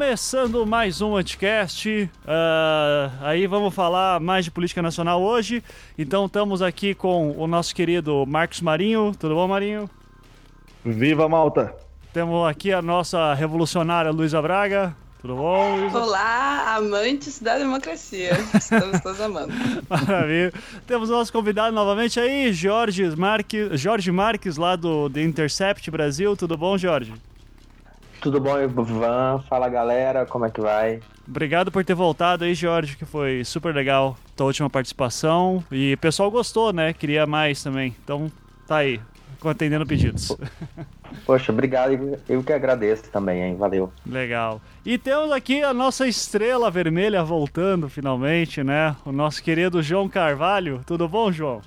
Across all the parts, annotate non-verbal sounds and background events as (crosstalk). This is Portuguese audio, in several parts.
Começando mais um Anticast. Uh, aí vamos falar mais de política nacional hoje. Então estamos aqui com o nosso querido Marcos Marinho. Tudo bom, Marinho? Viva Malta! Temos aqui a nossa revolucionária Luísa Braga. Tudo bom, Luísa? Olá, amantes da democracia. (laughs) Estamos todos amando. Maravilha. Temos o nosso convidado novamente aí, Jorge Marques, Jorge Marques, lá do The Intercept Brasil. Tudo bom, Jorge? Tudo bom, Ivan? Fala galera, como é que vai? Obrigado por ter voltado aí, Jorge, que foi super legal tua última participação. E o pessoal gostou, né? Queria mais também. Então tá aí, atendendo pedidos. Poxa, obrigado. Eu que agradeço também, hein? Valeu. Legal. E temos aqui a nossa estrela vermelha voltando finalmente, né? O nosso querido João Carvalho. Tudo bom, João?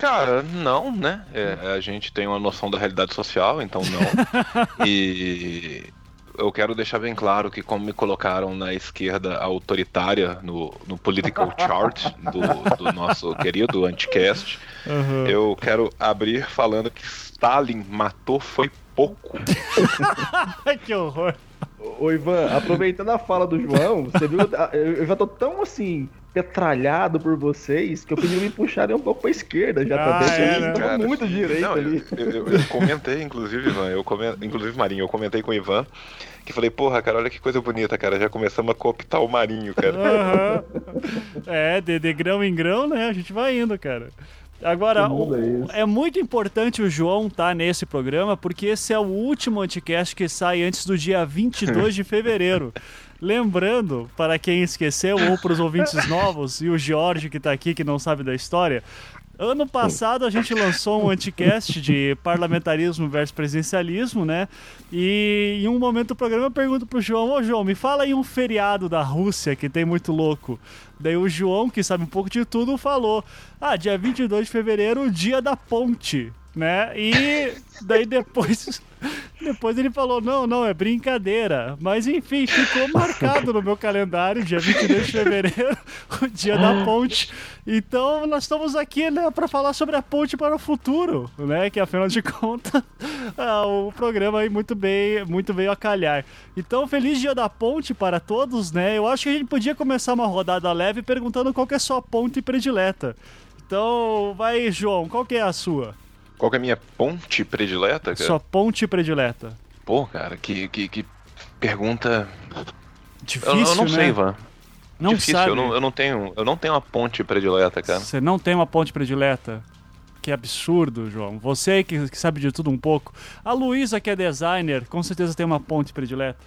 Cara, não, né? É, a gente tem uma noção da realidade social, então não. (laughs) e eu quero deixar bem claro que como me colocaram na esquerda autoritária no, no political chart do, do nosso querido Anticast, uhum. eu quero abrir falando que Stalin matou foi pouco. (laughs) que horror. Ô Ivan, aproveitando a fala do João, você viu, eu já tô tão assim petralhado por vocês que eu pedi me puxarem um pouco pra esquerda já ah, também. É, né? Cara, muito direito não, ali. Eu, eu, eu, comentei, inclusive, Ivan, eu coment... inclusive Marinho, eu comentei com o Ivan que falei, porra, cara, olha que coisa bonita, cara. Já começamos a cooptar o Marinho, cara. Uhum. É, de, de grão em grão, né? A gente vai indo, cara. Agora, o, é, é muito importante o João estar tá nesse programa, porque esse é o último anticast que sai antes do dia 22 de fevereiro. Lembrando, para quem esqueceu ou para os ouvintes novos, e o Jorge que está aqui que não sabe da história, Ano passado a gente lançou um anticast de parlamentarismo versus presidencialismo, né? E em um momento do programa eu pergunto pro João, ô João, me fala aí um feriado da Rússia que tem muito louco. Daí o João, que sabe um pouco de tudo, falou: Ah, dia 22 de fevereiro, o dia da ponte né? E daí depois, (laughs) depois ele falou: não, não, é brincadeira. Mas enfim, ficou marcado no meu calendário, dia 22 de fevereiro, (laughs) o dia da ponte. Então nós estamos aqui, né, para falar sobre a ponte para o futuro, né? Que afinal de contas, (laughs) ah, o programa aí muito bem, muito veio a calhar. Então, feliz dia da ponte para todos, né? Eu acho que a gente podia começar uma rodada leve perguntando qual que é a sua ponte predileta. Então, vai, João, qual que é a sua? Qual é a minha ponte predileta, cara? Sua ponte predileta. Pô, cara, que, que, que pergunta. Difícil, eu, eu não né? sei, Ivan. Não Difícil, sabe. Eu não, eu não, tenho, eu não tenho uma ponte predileta, cara. Você não tem uma ponte predileta? Que absurdo, João. Você que, que sabe de tudo um pouco. A Luísa, que é designer, com certeza tem uma ponte predileta.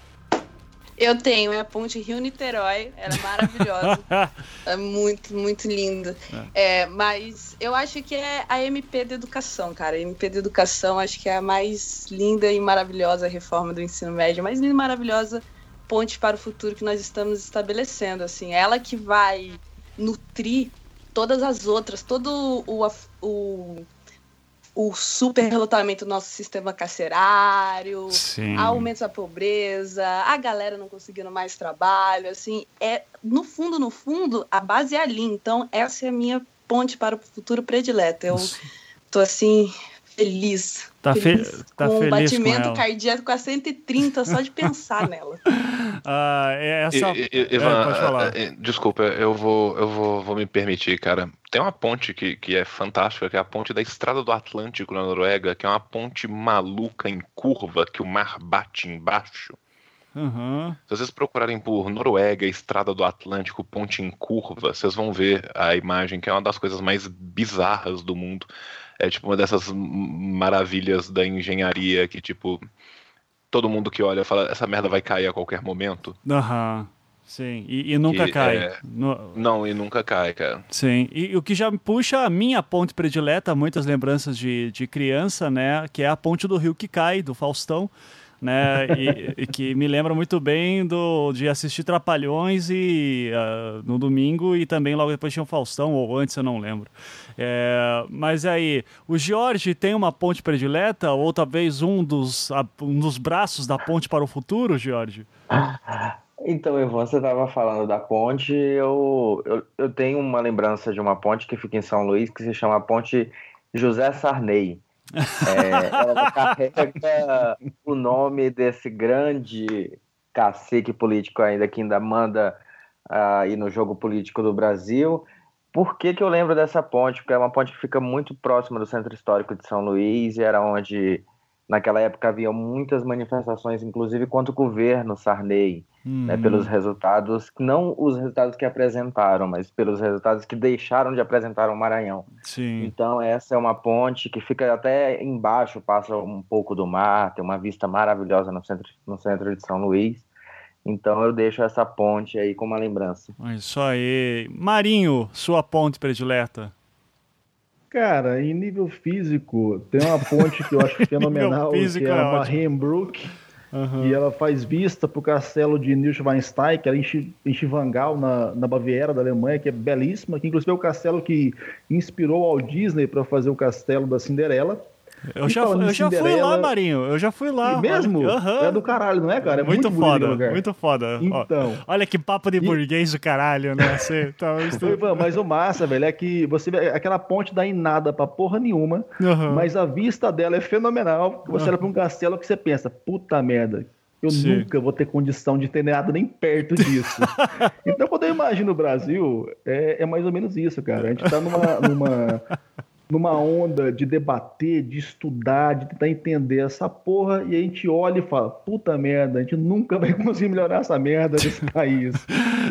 Eu tenho, é a ponte Rio-Niterói, ela é maravilhosa. (laughs) é muito, muito linda. É. é. mas eu acho que é a MP de Educação, cara. A MP de Educação acho que é a mais linda e maravilhosa reforma do ensino médio, mais linda e maravilhosa ponte para o futuro que nós estamos estabelecendo. Assim, ela que vai nutrir todas as outras, todo o, o o superlotamento do nosso sistema carcerário, Sim. aumento da pobreza, a galera não conseguindo mais trabalho, assim, é no fundo, no fundo, a base é ali. Então, essa é a minha ponte para o futuro predileto. Eu tô assim feliz. Tá, feliz fe tá com feliz um batimento com cardíaco a 130 só de pensar (laughs) nela. Ah, é essa... E, e, Ivan, é, pode falar. É, desculpa, eu vou, eu vou, vou me permitir, cara. Tem uma ponte que, que é fantástica, que é a ponte da Estrada do Atlântico na Noruega, que é uma ponte maluca em curva que o mar bate embaixo. Uhum. Se vocês procurarem por Noruega, Estrada do Atlântico, ponte em curva, vocês vão ver a imagem, que é uma das coisas mais bizarras do mundo. É tipo uma dessas maravilhas da engenharia que, tipo, todo mundo que olha fala, essa merda vai cair a qualquer momento. Aham. Uhum. Sim, e, e nunca que, cai. É... No... Não, e nunca cai, cara. Sim, e, e, o que já puxa a minha ponte predileta, muitas lembranças de, de criança, né? Que é a ponte do rio que cai, do Faustão né? E, e, que me lembra muito bem do, de assistir Trapalhões e, uh, no domingo e também logo depois tinha o Faustão, ou antes eu não lembro. É, mas aí, o Jorge tem uma ponte predileta, ou talvez um dos, um dos braços da ponte para o futuro, Jorge? Então, Ivan, você estava falando da ponte, eu, eu, eu tenho uma lembrança de uma ponte que fica em São Luís, que se chama Ponte José Sarney. É, ela carrega o nome desse grande cacique político ainda que ainda manda uh, aí no jogo político do Brasil. Por que, que eu lembro dessa ponte? Porque é uma ponte que fica muito próxima do centro histórico de São Luís e era onde, naquela época, havia muitas manifestações, inclusive contra o governo Sarney, uhum. né, pelos resultados, não os resultados que apresentaram, mas pelos resultados que deixaram de apresentar o Maranhão. Sim. Então, essa é uma ponte que fica até embaixo, passa um pouco do mar, tem uma vista maravilhosa no centro, no centro de São Luís. Então eu deixo essa ponte aí como uma lembrança. Isso aí. Marinho, sua ponte predileta. Cara, em nível físico, tem uma ponte que eu acho (laughs) fenomenal, que é a é Marienbrook. Uhum. E ela faz vista para o castelo de Neuschwanstein, que era em Chivangal, na, na Baviera da Alemanha, que é belíssima, que inclusive é o castelo que inspirou ao Disney para fazer o castelo da Cinderela. Eu já, eu já fui lá, Marinho. Eu já fui lá. mesmo? Uhum. É do caralho, não é, cara? É muito, muito foda. Muito foda. Então. Ó, olha que papo de burguês do caralho, né? (laughs) Você, tá, mas o massa, velho, é que você aquela ponte dá em nada pra porra nenhuma, uhum. mas a vista dela é fenomenal. Você uhum. olha pra um castelo que você pensa, puta merda, eu Sim. nunca vou ter condição de ter nada nem perto disso. (laughs) então, quando eu imagino o Brasil, é, é, mais ou menos isso, cara. A gente tá numa, numa, (laughs) numa onda de debater, de estudar, de tentar entender essa porra, e a gente olha e fala, puta merda, a gente nunca (laughs) vai conseguir melhorar essa merda desse (laughs) país.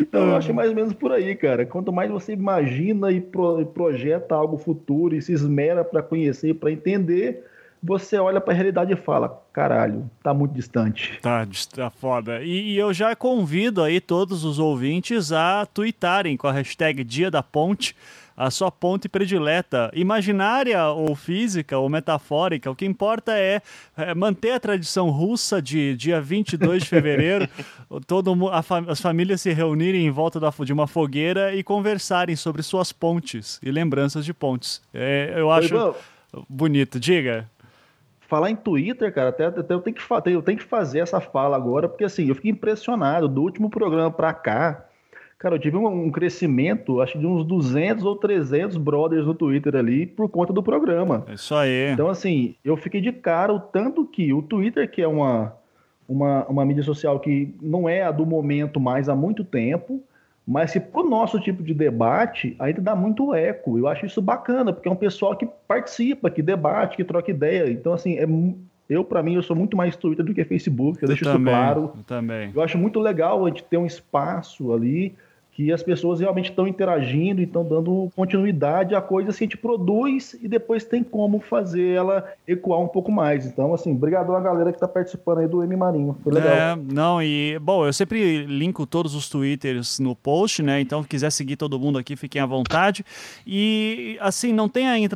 Então eu acho mais ou menos por aí, cara. Quanto mais você imagina e, pro, projeta algo futuro e se esmera para conhecer, para entender, você olha para a realidade e fala, caralho, tá muito distante. Tá, tá foda. E, e, eu já convido aí todos os ouvintes a twittarem com a hashtag Dia da Ponte a sua ponte predileta, imaginária ou física ou metafórica. O que importa é, é manter a tradição russa de dia 22 de fevereiro, (laughs) todo, fa as famílias se reunirem em volta da, de uma fogueira e conversarem sobre suas pontes e lembranças de pontes. É, eu acho Oi, bonito. Diga falar em Twitter, cara, até, até eu, tenho que, eu tenho que fazer essa fala agora, porque assim, eu fiquei impressionado. Do último programa para cá, Cara, eu tive um, um, crescimento, acho de uns 200 ou 300 brothers no Twitter ali por conta do programa. É isso aí. Então, assim, eu fiquei de cara o tanto que o Twitter, que é uma, uma, uma mídia social que não é a do momento mais há muito tempo, mas que pro nosso tipo de debate ainda dá muito eco. Eu acho isso bacana, porque é um pessoal que participa, que debate, que troca ideia. Então, assim, é eu, para mim, eu sou muito mais Twitter do que Facebook, eu, eu deixo também, isso claro. Eu também. Eu acho muito legal a gente ter um espaço ali que as pessoas realmente estão interagindo e estão dando continuidade à coisa que a gente produz e depois tem como fazer ela ecoar um pouco mais. Então, assim, obrigado a galera que está participando aí do M Marinho. Foi legal. É, não, e, bom, eu sempre linko todos os twitters no post, né? Então, se quiser seguir todo mundo aqui, fiquem à vontade. E, assim, não tem ainda,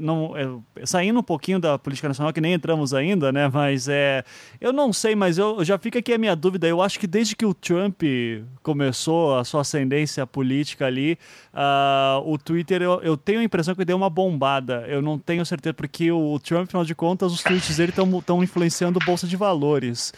não, é, saindo um pouquinho da política nacional, que nem entramos ainda, né? Mas é, eu não sei, mas eu já fica aqui a minha dúvida. Eu acho que desde que o Trump começou a sua ascendência política ali, uh, o Twitter, eu, eu, tenho a impressão que deu uma bombada. Eu não tenho certeza, porque o, Trump, afinal de contas, os tweets dele estão influenciando bolsa de valores.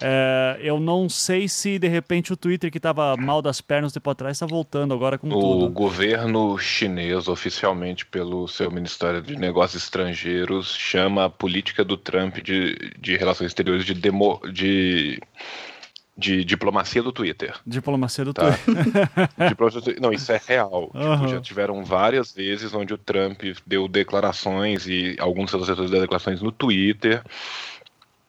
É, eu não sei se de repente o Twitter que estava mal das pernas tempo atrás está voltando agora com o tudo. O governo chinês, oficialmente pelo seu Ministério de Negócios Estrangeiros, chama a política do Trump de, de relações exteriores de, demo, de de diplomacia do Twitter. Diplomacia do tá? Twitter. (laughs) Não, isso é real. Uhum. Tipo, já tiveram várias vezes onde o Trump deu declarações e alguns seus setores deu declarações no Twitter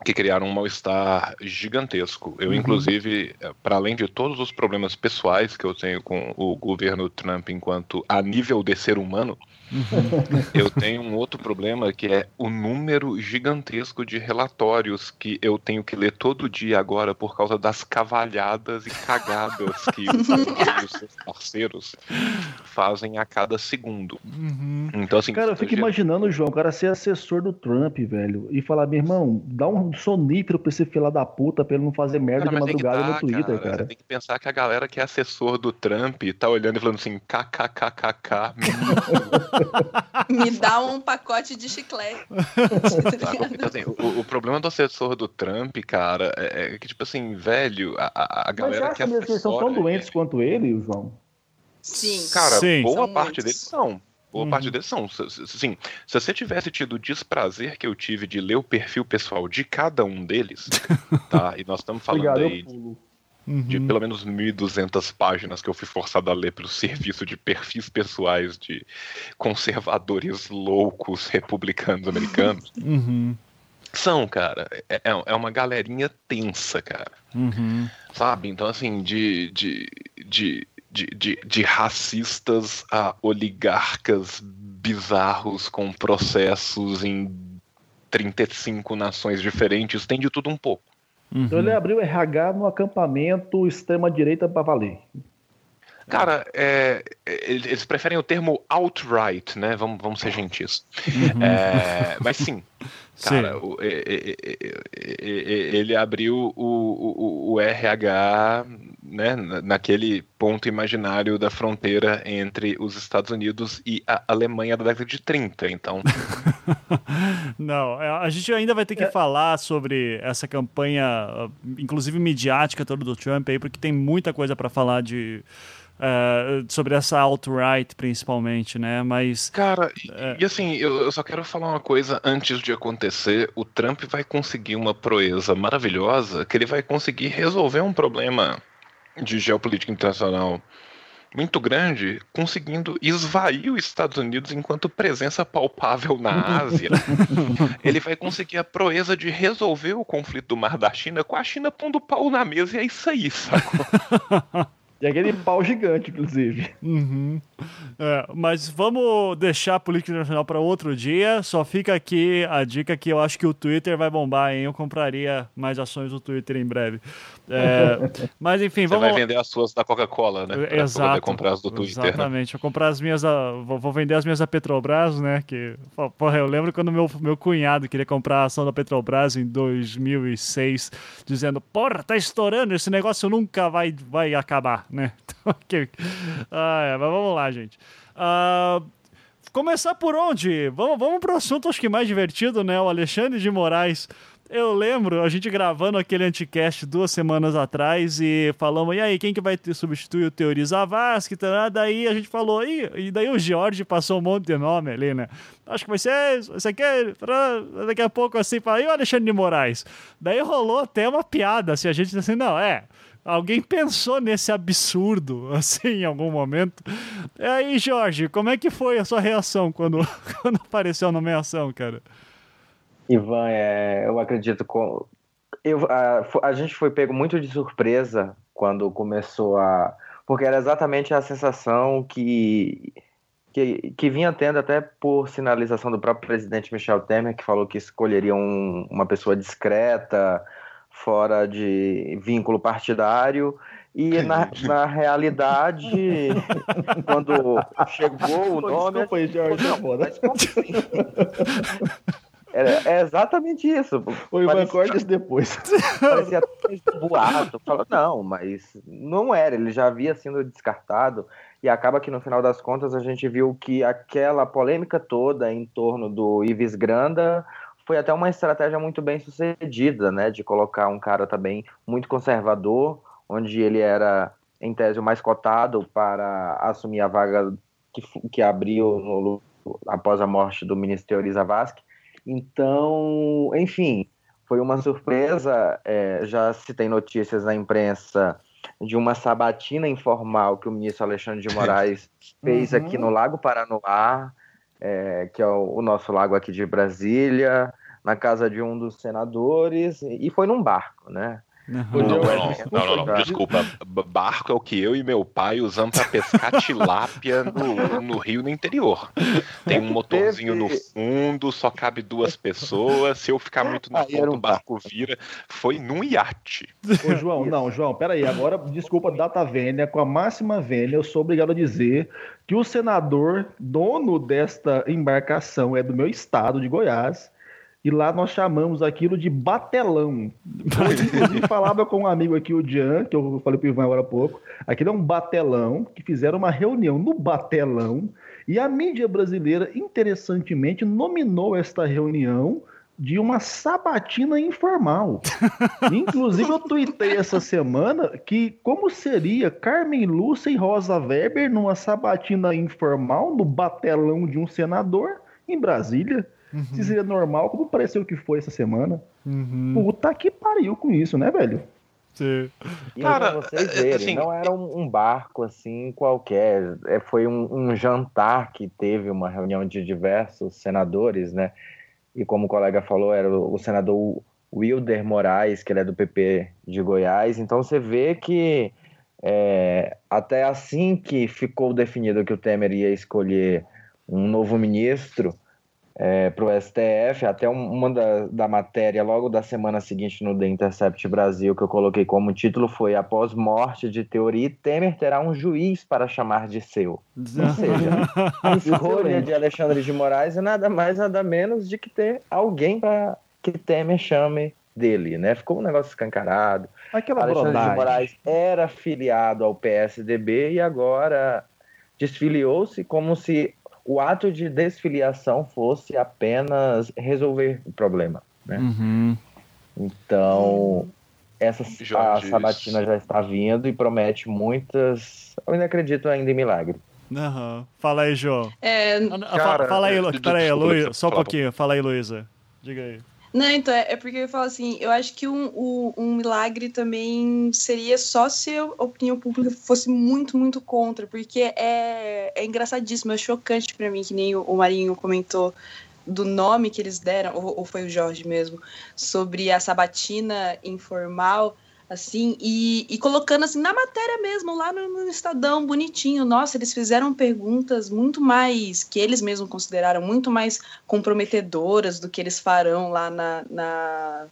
que criaram um mal-estar gigantesco. Eu, uhum. inclusive, para além de todos os problemas pessoais que eu tenho com o governo Trump enquanto a nível de ser humano, Uhum. Eu tenho um outro problema que é o número gigantesco de relatórios que eu tenho que ler todo dia agora por causa das cavalhadas e cagadas que os (laughs) seus parceiros fazem a cada segundo. Uhum. Então, assim. Cara, eu fico imaginando, João, o cara ser assessor do Trump, velho, e falar, meu irmão, dá um sonífero pra esse fila da puta pra ele não fazer merda cara, de madrugada tá, no Twitter, cara. Você tem que pensar que a galera que é assessor do Trump tá olhando e falando assim, kkkk. (laughs) (laughs) Me dá um pacote de chiclete. (laughs) então, assim, o, o, problema do assessor do Trump, cara, é, é que, tipo assim, velho, a, a galera Mas que assessora... Mas eles são tão doentes quanto ele, João? Sim. Cara, Sim. boa são parte muitos. deles são. Boa uhum. parte deles são. Sim, se você tivesse tido o desprazer que eu tive de ler o perfil pessoal de cada um deles, (laughs) tá? E nós estamos falando Obrigado, aí de uhum. pelo menos 1.200 páginas que eu fui forçado a ler pelo (laughs) serviço de perfis pessoais de conservadores loucos republicanos americanos. (laughs) Uhum. São, cara. É, é, é uma galerinha tensa, cara. Uhum. Sabe? Então, assim, de, de, de, de, de, de racistas a oligarcas bizarros com processos em 35 nações diferentes, tem de tudo um pouco. Uhum. Então ele abriu RH no acampamento extrema-direita para valer. Cara, é, eles preferem o termo outright, né? Vamos, vamos ser gentis. Uhum. É, mas sim, cara, sim. O, ele abriu o, o, o, RH né, naquele ponto imaginário da fronteira entre os Estados Unidos e a Alemanha da década de 30, então. (laughs) Não, é, a gente ainda vai ter que é. falar sobre essa campanha, inclusive midiática toda do Trump aí, porque tem muita coisa para falar de Uh, sobre essa alt-right, principalmente, né? Mas. Cara, uh, e, assim, eu, eu, só quero falar uma coisa antes de acontecer. O Trump vai conseguir uma proeza maravilhosa que ele vai conseguir resolver um problema de geopolítica internacional muito grande, conseguindo esvair os Estados Unidos enquanto presença palpável na Ásia. (laughs) ele vai conseguir a proeza de resolver o conflito do Mar da China com a China pondo pau na mesa e é isso aí, sacou? (laughs) E aquele pau gigante, inclusive. Uhum. É, mas vamos deixar a política internacional para outro dia. Só fica aqui a dica que eu acho que o Twitter vai bombar, hein? Eu compraria mais ações do Twitter em breve. É, (laughs) mas enfim, Você vamos. vai vender as suas da Coca-Cola, né? Pra Exato. Poder comprar as do Twitter. Né? Exatamente. Né? Vou comprar as minhas. Vou vender as minhas da Petrobras, né? Que, porra, eu lembro quando meu, meu cunhado queria comprar a ação da Petrobras em 2006, dizendo: Porra, tá estourando, esse negócio nunca vai, vai acabar né? (laughs) Então, okay. ah, é, mas vamos lá, gente. Uh, começar por onde? Vamos, vamos para o assunto, acho que mais divertido, né? O Alexandre de Moraes. Eu lembro a gente gravando aquele anticast duas semanas atrás e falamos, e aí, quem que vai substituir o Teori Zavascki? Tá? Daí a gente falou, e, e daí o Jorge passou um monte de nome ali, né? Acho que vai ser isso aqui, daqui a pouco assim, fala, e o Alexandre de Moraes? Daí rolou até uma piada, assim, a gente assim, não, é, Alguém pensou nesse absurdo, (laughs) assim, em algum momento? E aí, Jorge, como é que foi a sua reação quando, (laughs) quando apareceu a nomeação, cara? Ivan, é, eu acredito com eu, a, a gente foi pego muito de surpresa quando começou a porque era exatamente a sensação que que, que vinha tendo até por sinalização do próprio presidente Michel Temer, que falou que escolheria um, uma pessoa discreta, fora de vínculo partidário. E na, na realidade, (laughs) quando chegou o nome. Desculpa aí, Jorge. Não, mas é, é, exatamente isso. O Ivan corta isso depois. (laughs) Parecia um boato. Fala, não, mas não era. Ele já havia sido descartado. E acaba que no final das contas a gente viu que aquela polêmica toda em torno do Ives Granda foi até uma estratégia muito bem sucedida, né, de colocar um cara também muito conservador, onde ele era em tese o mais cotado para assumir a vaga que, que abriu no, após a morte do ministro Teori Zavascki. Então, enfim, foi uma surpresa. É, já se tem notícias na imprensa de uma sabatina informal que o ministro Alexandre de Moraes (laughs) fez uhum. aqui no Lago Paranoá é, que é o, o, nosso lago aqui de Brasília, na casa de um dos senadores, e foi num barco, né? Uhum. Não, não, não, não, não, desculpa. Barco é o que eu e meu pai usamos para pescar tilápia no, no rio no interior. Tem um motorzinho no fundo, só cabe duas pessoas. Se eu ficar muito na ponta, o barco vira. Foi num iate. Ô, João, não, João, peraí. Agora, desculpa, data vênia, com a máxima vênia, eu sou obrigado a dizer que o senador, dono desta embarcação, é do meu estado, de Goiás e lá nós chamamos aquilo de batelão. Eu, (laughs) falava com um amigo aqui, o Jean, que eu falei para o Ivan agora há pouco. Aquilo é um batelão, que fizeram uma reunião no batelão, e a mídia brasileira, interessantemente, nominou esta reunião de uma sabatina informal. (laughs) Inclusive, eu tuitei essa semana que como seria Carmen Lúcia e Rosa Weber numa sabatina informal no batelão de um senador em Brasília. Uhum. Se seria normal, como pareceu que foi essa semana. Uhum. Puta que pariu com isso, né, velho? Sim. E Cara, pra vocês é, verem, assim, não era um, um, barco assim qualquer, é, foi um, um, jantar que teve uma reunião de diversos senadores, né? E como o colega falou, era o, o senador Wilder Moraes, que ele é do PP de Goiás. Então você vê que é, até assim que ficou definido que o Temer ia escolher um novo ministro, é, para o STF, até uma da, da matéria logo da semana seguinte no The Intercept Brasil, que eu coloquei como título foi Após morte de teoria, Temer terá um juiz para chamar de seu. Ou seja, (laughs) a escolha de Alexandre de Moraes é nada mais, nada menos de que ter alguém para que Temer chame dele, né? Ficou um negócio escancarado. Aquela Alexandre brodagem. de Moraes era filiado ao PSDB e agora desfiliou-se como se o ato de desfiliação fosse apenas resolver o problema. Né? Uhum. Então, essa a sabatina já está vindo e promete muitas. Eu ainda acredito ainda em milagre. Uhum. Fala aí, João. É... Cara, fala aí, é, peraí, Luísa, só um pouquinho. Fala aí, Luísa. Diga aí. Não, então, é, é porque eu falo assim, eu acho que um, um, um, milagre também seria só se a opinião pública fosse muito, muito contra, porque é, é engraçadíssimo, é chocante para mim, que nem o, Marinho comentou do nome que eles deram, ou, ou foi o Jorge mesmo, sobre a sabatina informal, assim, e, e colocando assim na matéria mesmo, lá no, no, Estadão, bonitinho. Nossa, eles fizeram perguntas muito mais, que eles mesmos consideraram muito mais comprometedoras do que eles farão lá na, na,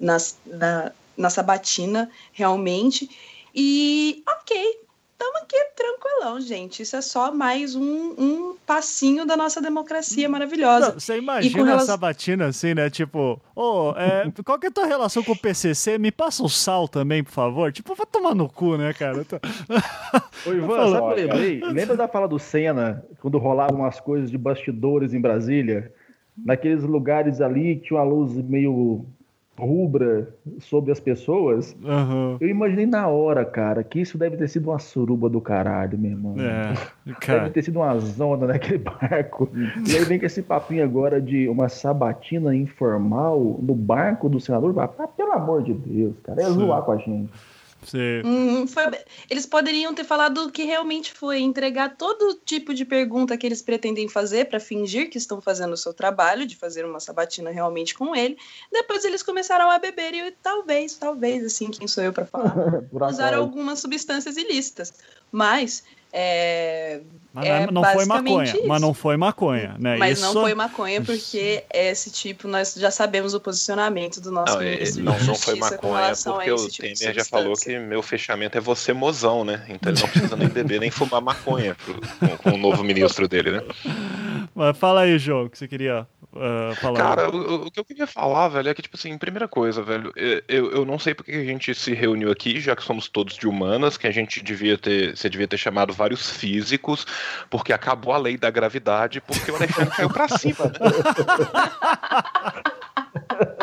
na, na, na sabatina, realmente. E ok, estamos aqui tranquilão, gente. Isso é só mais um, um passinho da nossa democracia maravilhosa. Não, você imagina relação... a sabatina assim, né? Tipo, oh, é, qual que é a tua relação com o PCC? Me passa o sal também, por favor. Tipo, vai tomar no cu, né, cara? Tô... Ô, Ivan, (laughs) sabe o que eu lembrei? Lembra da fala do Senna, quando rolavam umas coisas de bastidores em Brasília? Naqueles lugares ali que tinha uma luz meio rubra sobre as pessoas, uhum. eu imaginei na hora, cara, que isso deve ter sido uma suruba do caralho, meu irmão. É, cara. Deve ter sido uma zona naquele barco. e aí vem com esse papinho agora de uma sabatina informal no barco do senador. Ah, pelo amor de Deus, cara, é zoar com a gente. Hum, foi... Eles poderiam ter falado o que realmente foi entregar todo tipo de pergunta que eles pretendem fazer para fingir que estão fazendo o seu trabalho, de fazer uma sabatina realmente com ele. Depois eles começaram a beber e talvez, talvez, assim, quem sou eu para falar, (laughs) usar algumas substâncias ilícitas. Mas é, mas é não foi maconha, isso. mas não foi maconha, né? Mas isso... não foi maconha porque esse tipo nós já sabemos o posicionamento do nosso não, ministro não, não foi maconha porque o tipo Temer já falou que meu fechamento é você mozão, né? Então ele não precisa nem beber nem fumar maconha pro, com, com, o novo ministro dele, né? Mas fala aí, João, que você queria uh, falar. Cara, o, o, que eu queria falar, velho, é que, tipo assim, primeira coisa, velho, eu, eu não sei porque a gente se reuniu aqui, já que somos todos de humanas, que a gente devia ter, você devia ter chamado vários físicos, porque acabou a lei da gravidade, porque o Alexandre caiu pra cima, né?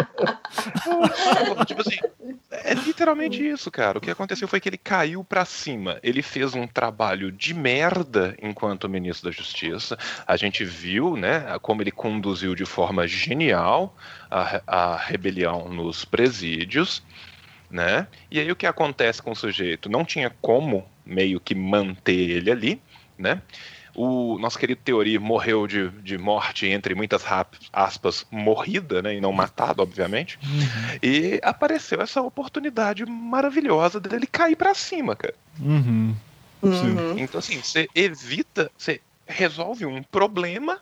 (laughs) (laughs) tipo assim, é literalmente isso, cara. O que aconteceu foi que ele caiu para cima. Ele fez um trabalho de merda enquanto ministro da Justiça. A gente viu, né, como ele conduziu de forma genial a, a rebelião nos presídios, né? E aí o que acontece com o sujeito? Não tinha como meio que manter ele ali, né? O nosso querido Teori morreu de, de morte, entre muitas aspas, morrida, né? E não matado, obviamente. Uhum. E apareceu essa oportunidade maravilhosa dele cair para cima, cara. Uhum. Uhum. Então, assim, você evita, você resolve um problema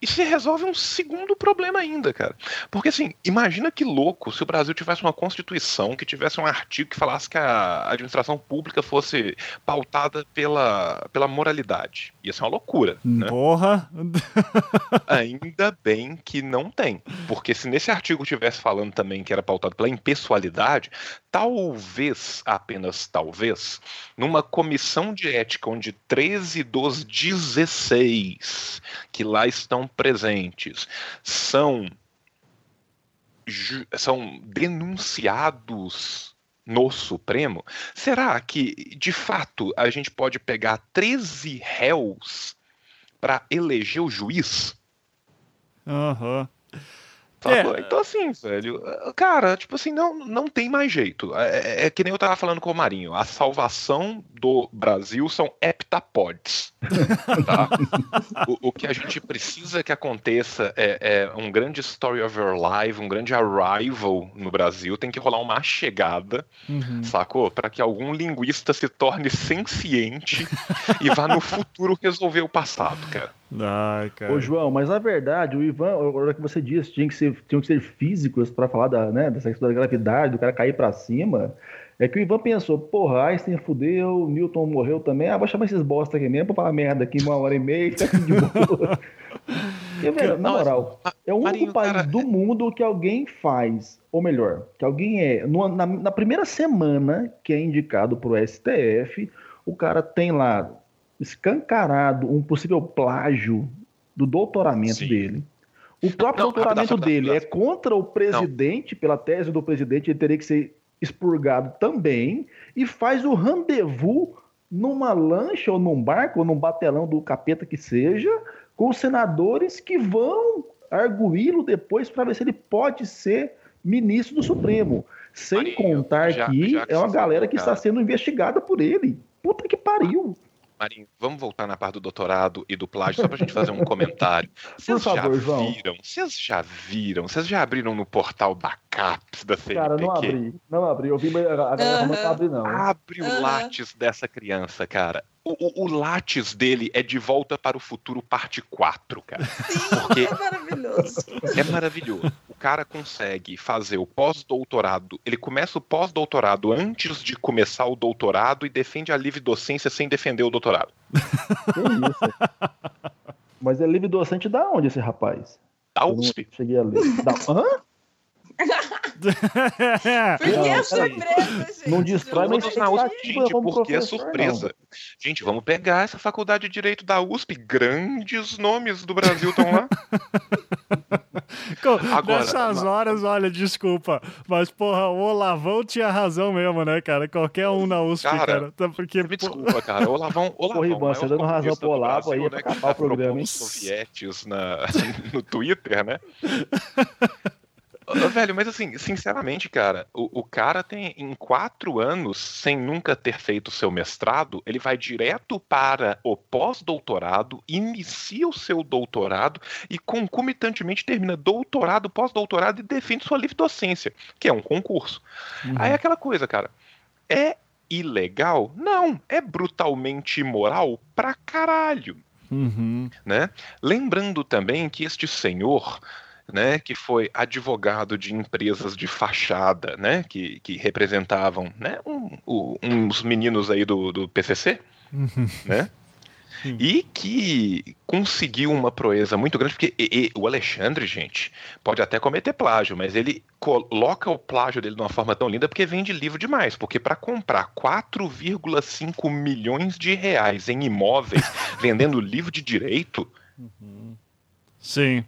e se resolve um segundo problema ainda, cara. Porque assim, imagina que louco se o Brasil tivesse uma constituição que tivesse um artigo que falasse que a administração pública fosse pautada pela, pela moralidade. Ia ser uma loucura. Né? Porra! (laughs) ainda bem que não tem. Porque se nesse artigo tivesse falando também que era pautado pela impessoalidade, talvez, apenas talvez, numa comissão de ética onde 13 dos 16 que lá estão presentes são são denunciados no Supremo, será que, de fato, a gente pode pegar 13 réus para eleger o juiz? Aham. Uhum. É. Então, assim, velho, cara, tipo assim, não, não tem mais jeito. É, é, é, que nem eu tava falando com o Marinho. A salvação do Brasil são heptapods. Tá? (laughs) o, o, que a gente precisa que aconteça é, é, um grande story of your life, um grande arrival no Brasil. Tem que rolar uma chegada, uhum. sacou? Para que algum linguista se torne senciente e vá no futuro resolver o passado, cara. Ai, cara. Ô, João, mas na verdade, o Ivan, a hora que você disse, tinha que ser, tinham que ser físicos para falar da, né, dessa questão da gravidade, do cara cair para cima. É que o Ivan pensou, porra, Einstein fudeu, Newton morreu também, ah, vou chamar esses bosta aqui mesmo pra falar merda aqui uma hora e meia, tá de boa. Porque, (laughs) velho, na moral, é o único país do mundo que alguém faz, ou melhor, que alguém é, na, na primeira semana que é indicado pro STF, o cara tem lá escancarado um possível plágio do doutoramento Sim. dele. O próprio não, doutoramento dele é contra o presidente, pela tese do presidente, ele teria que ser expurgado também, e faz o rendezvous numa lancha ou num barco ou num batelão do capeta que seja, com os senadores que vão arguí-lo depois para ver se ele pode ser ministro do Supremo. Sem Marinho, contar já, que já que é uma galera que está sendo investigada por ele. Puta que pariu. Marinho, vamos voltar na parte do doutorado e do plágio só pra gente fazer um (laughs) comentário. Vocês já João. viram? Vocês já viram? Vocês já abriram no portal da CAPES da CNPq? Cara, não abri. Não abri. Eu vi a galera uhum. não abre não. Abre o uhum. látis dessa criança, cara. O, o, o látis dele é de volta para o futuro parte 4, cara. Sim, Porque é maravilhoso. É maravilhoso. O cara consegue fazer o pós-doutorado. Ele começa o pós-doutorado antes de começar o doutorado e defende a livre docência sem defender o doutorado. Que isso? Mas é livre docente da onde esse rapaz? Da USP. cheguei a ler. Da... Hã? (laughs) porque é surpresa, gente. Não destrói, mas na USP, gente, porque é surpresa. Não. Gente, vamos pegar essa faculdade de Direito da USP. Grandes nomes do Brasil estão lá. (laughs) Agora, Nessas horas, olha, desculpa, mas porra, o Olavão tinha razão mesmo, né, cara? Qualquer um na USP, cara. cara tá, porque, me desculpa, cara, o Olavão... Olavão porra, Ivan, você dando razão pro Olavo aí né, pra acabar o programa, hein? Sovietes na, (laughs) no Twitter, né? Velho, mas assim, sinceramente, cara, o, o, cara tem em quatro anos, sem nunca ter feito seu mestrado, ele vai direto para o pós-doutorado, inicia o seu doutorado e concomitantemente termina doutorado, pós-doutorado e defende sua livre docência, que é um concurso. Uhum. Aí é aquela coisa, cara, é ilegal? Não, é brutalmente imoral pra caralho. Uhum. Né? Lembrando também que este senhor né, que foi advogado de empresas de fachada, né, que, que representavam, né, um, um, uns meninos aí do, do PCC, uhum. né, e que conseguiu uma proeza muito grande, porque e, e, o Alexandre, gente, pode até cometer plágio, mas ele coloca o plágio dele de uma forma tão linda porque vende livro demais. Porque para comprar 4,5 milhões de reais em imóveis (laughs) vendendo livro de direito. Uhum. Sim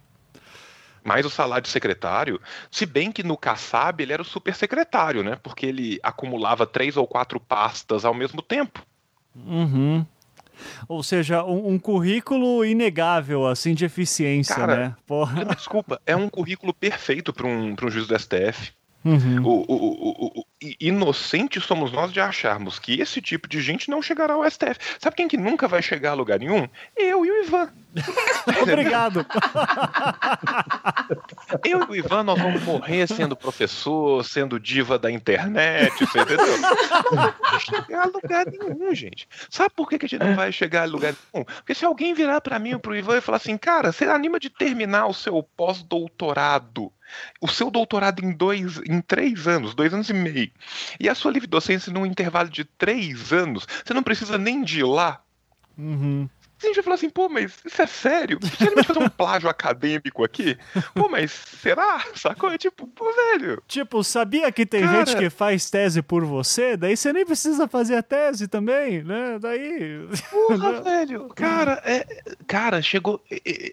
mais o salário de secretário, se bem que no Kassab ele era o super secretário, né? Porque ele acumulava três ou quatro pastas ao mesmo tempo. Uhum. Ou seja, um, um, currículo inegável, assim, de eficiência, Cara, né? Porra. Desculpa, é um currículo perfeito para um, um juiz do STF. Uhum. O, o, o, inocentes somos nós de acharmos que esse tipo de gente não chegará ao STF. Sabe quem que nunca vai chegar a lugar nenhum? Eu e o Ivan. (laughs) Obrigado. (laughs) Eu e o Ivan, nós vamos morrer sendo professor, sendo diva da internet, você entendeu? Não vai chegar a lugar nenhum, gente. Sabe por que, que a gente não vai chegar a lugar nenhum? Porque se alguém virar para mim ou pro Ivan e falar assim, cara, você anima de terminar o seu pós-doutorado o seu doutorado em dois, em três anos, dois anos e meio, e a sua livre docência num intervalo de três anos, você não precisa nem de ir lá. Uhum. A gente vai falar assim, pô, mas isso é sério? Você vai fazer um (laughs) plágio acadêmico aqui? Pô, mas será? Sacou? É tipo, pô, velho. Tipo, sabia que tem cara... gente que faz tese por você? Daí você nem precisa fazer a tese também, né? Daí. (laughs) Porra, velho. Cara, é. Cara, chegou.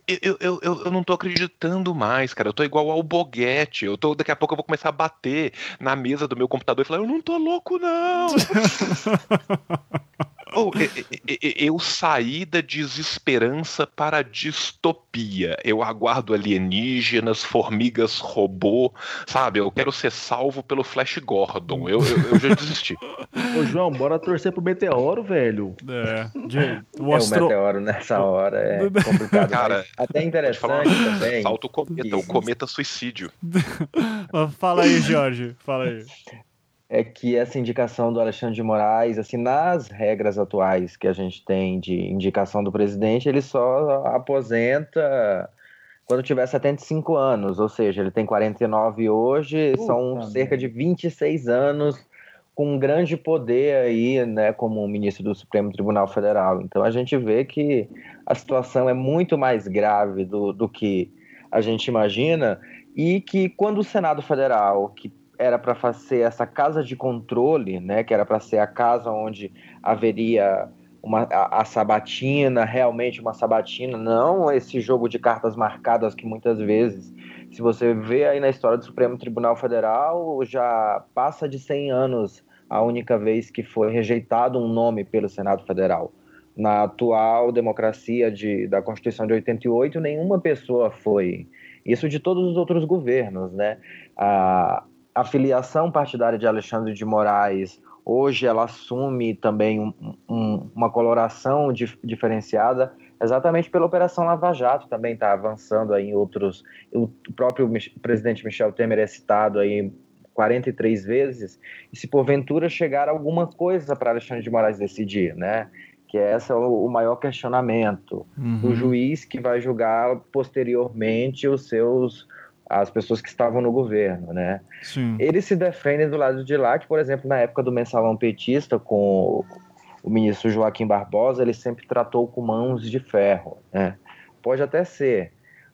Eu, eu, eu, eu não tô acreditando mais, cara. Eu tô igual ao Boguete. Eu tô. Daqui a pouco eu vou começar a bater na mesa do meu computador e falar, eu não tô louco, não. (laughs) Oh, eu saí da desesperança para a distopia. Eu aguardo alienígenas, formigas robô, sabe? Eu quero ser salvo pelo Flash Gordon. Eu, eu, eu já desisti. Ô, João, bora torcer pro meteoro, velho. É, de, o, astro... é, o meteoro nessa hora é complicado. Cara, até interessante falar, também. Salta o cometa, o cometa suicídio. (laughs) fala aí, Jorge, fala aí é que essa indicação do Alexandre de Moraes, assim, nas regras atuais que a gente tem de indicação do presidente, ele só aposenta quando tiver 75 anos, ou seja, ele tem 49 hoje, Puta são cerca de 26 anos com um grande poder aí, né, como ministro do Supremo Tribunal Federal. Então a gente vê que a situação é muito mais grave do, do que a gente imagina e que quando o Senado Federal, que era para fazer essa casa de controle, né, que era para ser a casa onde haveria uma, a, a, sabatina, realmente uma sabatina, não esse jogo de cartas marcadas que muitas vezes, se você vê aí na história do Supremo Tribunal Federal, já passa de 100 anos a única vez que foi rejeitado um nome pelo Senado Federal. Na atual democracia de, da Constituição de 88, nenhuma pessoa foi. Isso de todos os outros governos, né? A, a filiação partidária de Alexandre de Moraes hoje ela assume também um, um, uma coloração dif diferenciada exatamente pela Operação Lava Jato, também está avançando aí em outros. O próprio presidente Michel Temer é citado aí 43 vezes, e se porventura chegar alguma coisa para Alexandre de Moraes decidir, né? Que esse é o, maior questionamento. Uhum. O juiz que vai julgar posteriormente os seus as pessoas que estavam no governo, né? Sim. Eles se defendem do lado de lá, que, por exemplo, na época do mensalão petista, com o ministro Joaquim Barbosa, ele sempre tratou com mãos de ferro, né? Pode até ser,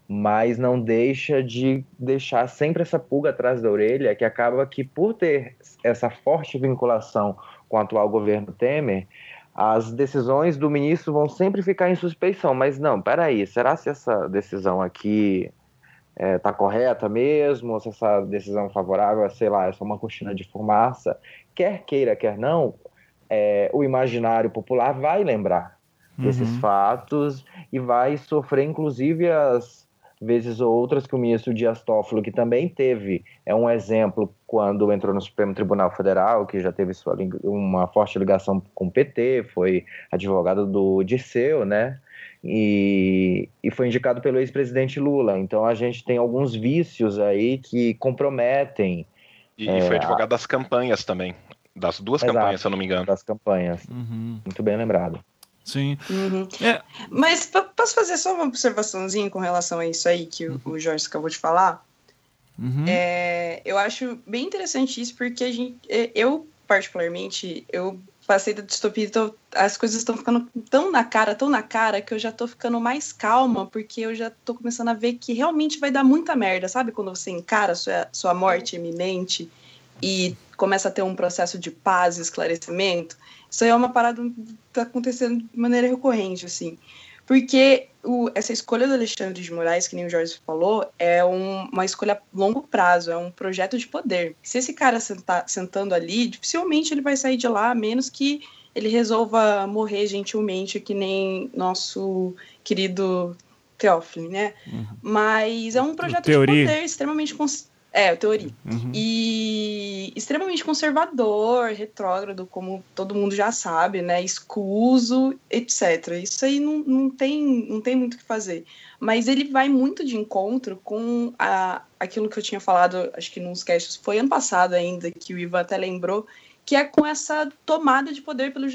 mas não deixa de deixar sempre essa pulga atrás da orelha, que acaba que, por ter essa forte vinculação com o atual governo Temer, as decisões do ministro vão sempre ficar em suspeição. Mas não, peraí, será se essa decisão aqui é, tá correta mesmo, se essa decisão favorável, sei lá, é só uma cortina de fumaça. Quer queira, quer não, é, o imaginário popular vai lembrar uhum. desses fatos e vai sofrer, inclusive, as vezes ou outras que o ministro Dias Toffolo, que também teve, é um exemplo quando entrou no Supremo Tribunal Federal, que já teve sua, uma forte ligação com o PT, foi advogado do Disseu, né? E, e foi indicado pelo ex-presidente Lula. Então a gente tem alguns vícios aí que comprometem. E, é, foi advogado a... das campanhas também. Das duas Exato, campanhas, se eu não me engano. Das campanhas. Uhum. Muito bem lembrado. Sim. Uhum. É. Mas posso fazer só uma observaçãozinha com relação a isso aí que uhum. o Jorge acabou de falar? Uhum. É, eu acho bem interessante isso, porque a gente, é, eu, particularmente, eu passei da distopia, então as coisas estão ficando tão na cara, tão na cara, que eu já tô ficando mais calma, porque eu já tô começando a ver que realmente vai dar muita merda, sabe? Quando você encara sua, sua morte iminente e começa a ter um processo de paz e esclarecimento. Isso aí é uma parada que tá acontecendo de maneira recorrente, assim. Porque o, essa escolha do Alexandre de Moraes, que nem o Jorge falou, é um, uma escolha a longo prazo, é um projeto de poder. Se esse cara sentar, sentando ali, dificilmente ele vai sair de lá, a menos que ele resolva morrer gentilmente, que nem nosso querido Teófilo, né? Uhum. Mas é um projeto de poder extremamente é, teoria. Uhum. E extremamente conservador, retrógrado, como todo mundo já sabe, né? Escuso, etc. Isso aí não, não, tem, não tem muito o que fazer. Mas ele vai muito de encontro com a, aquilo que eu tinha falado, acho que nos casts, foi ano passado ainda, que o Ivan até lembrou, que é com essa tomada de poder pelo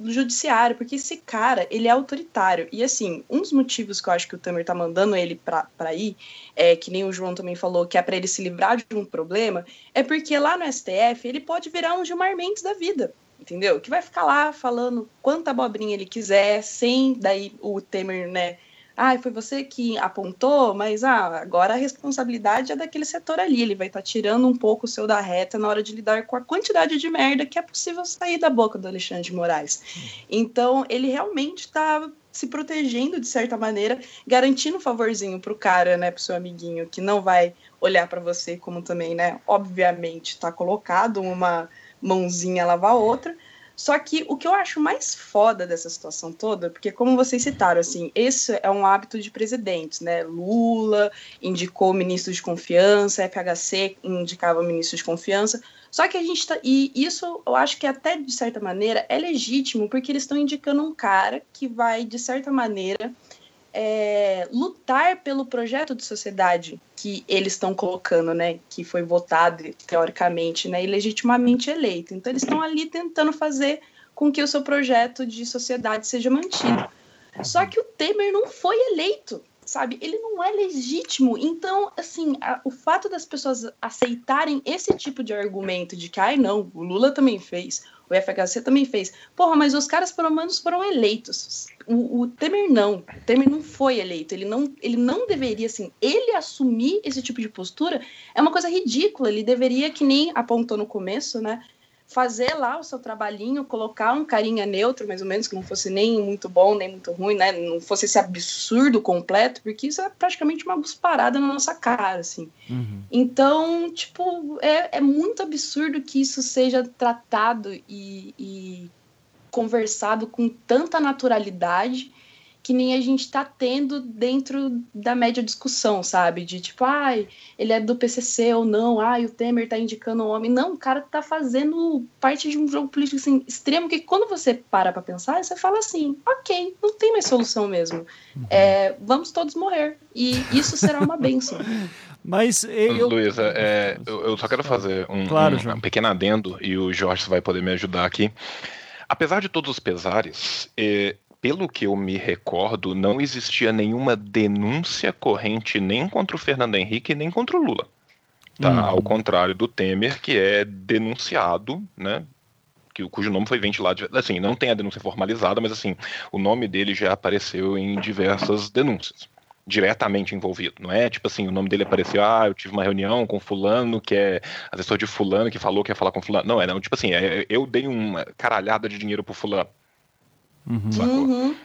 judiciário, porque esse cara, ele é autoritário. E assim, um dos motivos que eu acho que o Temer tá mandando ele pra ir, é, que nem o João também falou, que é para ele se livrar de um problema, é porque lá no STF ele pode virar um Gilmar Mendes da vida. entendeu? Que vai ficar lá falando quanta abobrinha ele quiser, sem daí o Temer, né? Ah, foi você que apontou, mas ah, agora a responsabilidade é daquele setor ali. Ele vai estar tá tirando um pouco o seu da reta na hora de lidar com a quantidade de merda que é possível sair da boca do Alexandre de Moraes. Então, ele realmente está se protegendo de certa maneira, garantindo um favorzinho pro cara, né, pro seu amiguinho, que não vai olhar para você como também, né, obviamente tá colocado uma mãozinha lavar outra, só que o que eu acho mais foda dessa situação toda, porque como vocês citaram, assim, esse é um hábito de presidentes, né? Lula indicou ministro de confiança, FHC indicava ministro de confiança. Só que a gente tá. E isso eu acho que até de certa maneira é legítimo, porque eles estão indicando um cara que vai, de certa maneira, é, lutar pelo projeto de sociedade que eles estão colocando, né? Que foi votado, teoricamente, né, e legitimamente eleito. Então, eles estão ali tentando fazer com que o seu projeto de sociedade seja mantido. Só que o Temer não foi eleito, sabe? Ele não é legítimo. Então, assim, a, o fato das pessoas aceitarem esse tipo de argumento de que, ai, não, o Lula também fez, o FHC também fez. Porra, mas os caras pelo menos foram eleitos. O, o, Temer não. O Temer não foi eleito. Ele não, ele não deveria, assim, ele assumir esse tipo de postura é uma coisa ridícula. Ele deveria, que nem apontou no começo, né? Fazer lá o seu trabalhinho, colocar um carinha neutro, mais ou menos, que não fosse nem muito bom, nem muito ruim, né? Não fosse esse absurdo completo, porque isso é praticamente uma parada na nossa cara, assim. Uhum. Então, tipo, é, é muito absurdo que isso seja tratado e, e conversado com tanta naturalidade que nem a gente está tendo dentro da média discussão, sabe? De tipo, ai, ele é do PCC ou não, ai, o Temer tá indicando um homem. Não, o cara tá fazendo parte de um jogo político assim, extremo que quando você para pra pensar, você fala assim, ok, não tem mais solução mesmo. Uhum. É, vamos todos morrer. E isso será uma benção. (laughs) Mas eu. Luísa, é, eu, eu, só quero fazer um, claro, um, um pequeno adendo e o Jorge vai poder me ajudar aqui. Apesar de todos os pesares, eh, pelo que eu me recordo, não existia nenhuma denúncia corrente nem contra o Fernando Henrique nem contra o Lula. Tá? Hum. Ao contrário do Temer, que é denunciado, né? Que, cujo nome foi ventilado. Assim, não tem a denúncia formalizada, mas assim, o nome dele já apareceu em diversas denúncias diretamente envolvido. Não é tipo assim, o nome dele apareceu, ah, eu tive uma reunião com fulano, que é assessor de fulano, que falou que ia falar com fulano. Não, é não, tipo assim, é, eu dei uma caralhada de dinheiro pro fulano. Uhum. Uhum.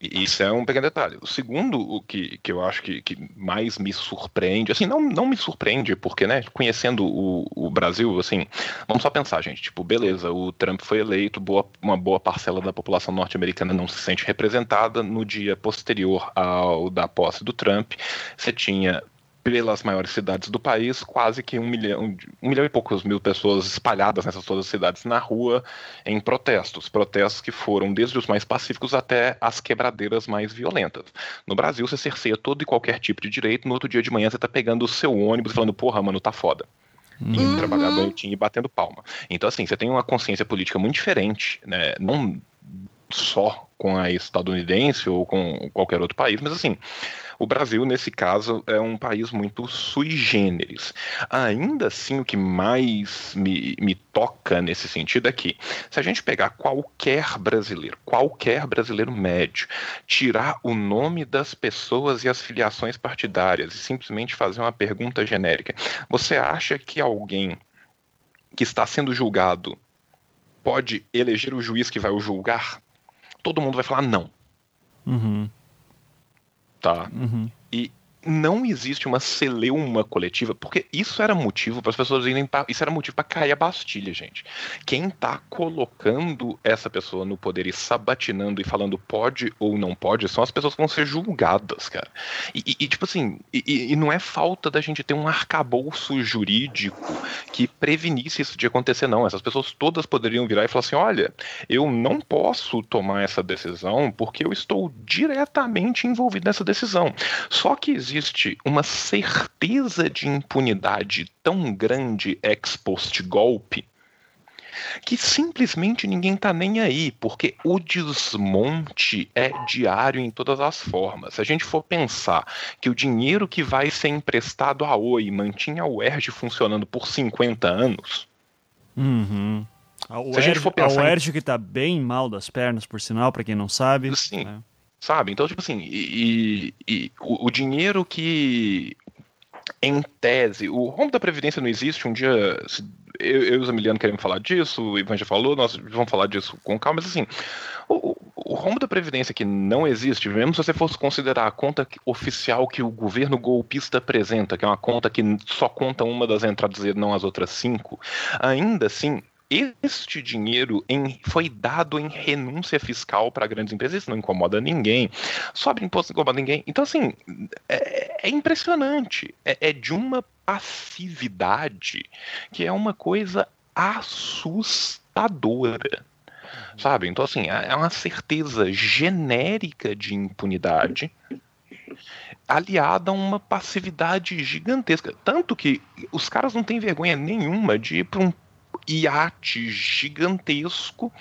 E isso é um pequeno detalhe. O segundo, o que, que eu acho que, que mais me surpreende, assim, não, não me surpreende, porque, né, conhecendo o, o Brasil, assim, vamos só pensar, gente, tipo, beleza, o Trump foi eleito, boa, uma boa parcela da população norte-americana não se sente representada. No dia posterior ao da posse do Trump, você tinha pelas maiores cidades do país, quase que um milhão, um milhão e poucos mil pessoas espalhadas nessas todas as cidades na rua em protestos. Protestos que foram desde os mais pacíficos até as quebradeiras mais violentas. No Brasil, você cerceia todo e qualquer tipo de direito, no outro dia de manhã você tá pegando o seu ônibus e falando, porra, mano, tá foda. Uhum. Indo trabalhar bonitinho e batendo palma. Então, assim, você tem uma consciência política muito diferente, né? Não só com a estadunidense ou com qualquer outro país, mas assim, o Brasil, nesse caso, é um país muito sui generis. Ainda assim, o que mais me, me toca nesse sentido é que, se a gente pegar qualquer brasileiro, qualquer brasileiro médio, tirar o nome das pessoas e as filiações partidárias e simplesmente fazer uma pergunta genérica, você acha que alguém que está sendo julgado pode eleger o juiz que vai o julgar? Todo mundo vai falar não. Uhum. Tá. Uhum. E não existe uma celeuma coletiva, porque isso era motivo para as pessoas irem pra, isso era motivo para cair a Bastilha, gente. Quem tá colocando essa pessoa no poder e sabatinando e falando pode ou não pode são as pessoas que vão ser julgadas, cara. E, e, e tipo assim, e, e, não é falta da gente ter um arcabouço jurídico que prevenisse isso de acontecer, não. Essas pessoas todas poderiam virar e falar assim: olha, eu não posso tomar essa decisão porque eu estou diretamente envolvido nessa decisão. Só que existe uma certeza de impunidade tão grande ex post golpe que simplesmente ninguém tá nem aí, porque o desmonte é diário em todas as formas. Se a gente for pensar que o dinheiro que vai ser emprestado a Oi mantinha o ERG funcionando por 50 anos, uhum. Se a gente for pensar. O Erge que tá bem mal das pernas, por sinal, para quem não sabe. Sim. Né? Sabe? Então, tipo assim, e, e o, o, dinheiro que. Em tese, o rombo da Previdência não existe. Um dia, eu, eu e o Zamiliano queremos falar disso, o Ivan já falou, nós vamos falar disso com calma, mas assim, o, o rombo da Previdência que não existe, mesmo se você fosse considerar a conta oficial que o governo golpista apresenta, que é uma conta que só conta uma das entradas e não as outras cinco, ainda assim, este dinheiro em, foi dado em renúncia fiscal para grandes empresas, isso não incomoda ninguém. Sobe imposto, não incomoda ninguém. Então, assim, é, é impressionante. É, é, de uma passividade que é uma coisa assustadora. Sabe? Então, assim, é, é uma certeza genérica de impunidade aliada a uma passividade gigantesca. Tanto que os caras não têm vergonha nenhuma de ir para um iate gigantesco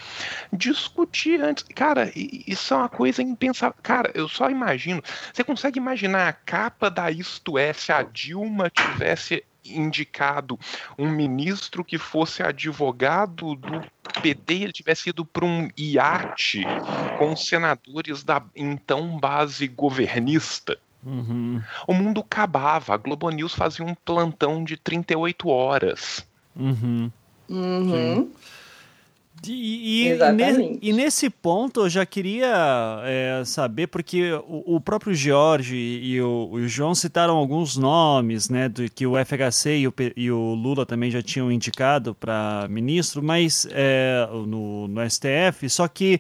discutir antes. Cara, isso é uma coisa impensável. Cara, eu só imagino. Você consegue imaginar a capa da Isto É se a Dilma tivesse indicado um ministro que fosse advogado do PT e ele tivesse ido para um iate com senadores da então base governista. Uhum. O mundo acabava. A Globo News fazia um plantão de 38 horas. Uhum. Uhum. E, e, e, e, nesse ponto eu já queria é, saber, porque o, o, próprio Jorge e o, o, João citaram alguns nomes, né, do, que o FHC e o, e o Lula também já tinham indicado para ministro, mas é, no, no STF, só que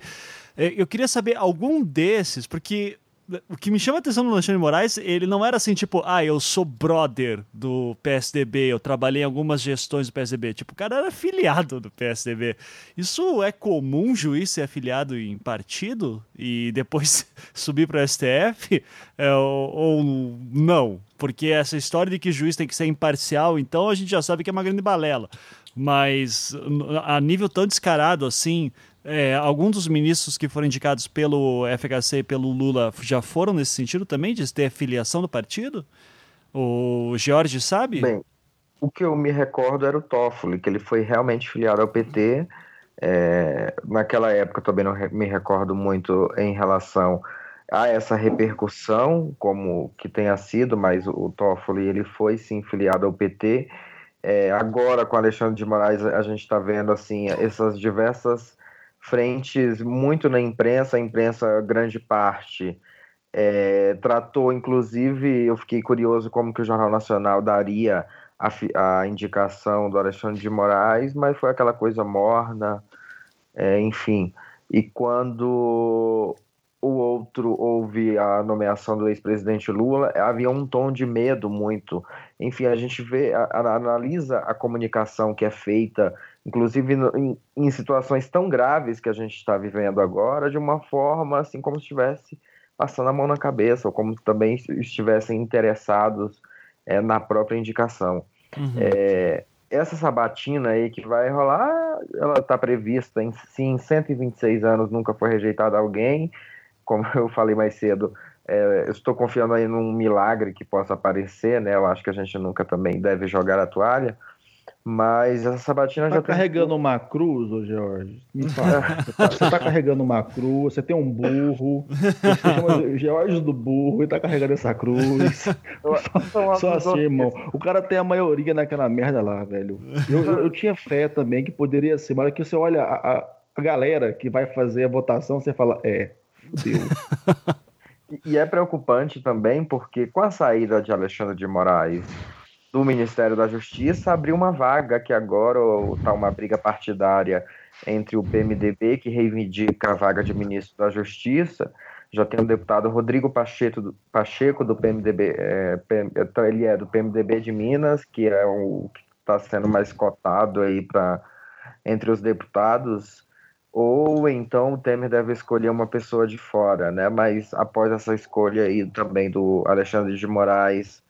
é, eu queria saber algum desses, porque o que me chama a atenção no Alexandre Moraes, ele não era assim, tipo, ah, eu sou brother do PSDB, eu trabalhei em algumas gestões do PSDB. Tipo, o cara era afiliado do PSDB. Isso é comum, juiz ser afiliado em partido e depois (laughs) subir para o STF? É, ou, ou não? Porque essa história de que juiz tem que ser imparcial, então a gente já sabe que é uma grande balela. Mas a nível tão descarado assim, é, alguns dos ministros que foram indicados pelo FHC e pelo Lula já foram nesse sentido também, de ter filiação do partido? O Jorge sabe? Bem, o que eu me recordo era o Toffoli, que ele foi realmente filiado ao PT. É, naquela época também não me recordo muito em relação a essa repercussão, como que tenha sido, mas o Toffoli ele foi sim filiado ao PT. É, agora com Alexandre de Moraes a gente está vendo assim essas diversas frentes muito na imprensa, a imprensa, grande parte, é, tratou, inclusive, eu fiquei curioso como que o Jornal Nacional daria a, a indicação do Alexandre de Moraes, mas foi aquela coisa morna, é, enfim. E quando o outro houve a nomeação do ex-presidente Lula, havia um tom de medo muito. Enfim, a gente vê, a, a, analisa a comunicação que é feita inclusive em, em situações tão graves que a gente está vivendo agora, de uma forma assim como se estivesse passando a mão na cabeça, ou como também estivessem interessados é, na própria indicação. Uhum. É, essa sabatina aí que vai rolar, ela está prevista em, se em 126 anos nunca foi rejeitada alguém, como eu falei mais cedo, é, eu estou confiando aí num milagre que possa aparecer, né? Eu acho que a gente nunca também deve jogar a toalha, mas essa sabatina tá já carregando tem... uma cruz, ô George? Me (laughs) fala. você, tá, você tá carregando uma cruz, você tem um burro, você chama George do burro e tá carregando essa cruz. (laughs) Só assim, irmão. O cara tem a maioria naquela merda lá, velho. Eu, eu, eu tinha fé também que poderia ser, mas que você olha a, a, a galera que vai fazer a votação, você fala, é, fudeu. (laughs) E é preocupante também porque com a saída de Alexandre de Moraes do Ministério da Justiça abriu uma vaga que agora está uma briga partidária entre o PMDB, que reivindica a vaga de ministro da Justiça, já tem o deputado Rodrigo Pacheco do, Pacheco, do PMDB, é, então ele é do PMDB de Minas, que é o que está sendo mais cotado aí para entre os deputados, ou então o Temer deve escolher uma pessoa de fora, né? Mas após essa escolha aí também do Alexandre de Moraes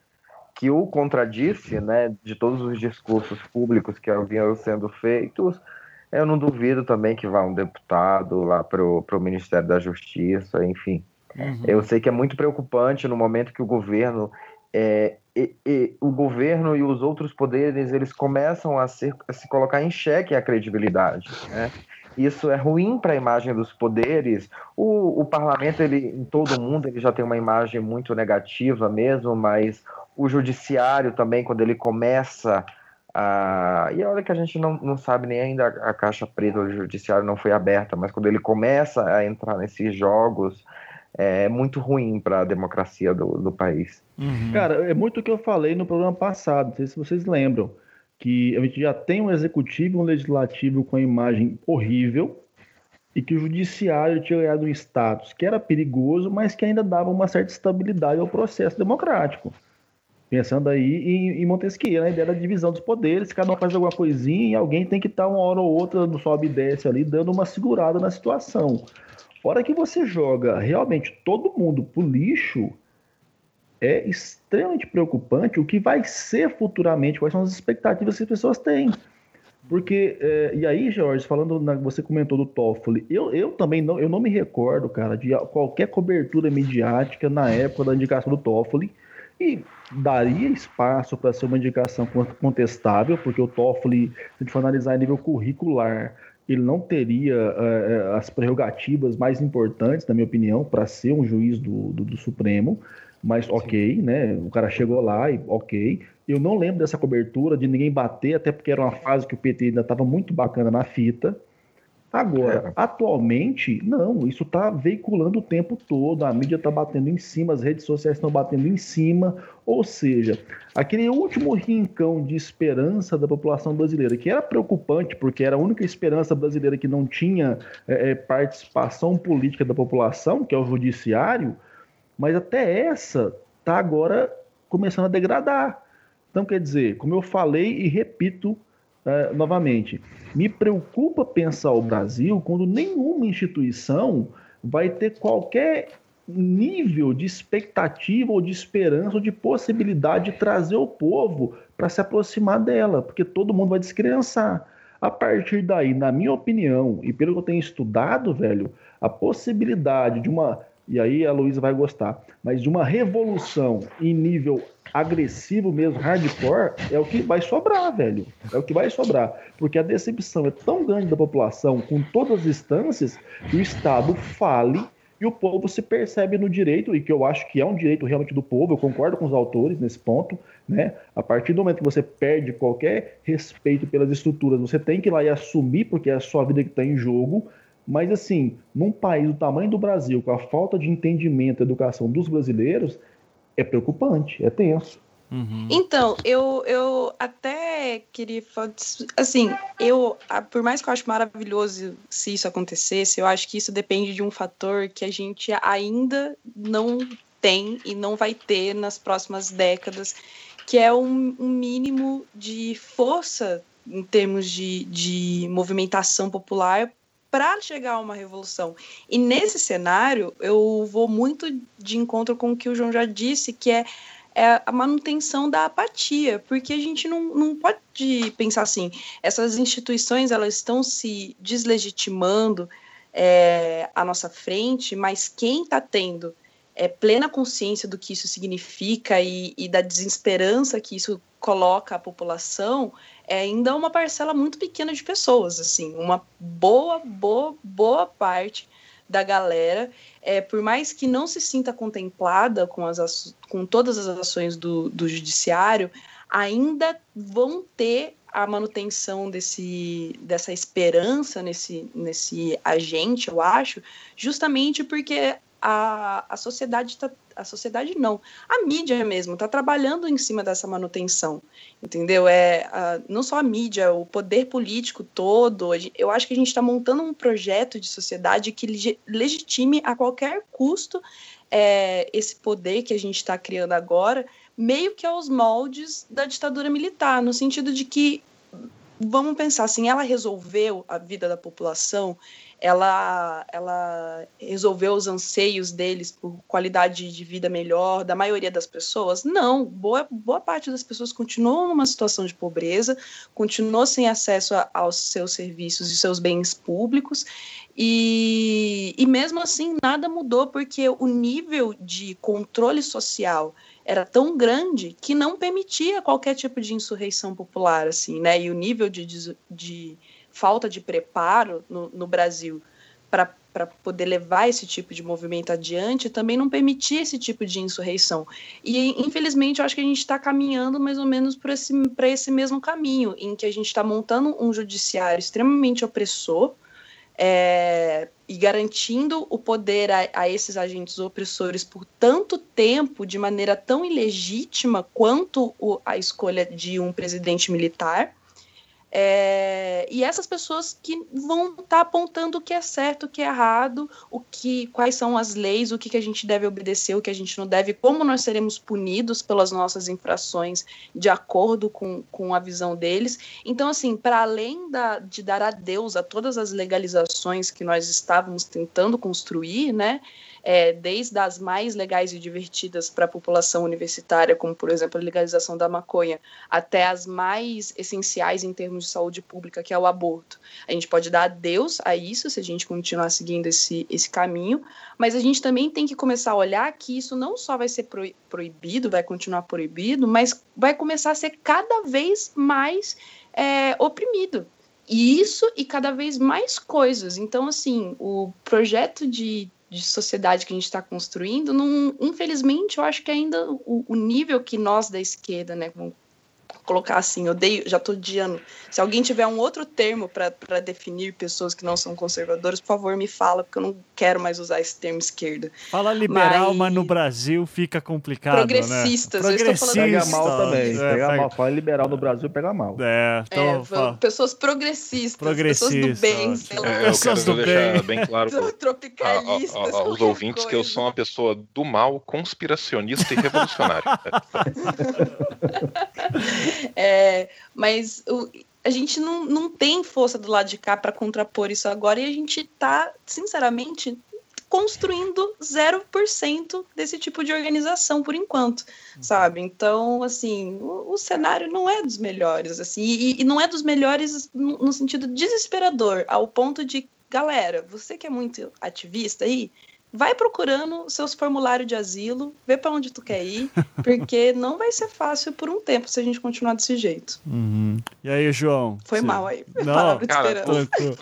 que o contradisse, né, de todos os discursos públicos que haviam sendo feitos, eu não duvido também que vá um deputado lá para o Ministério da Justiça, enfim. Uhum. Eu sei que é muito preocupante no momento que o governo é, e, e, o governo e os outros poderes eles começam a, ser, a se colocar em xeque a credibilidade. Né? Isso é ruim para a imagem dos poderes. O, o parlamento, ele, em todo o mundo, ele já tem uma imagem muito negativa mesmo, mas o judiciário também, quando ele começa a. E olha que a gente não, não sabe nem ainda a, caixa preta do judiciário não foi aberta, mas quando ele começa a entrar nesses jogos, é muito ruim para a democracia do, do país. Uhum. Cara, é muito o que eu falei no programa passado, não sei se vocês lembram, que a gente já tem um executivo e um legislativo com a imagem horrível e que o judiciário tinha ganhado um status que era perigoso, mas que ainda dava uma certa estabilidade ao processo democrático. Pensando aí em, em Montesquieu, né? a ideia da divisão dos poderes, cada um faz alguma coisinha e alguém tem que estar uma hora ou outra no sobe e desce ali, dando uma segurada na situação. Hora que você joga realmente todo mundo pro lixo, é extremamente preocupante o que vai ser futuramente, quais são as expectativas que as pessoas têm. Porque, é, e aí, Jorge, falando, na, você comentou do Toffoli, eu, eu também não, eu não me recordo, cara, de qualquer cobertura midiática na época da indicação do Toffoli, e daria espaço para ser uma indicação contestável, porque o Toffoli, se a gente for analisar em nível curricular, ele não teria uh, as prerrogativas mais importantes, na minha opinião, para ser um juiz do, do, do, Supremo. Mas ok, né? O cara chegou lá e ok. Eu não lembro dessa cobertura, de ninguém bater, até porque era uma fase que o PT ainda estava muito bacana na fita. Agora, é. atualmente, não, isso está veiculando o tempo todo, a mídia está batendo em cima, as redes sociais estão batendo em cima, ou seja, aquele último rincão de esperança da população brasileira, que era preocupante, porque era a única esperança brasileira que não tinha é, é participação política da população, que é o judiciário, mas até essa está agora começando a degradar. Então, quer dizer, como eu falei e repito é, novamente, me preocupa pensar o Brasil quando nenhuma instituição vai ter qualquer nível de expectativa ou de esperança ou de possibilidade de trazer o povo para se aproximar dela, porque todo mundo vai descrençar. A partir daí, na minha opinião, e pelo que eu tenho estudado, velho, a possibilidade de uma e aí a Luísa vai gostar. Mas de uma revolução em nível agressivo mesmo, hardcore, é o que vai sobrar, velho. É o que vai sobrar. Porque a decepção é tão grande da população com todas as instâncias que o Estado fale e o povo se percebe no direito, e que eu acho que é um direito realmente do povo, eu concordo com os autores nesse ponto, né? A partir do momento que você perde qualquer respeito pelas estruturas, você tem que ir lá e assumir, porque é a sua vida que está em jogo, mas, assim, num país do tamanho do Brasil, com a falta de entendimento e educação dos brasileiros, é preocupante, é tenso. Uhum. Então, eu, eu até queria falar, assim, eu, por mais que eu acho maravilhoso se isso acontecesse, eu acho que isso depende de um fator que a gente ainda não tem e não vai ter nas próximas décadas, que é um, um mínimo de força em termos de, de movimentação popular para chegar a uma revolução. E nesse cenário, eu vou muito de encontro com o que o João já disse, que é, é a manutenção da apatia, porque a gente não, não pode pensar assim, essas instituições elas estão se deslegitimando é, à nossa frente, mas quem está tendo é, plena consciência do que isso significa e, e da desesperança que isso coloca a população é ainda uma parcela muito pequena de pessoas, assim, uma boa, boa, boa parte da galera, é, por mais que não se sinta contemplada com, as, com todas as ações do, do judiciário, ainda vão ter a manutenção desse, dessa esperança nesse, nesse agente, eu acho, justamente porque a, a sociedade está a sociedade não, a mídia mesmo está trabalhando em cima dessa manutenção, entendeu? É a, não só a mídia, o poder político todo. Eu acho que a gente está montando um projeto de sociedade que legitime a qualquer custo é, esse poder que a gente está criando agora, meio que aos moldes da ditadura militar, no sentido de que vamos pensar assim, ela resolveu a vida da população ela, ela resolveu os anseios deles por qualidade de vida melhor da maioria das pessoas? Não, boa, boa parte das pessoas continuam numa situação de pobreza, continuou sem acesso a, aos seus serviços e seus bens públicos, E, e mesmo assim nada mudou, porque o nível de controle social era tão grande que não permitia qualquer tipo de insurreição popular, assim, né? E o nível de, de, de falta de preparo no, no Brasil para poder levar esse tipo de movimento adiante, também não permitia esse tipo de insurreição. E, infelizmente, eu acho que a gente está caminhando mais ou menos para esse, esse mesmo caminho, em que a gente está montando um judiciário extremamente opressor, é, e garantindo o poder a, a, esses agentes opressores por tanto tempo, de maneira tão ilegítima quanto o, a escolha de um presidente militar. É, e essas pessoas que vão estar tá apontando o que é certo, o que é errado, o que, quais são as leis, o que, que a gente deve obedecer, o que a gente não deve, como nós seremos punidos pelas nossas infrações de acordo com, com a visão deles. Então, assim, para além da, de dar adeus a todas as legalizações que nós estávamos tentando construir, né? É, desde as mais legais e divertidas para a população universitária, como, por exemplo, a legalização da maconha, até as mais essenciais em termos de saúde pública, que é o aborto. A gente pode dar adeus a isso se a gente continuar seguindo esse, esse caminho, mas a gente também tem que começar a olhar que isso não só vai ser proibido, vai continuar proibido, mas vai começar a ser cada vez mais é, oprimido. E isso e cada vez mais coisas. Então, assim, o projeto de de sociedade que a gente está construindo, infelizmente, eu acho que ainda o, o, nível que nós da esquerda, né, colocar assim, eu odeio, já estou odiando. Se alguém tiver um outro termo para definir pessoas que não são conservadoras, por favor, me fala, porque eu não quero mais usar esse termo esquerda. Fala liberal, mas, mas no Brasil fica complicado. Né? Progressistas, né? Progressistas. Pega mal também. É, pega, mal. Fala liberal no Brasil, pega mal. É, então, é, pessoas progressistas, progressistas, pessoas do bem. É, eu pessoas quero do deixar bem, bem claro (laughs) tropicalistas, a, a, a, os ouvintes coisa. que eu sou uma pessoa do mal, conspiracionista e revolucionária. (laughs) É, mas o, a gente não, não tem força do lado de cá para contrapor isso agora e a gente está, sinceramente, construindo 0% desse tipo de organização por enquanto, uhum. sabe? Então, assim, o, o, cenário não é dos melhores, assim, e, e não é dos melhores no, no, sentido desesperador, ao ponto de, galera, você que é muito ativista aí, vai procurando seus formulários de asilo, vê para onde tu quer ir, (laughs) porque não vai ser fácil por um tempo se a gente continuar desse jeito. Uhum. E aí, João? Foi mal aí. (laughs) Não, cara,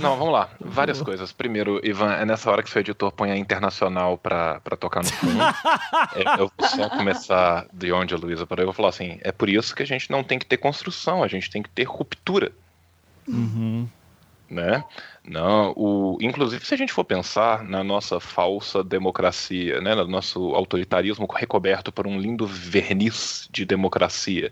não, vamos lá. Várias coisas. Primeiro, Ivan, é nessa hora que seu editor põe a internacional para tocar no fundo. (laughs) é, eu vou só começar de onde a Luísa parou. Eu vou falar assim: é por isso que a gente não tem que ter construção, a gente tem que ter ruptura. Uhum né? Não, o, inclusive se a gente for pensar na nossa falsa democracia, né, no nosso autoritarismo recoberto por um lindo verniz de democracia,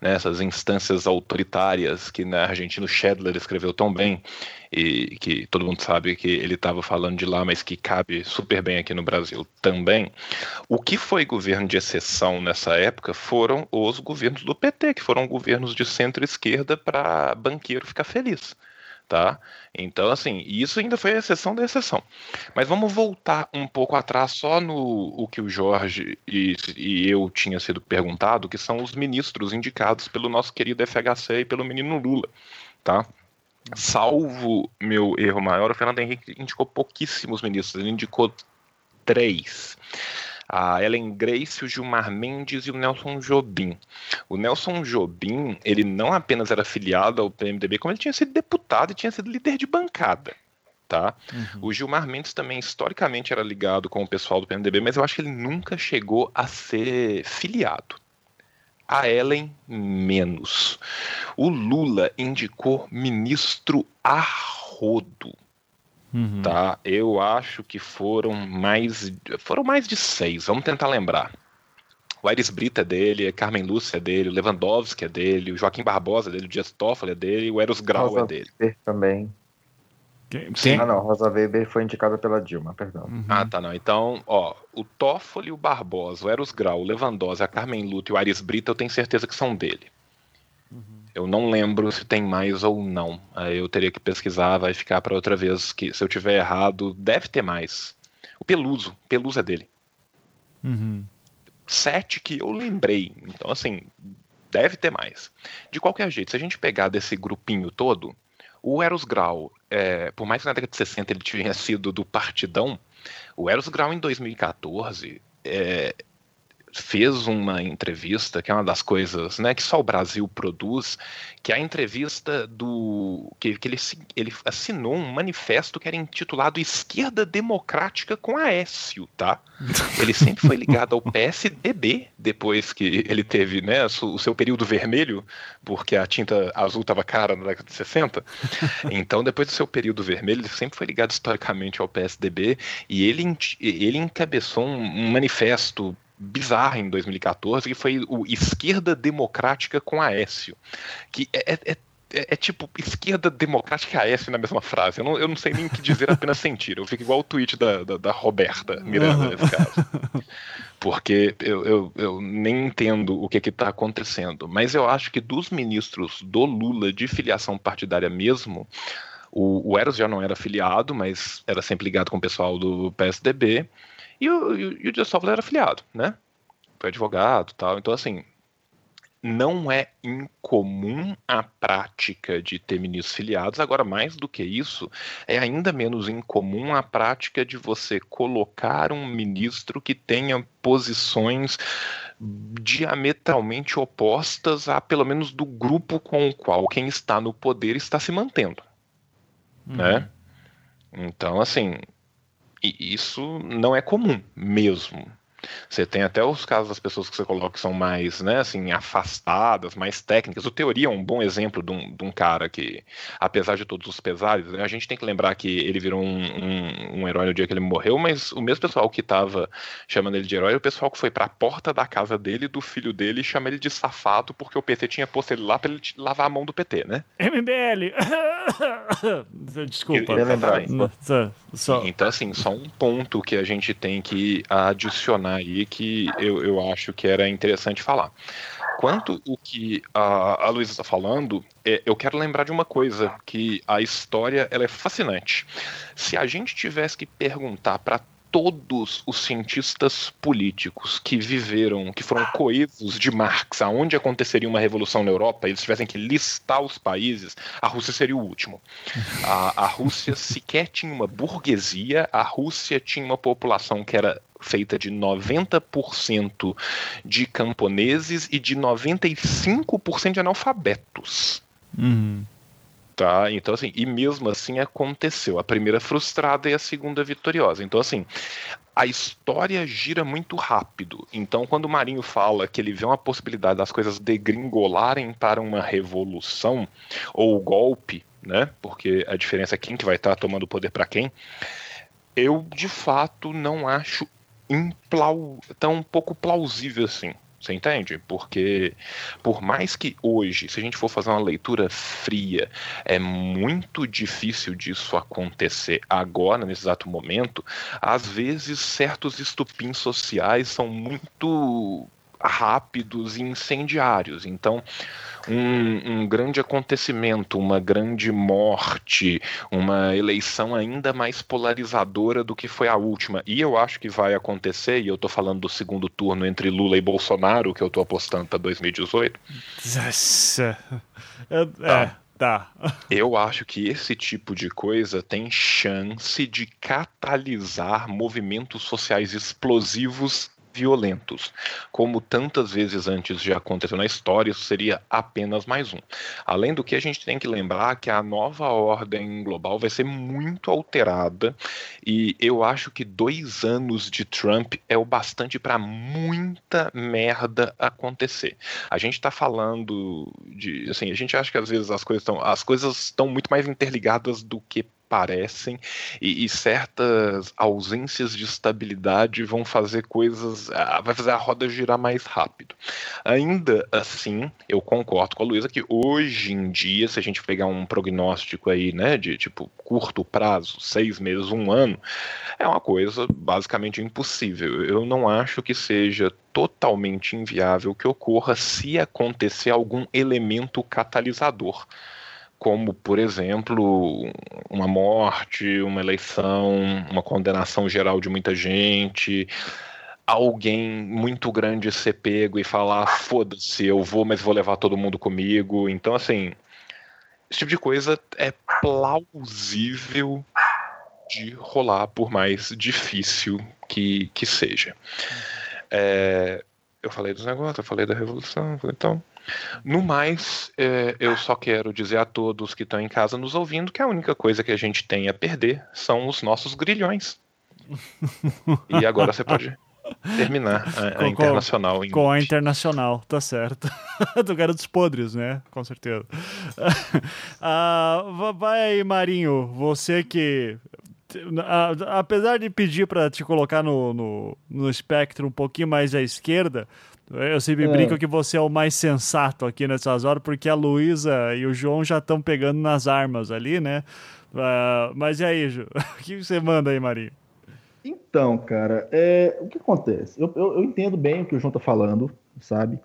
né, essas instâncias autoritárias que na Argentina o Schedler escreveu tão bem e que todo mundo sabe que ele estava falando de lá, mas que cabe super bem aqui no Brasil também. O que foi governo de exceção nessa época foram os governos do PT, que foram governos de centro-esquerda para banqueiro ficar feliz tá? Então, assim, isso ainda foi exceção da exceção. Mas vamos voltar um pouco atrás só no o que o Jorge e, e eu tinha sido perguntado, que são os ministros indicados pelo nosso querido FHC e pelo menino Lula, tá? Salvo meu erro maior, o Fernando Henrique indicou pouquíssimos ministros, ele indicou três a Ellen Grace, o Gilmar Mendes e o Nelson Jobim. O Nelson Jobim, ele não apenas era filiado ao PMDB, como ele tinha sido deputado e tinha sido líder de bancada. Tá? Uhum. O Gilmar Mendes também historicamente era ligado com o pessoal do PMDB, mas eu acho que ele nunca chegou a ser filiado. A Ellen menos. O Lula indicou ministro Arrodo. Uhum. Tá? Eu acho que foram mais foram mais de seis. Vamos tentar lembrar. O Aires Brita é dele, a Carmen Lúcia é dele, o Lewandowski é dele, o Joaquim Barbosa é dele, o Dias Toffoli é dele, o Eros Grau Rosa é dele. Weber também. Quem? Sim. Ah, não, Rosa Weber foi indicada pela Dilma, perdão. Uhum. Ah, tá, não. Então, ó, o Toffoli, o Barbosa, o Eros Grau, o Lewandowski, a Carmen Lúcia e o Aires Brita, eu tenho certeza que são dele. Uhum. Eu não lembro se tem mais ou não. Aí eu teria que pesquisar, vai ficar para outra vez. Que se eu tiver errado, deve ter mais. O Peluso, Peluso é dele. Uhum. Sete que eu lembrei. Então, assim, deve ter mais. De qualquer jeito, se a gente pegar desse grupinho todo, o Eros Grau, é, por mais que na década de 60 ele (laughs) tinha sido do Partidão, o Eros Grau em 2014 é, fez uma entrevista, que é uma das coisas né, que só o Brasil produz, que é a entrevista do. que, que ele, ele assinou um manifesto que era intitulado Esquerda Democrática com Aécio, tá? (laughs) Ele sempre foi ligado ao PSDB, depois que ele teve né, o seu período vermelho, porque a tinta azul estava cara na década de 60. Então, depois do seu período vermelho, ele sempre foi ligado historicamente ao PSDB e ele, ele encabeçou um, um manifesto bizarra em 2014, que foi o Esquerda Democrática com Aécio. Que é, é, é, é tipo esquerda democrática e Aécio na mesma frase. Eu não, eu não sei nem o que dizer, apenas sentir. Eu fico igual o tweet da, da, da Roberta Miranda uhum. nesse caso. Porque eu, eu, eu, nem entendo o que está acontecendo. Mas eu acho que dos ministros do Lula de filiação partidária mesmo, o, o Eros já não era filiado, mas era sempre ligado com o pessoal do PSDB. E o, e o era afiliado, né? Foi advogado tal. Então, assim, não é incomum a prática de ter ministros filiados. Agora, mais do que isso, é ainda menos incomum a prática de você colocar um ministro que tenha posições diametralmente opostas a pelo menos do grupo com o qual quem está no poder está se mantendo, uhum. né? Então, assim, e isso não é comum mesmo. Você tem até os casos das pessoas que você coloca que são mais, né, assim, afastadas, mais técnicas. O Teoria é um bom exemplo de um, de um cara que, apesar de todos os pesares, né, a gente tem que lembrar que ele virou um, um, um herói no dia que ele morreu, mas o mesmo pessoal que estava chamando ele de herói, o pessoal que foi para a porta da casa dele, do filho dele, e chama ele de safado porque o PT tinha posto ele lá para ele lavar a mão do PT, né? MBL! (coughs) Desculpa. Eu, eu só... Então, assim, só um ponto que a gente tem que adicionar aí que eu, eu acho que era interessante falar. Quanto o que a, a Luísa está falando, é, eu quero lembrar de uma coisa, que a história ela é fascinante. Se a gente tivesse que perguntar para todos os cientistas políticos que viveram, que foram coesos de Marx, aonde aconteceria uma revolução na Europa, eles tivessem que listar os países, a Rússia seria o último. A, a Rússia sequer tinha uma burguesia, a Rússia tinha uma população que era feita de 90% de camponeses e de 95% de analfabetos. Uhum. Tá? Então, assim, e mesmo assim aconteceu. A primeira frustrada e a segunda vitoriosa. Então, assim, a história gira muito rápido. Então, quando o Marinho fala que ele vê uma possibilidade das coisas degringolarem para uma revolução ou golpe, né? Porque a diferença é quem que vai estar tomando o poder para quem. Eu, de fato, não acho implau... tão pouco plausível assim. Você entende? Porque, por mais que hoje, se a gente for fazer uma leitura fria, é muito difícil disso acontecer agora, nesse exato momento, às vezes certos estupins sociais são muito rápidos e incendiários. Então, um, um, grande acontecimento, uma grande morte, uma eleição ainda mais polarizadora do que foi a última. E eu acho que vai acontecer, e eu estou falando do segundo turno entre Lula e Bolsonaro, que eu estou apostando para 2018. É, tá. Tá. Eu acho que esse tipo de coisa tem chance de catalisar movimentos sociais explosivos violentos. Como tantas vezes antes já aconteceu na história, isso seria apenas mais um. Além do que, a gente tem que lembrar que a nova ordem global vai ser muito alterada e eu acho que dois anos de Trump é o bastante para muita merda acontecer. A gente está falando de, assim, a gente acha que às vezes as coisas estão, as coisas estão muito mais interligadas do que parecem e, e, certas ausências de estabilidade vão fazer coisas, vai fazer a roda girar mais rápido. Ainda assim, eu concordo com a Luísa que hoje em dia, se a gente pegar um prognóstico aí, né, de tipo curto prazo, seis meses, um ano, é uma coisa basicamente impossível. Eu não acho que seja totalmente inviável que ocorra se acontecer algum elemento catalisador como, por exemplo, uma morte, uma eleição, uma condenação geral de muita gente, alguém muito grande ser pego e falar: foda-se, eu vou, mas vou levar todo mundo comigo. Então, assim, esse tipo de coisa é plausível de rolar, por mais difícil que, que seja. É, eu falei dos negócios, eu falei da revolução, então. No mais, é, eu só quero dizer a todos que estão em casa nos ouvindo que a única coisa que a gente tem a perder são os nossos grilhões. (laughs) e agora você pode terminar a, a com, internacional. Com, com a internacional, tá certo. (laughs) Do Garotos Podres, né? Com certeza. (laughs) ah, vai aí, Marinho. Você que apesar de pedir para te colocar no, no, no espectro um pouquinho mais à esquerda, eu sempre é. brinco que você é o mais sensato aqui nessas horas, porque a Luísa e o João já estão pegando nas armas ali, né? Uh, mas e aí, Ju? (laughs) O que você manda aí, Marinho? Então, cara, é, o que acontece? Eu, eu, eu, entendo bem o que o João tá falando, sabe?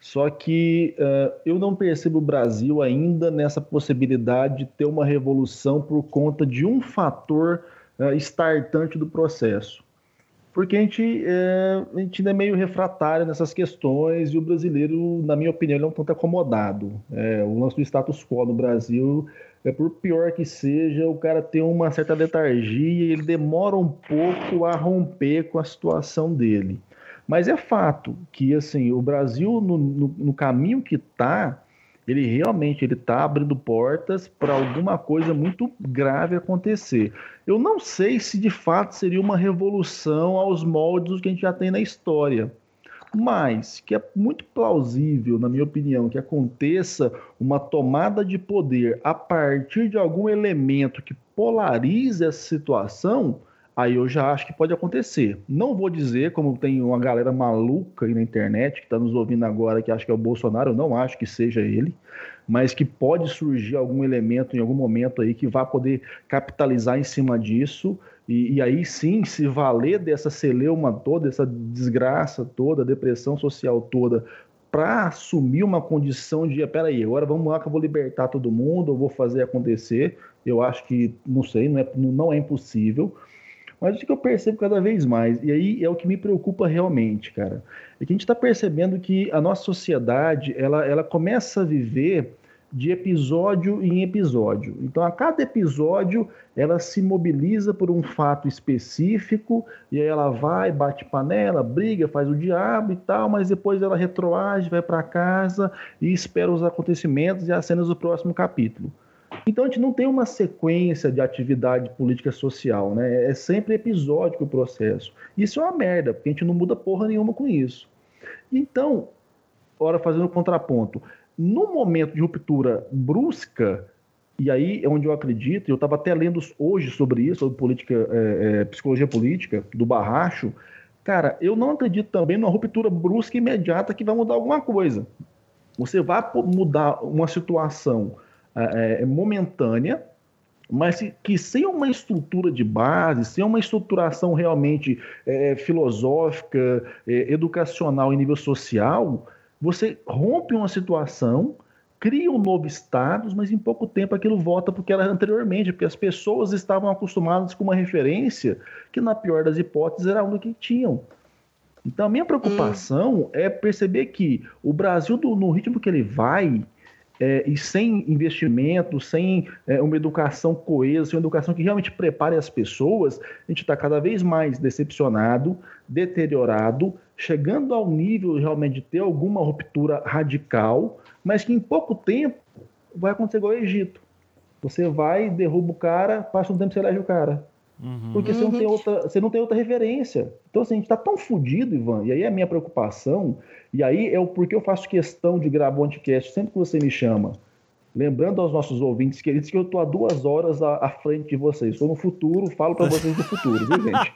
Só que uh, eu não percebo o Brasil ainda nessa possibilidade de ter uma revolução por conta de um fator uh, startante do processo porque a gente, é, a gente ainda é meio refratário nessas questões e o brasileiro, na minha opinião, ele é um tanto acomodado. É, o lance do status quo no Brasil, é por pior que seja, o cara tem uma certa letargia e ele demora um pouco a romper com a situação dele. Mas é fato que assim o Brasil, no, no, no caminho que está, ele realmente ele está abrindo portas para alguma coisa muito grave acontecer. Eu não sei se de fato seria uma revolução aos moldes que a gente já tem na história, mas que é muito plausível, na minha opinião, que aconteça uma tomada de poder a partir de algum elemento que polarize essa situação aí eu já acho que pode acontecer. Não vou dizer, como tem uma galera maluca aí na internet que está nos ouvindo agora que acha que é o Bolsonaro, eu não acho que seja ele, mas que pode surgir algum elemento em algum momento aí que vá poder capitalizar em cima disso e, e aí sim se valer dessa celeuma toda, essa desgraça toda, depressão social toda, para assumir uma condição de, peraí, agora vamos lá que eu vou libertar todo mundo, eu vou fazer acontecer. Eu acho que, não sei, não é, não é impossível, mas o que eu percebo cada vez mais, e aí é o que me preocupa realmente, cara, é que a gente está percebendo que a nossa sociedade ela, ela começa a viver de episódio em episódio. Então, a cada episódio, ela se mobiliza por um fato específico, e aí ela vai, bate panela, briga, faz o diabo e tal, mas depois ela retroage, vai para casa e espera os acontecimentos e as cenas do próximo capítulo. Então a gente não tem uma sequência de atividade política social, né? É sempre episódico o processo. Isso é uma merda, porque a gente não muda porra nenhuma com isso. Então, ora fazendo o contraponto, no momento de ruptura brusca, e aí é onde eu acredito, eu estava até lendo hoje sobre isso, sobre política, é, é, psicologia política, do Barracho, cara, eu não acredito também numa ruptura brusca e imediata que vai mudar alguma coisa. Você vai mudar uma situação é, é, momentânea, mas que sem uma estrutura de base, sem uma estruturação realmente é, filosófica, é, educacional em nível social, você rompe uma situação, cria um novo status, mas em pouco tempo aquilo volta porque era anteriormente, porque as pessoas estavam acostumadas com uma referência que, na pior das hipóteses, era a única que tinham. Então, a minha preocupação hum. é perceber que o Brasil, no ritmo que ele vai, é, e sem investimento, sem é, uma educação coesa, sem uma educação que realmente prepare as pessoas, a gente está cada vez mais decepcionado, deteriorado, chegando ao nível realmente de ter alguma ruptura radical, mas que em pouco tempo vai acontecer igual ao Egito. Você vai, derruba o cara, passa um tempo você elege o cara. Uhum. Porque você não, tem uhum. outra, você não tem outra referência. Então, assim, a gente está tão fodido, Ivan, e aí é a minha preocupação, e aí é o porquê eu faço questão de gravar um podcast sempre que você me chama. Lembrando aos nossos ouvintes queridos que eu estou há duas horas à, à, frente de vocês. Estou no futuro, falo para vocês do futuro, viu, gente?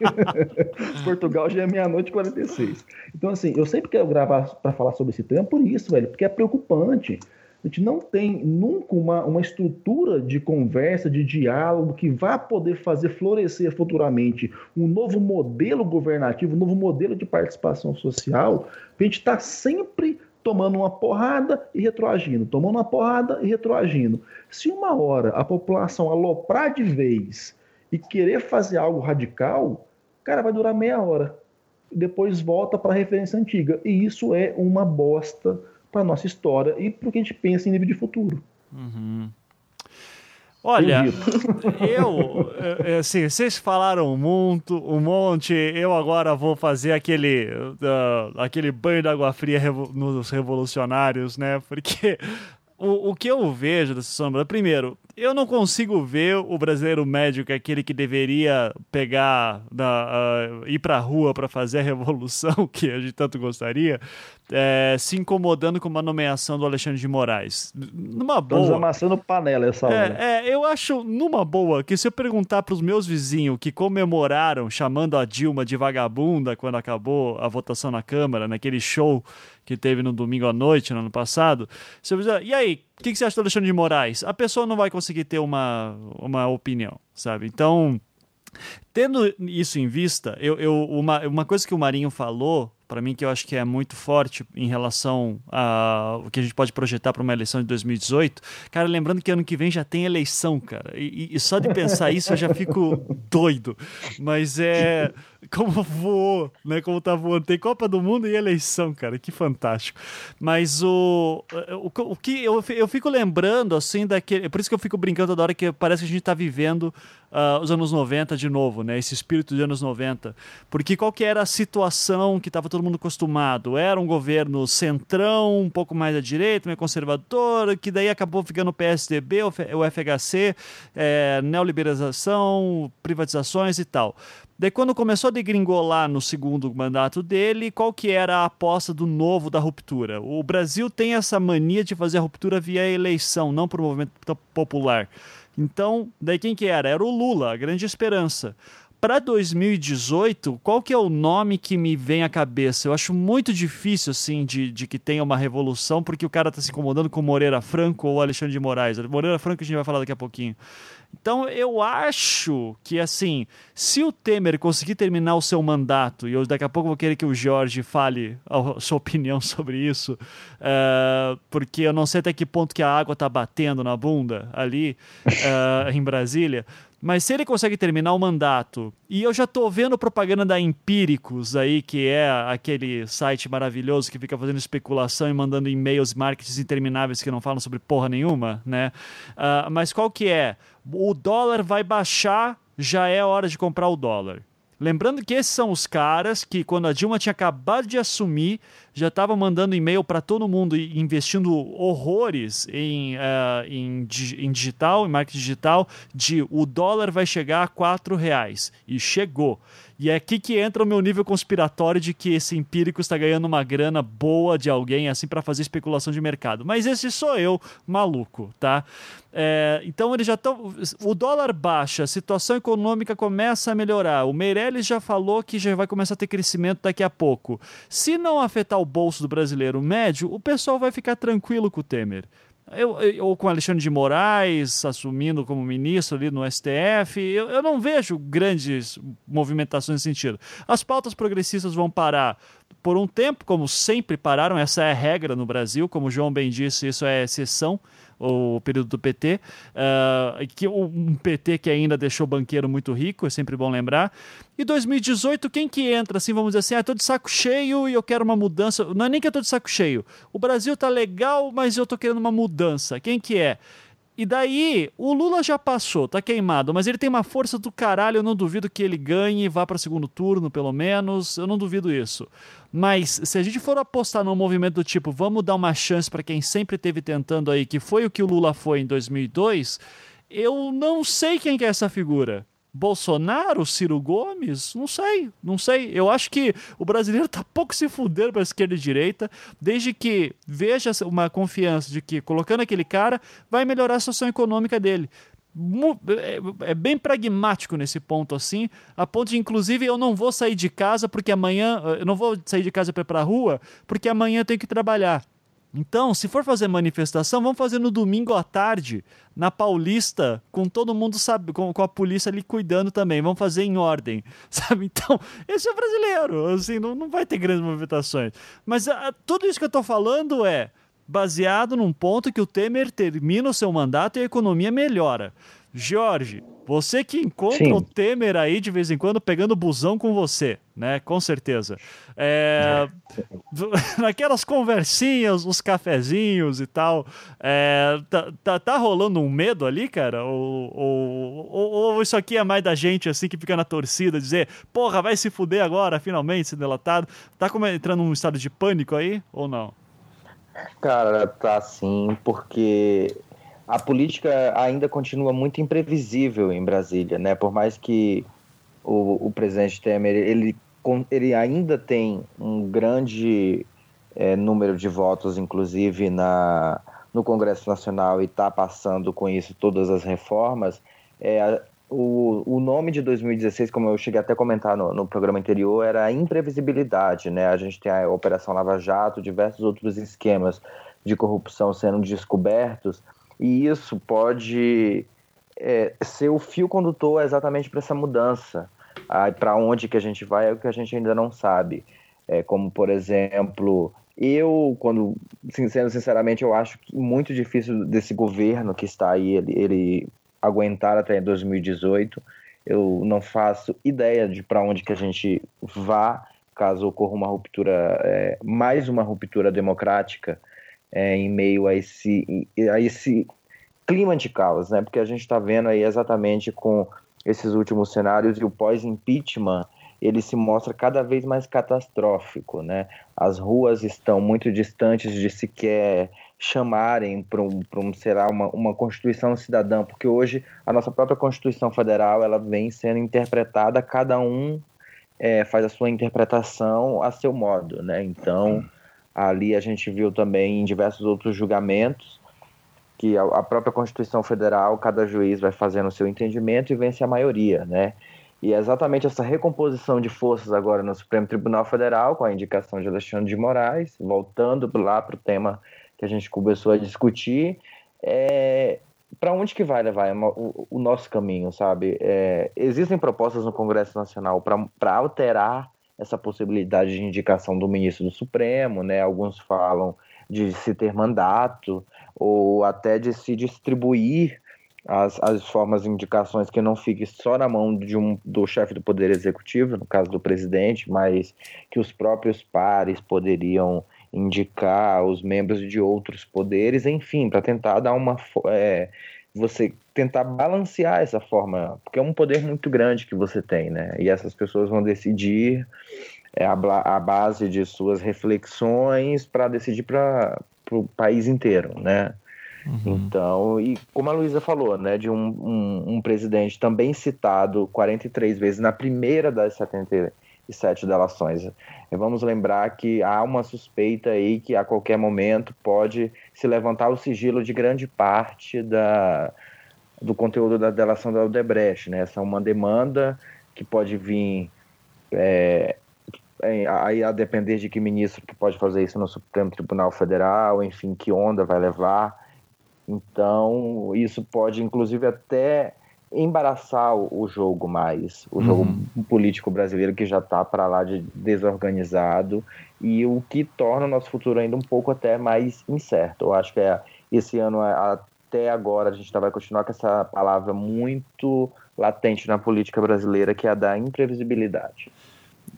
(laughs) Portugal já é meia-noite e 46. Então, assim, eu sempre quero gravar para falar sobre esse tema por isso, velho, porque é preocupante. A gente não tem nunca uma, uma estrutura de conversa, de diálogo que vá poder fazer florescer futuramente um novo modelo governativo, um novo modelo de participação social. A gente está sempre tomando uma porrada e retroagindo, tomando uma porrada e retroagindo. Se uma hora a população aloprar de vez e querer fazer algo radical, cara, vai durar meia hora. Depois volta para a referência antiga. E isso é uma bosta para nossa história e para o que a gente pensa em nível de futuro. Uhum. Olha, eu, (laughs) é, assim, vocês falaram muito, um monte, eu agora vou fazer aquele, uh, aquele banho de água fria revo nos revolucionários, né? Porque o, o que eu vejo dessa sombra, primeiro, eu não consigo ver o brasileiro é aquele que deveria pegar, na, uh, ir pra rua para fazer a revolução (laughs) que a gente tanto gostaria, é, se incomodando com uma nomeação do Alexandre de Moraes. Numa boa. Estamos amassando panela essa hora. É, é, eu acho, numa boa, que se eu perguntar para os meus vizinhos que comemoraram chamando a Dilma de vagabunda quando acabou a votação na Câmara, naquele show que teve no domingo à noite, no ano passado, você dizer, e aí, o que, que você acha do Alexandre de Moraes? A pessoa não vai conseguir ter uma, uma opinião, sabe? Então. Tendo isso em vista, eu, eu, uma, uma coisa que o Marinho falou para mim que eu acho que é muito forte em relação a o que a gente pode projetar para uma eleição de 2018. Cara, lembrando que ano que vem já tem eleição, cara. E, e só de pensar isso eu já fico doido. Mas é como voou, né? Como tá voando. Tem Copa do Mundo e eleição, cara. Que fantástico. Mas o, o, o que eu, eu fico lembrando, assim, daquele. Por isso que eu fico brincando toda hora que parece que a gente tá vivendo uh, os anos 90 de novo, né? Esse espírito de anos 90. Porque qual que era a situação que estava todo mundo acostumado? Era um governo centrão, um pouco mais à direita, meio conservador, que daí acabou ficando o PSDB, o FHC, é, neoliberalização, privatizações e tal. Daí quando começou a degringolar no segundo mandato dele, qual que era a aposta do novo da ruptura? O Brasil tem essa mania de fazer a ruptura via eleição, não por movimento popular. Então, daí quem que era? Era o Lula, a grande esperança. Para 2018, qual que é o nome que me vem à cabeça? Eu acho muito difícil, assim, de, de que tenha uma revolução, porque o cara está se incomodando com Moreira Franco ou Alexandre de Moraes. Moreira Franco a gente vai falar daqui a pouquinho. Então eu acho que assim, se o Temer conseguir terminar o seu mandato, e eu daqui a pouco vou querer que o Jorge fale a sua opinião (laughs) sobre isso, uh, porque eu não sei até que ponto que a água está batendo na bunda ali uh, em Brasília, mas se ele consegue terminar o mandato, e eu já tô vendo propaganda da Empíricos aí, que é aquele site maravilhoso que fica fazendo especulação e mandando e-mails marketings intermináveis que não falam sobre porra nenhuma, né? Uh, mas qual que é? O dólar vai baixar, já é hora de comprar o dólar. Lembrando que esses são os caras que, quando a Dilma tinha acabado de assumir, já estavam mandando e-mail para todo mundo investindo horrores em, uh, em, em, digital, em marketing digital, de o dólar vai chegar a quatro reais. E chegou. E é aqui que entra o meu nível conspiratório de que esse empírico está ganhando uma grana boa de alguém assim para fazer especulação de mercado. Mas esse sou eu, maluco, tá? É, então eles já estão. O dólar baixa, a situação econômica começa a melhorar. O Meirelles já falou que já vai começar a ter crescimento daqui a pouco. Se não afetar o bolso do brasileiro médio, o pessoal vai ficar tranquilo com o Temer. Eu, eu, ou com Alexandre de Moraes assumindo como ministro ali no STF, eu, eu não vejo grandes movimentações nesse sentido. As pautas progressistas vão parar por um tempo, como sempre pararam, essa é a regra no Brasil, como o João bem disse, isso é exceção o período do PT, uh, ah, que um PT que ainda deixou o banqueiro muito rico, é sempre bom lembrar. E 2018, quem que entra assim, vamos dizer assim, ah, tô de saco cheio e eu quero uma mudança. Não é nem que eu tô de saco cheio. O Brasil tá legal, mas eu tô querendo uma mudança. Quem que é? E daí, o Lula já passou, tá queimado, mas ele tem uma força do caralho, eu não duvido que ele ganhe, vá para segundo turno, pelo menos, eu não duvido isso. Mas se a gente for apostar num movimento do tipo, vamos dar uma chance para quem sempre teve tentando aí, que foi o que o Lula foi em 2002, eu não sei quem que é essa figura. Bolsonaro, Ciro Gomes? Não sei, não sei. Eu acho que o brasileiro tá pouco se fudendo para esquerda e direita, desde que veja uma confiança de que colocando aquele cara vai melhorar a situação econômica dele. É, é bem pragmático nesse ponto assim, a ponto de inclusive eu não vou sair de casa porque amanhã eu não vou sair de casa para ir para a rua porque amanhã eu tenho que trabalhar. Então, se for fazer manifestação, vamos fazer no domingo à tarde, na Paulista, com todo mundo sabe, com, com, a polícia ali cuidando também. Vamos fazer em ordem, (laughs) sabe? Então, esse é brasileiro, assim, não, não vai ter grandes movimentações. Mas a, tudo isso que eu estou falando é baseado num ponto que o Temer termina o seu mandato e a economia melhora. Jorge, você que encontra Sim. o Temer aí de vez em quando pegando busão com você, né? Com certeza. É, (laughs) naquelas conversinhas, os cafezinhos e tal, é, tá, tá, tá, rolando um medo ali, cara? Ou, ou, ou, ou, isso aqui é mais da gente assim que fica na torcida, dizer, porra, vai se fuder agora, finalmente, se delatado? Tá entrando num estado de pânico aí ou não? Cara, tá sim, porque a política ainda continua muito imprevisível em Brasília, né? Por mais que o, o presidente Temer ele, ele ainda tem um grande é, número de votos, inclusive na, no Congresso Nacional, e está passando com isso todas as reformas, é, o, o nome de 2016, como eu cheguei até a comentar no, no programa anterior, era a imprevisibilidade, né? A gente tem a Operação Lava Jato, diversos outros esquemas de corrupção sendo descobertos, e isso pode é, ser o fio condutor exatamente para essa mudança. Para onde que a gente vai é o que a gente ainda não sabe. É, como, por exemplo, eu, quando, sendo sinceramente, eu acho muito difícil desse governo que está aí, ele, ele aguentar até 2018. Eu não faço ideia de para onde que a gente vá caso ocorra uma ruptura, é, mais uma ruptura democrática é, em meio a esse, a esse clima de caos, né? Porque a gente está vendo aí exatamente com esses últimos cenários e o pós-impeachment ele se mostra cada vez mais catastrófico, né? As ruas estão muito distantes de sequer chamarem para um, um, será uma, uma Constituição cidadã, porque hoje a nossa própria Constituição Federal ela vem sendo interpretada, cada um é, faz a sua interpretação a seu modo, né? Então Ali a gente viu também em diversos outros julgamentos que a própria Constituição Federal, cada juiz vai fazendo o seu entendimento e vence a maioria, né? E é exatamente essa recomposição de forças agora no Supremo Tribunal Federal, com a indicação de Alexandre de Moraes, voltando lá para o tema que a gente começou a discutir, é, para onde que vai levar o, o nosso caminho, sabe? É, existem propostas no Congresso Nacional para alterar essa possibilidade de indicação do ministro do Supremo, né? Alguns falam de se ter mandato ou até de se distribuir as, as formas de indicações que não fique só na mão de um, do chefe do Poder Executivo, no caso do presidente, mas que os próprios pares poderiam indicar os membros de outros poderes, enfim, para tentar dar uma é, você tentar balancear essa forma, porque é um poder muito grande que você tem, né? E essas pessoas vão decidir é, a, a base de suas reflexões para decidir para o país inteiro, né? Uhum. Então, e como a Luísa falou, né, de um, um, um, presidente também citado 43 vezes na primeira das 77 delações. E vamos lembrar que há uma suspeita aí que a qualquer momento pode se levantar o sigilo de grande parte da, do conteúdo da delação da Odebrecht. Né? Essa é uma demanda que pode vir é, aí a depender de que ministro que pode fazer isso no Supremo Tribunal Federal, enfim, que onda vai levar. Então, isso pode, inclusive, até embaraçar o, jogo mais, o jogo uhum. político brasileiro que já está para lá de desorganizado e o que torna o nosso futuro ainda um pouco até mais incerto. Eu acho que é, esse ano até agora a gente vai continuar com essa palavra muito latente na política brasileira que é a da imprevisibilidade.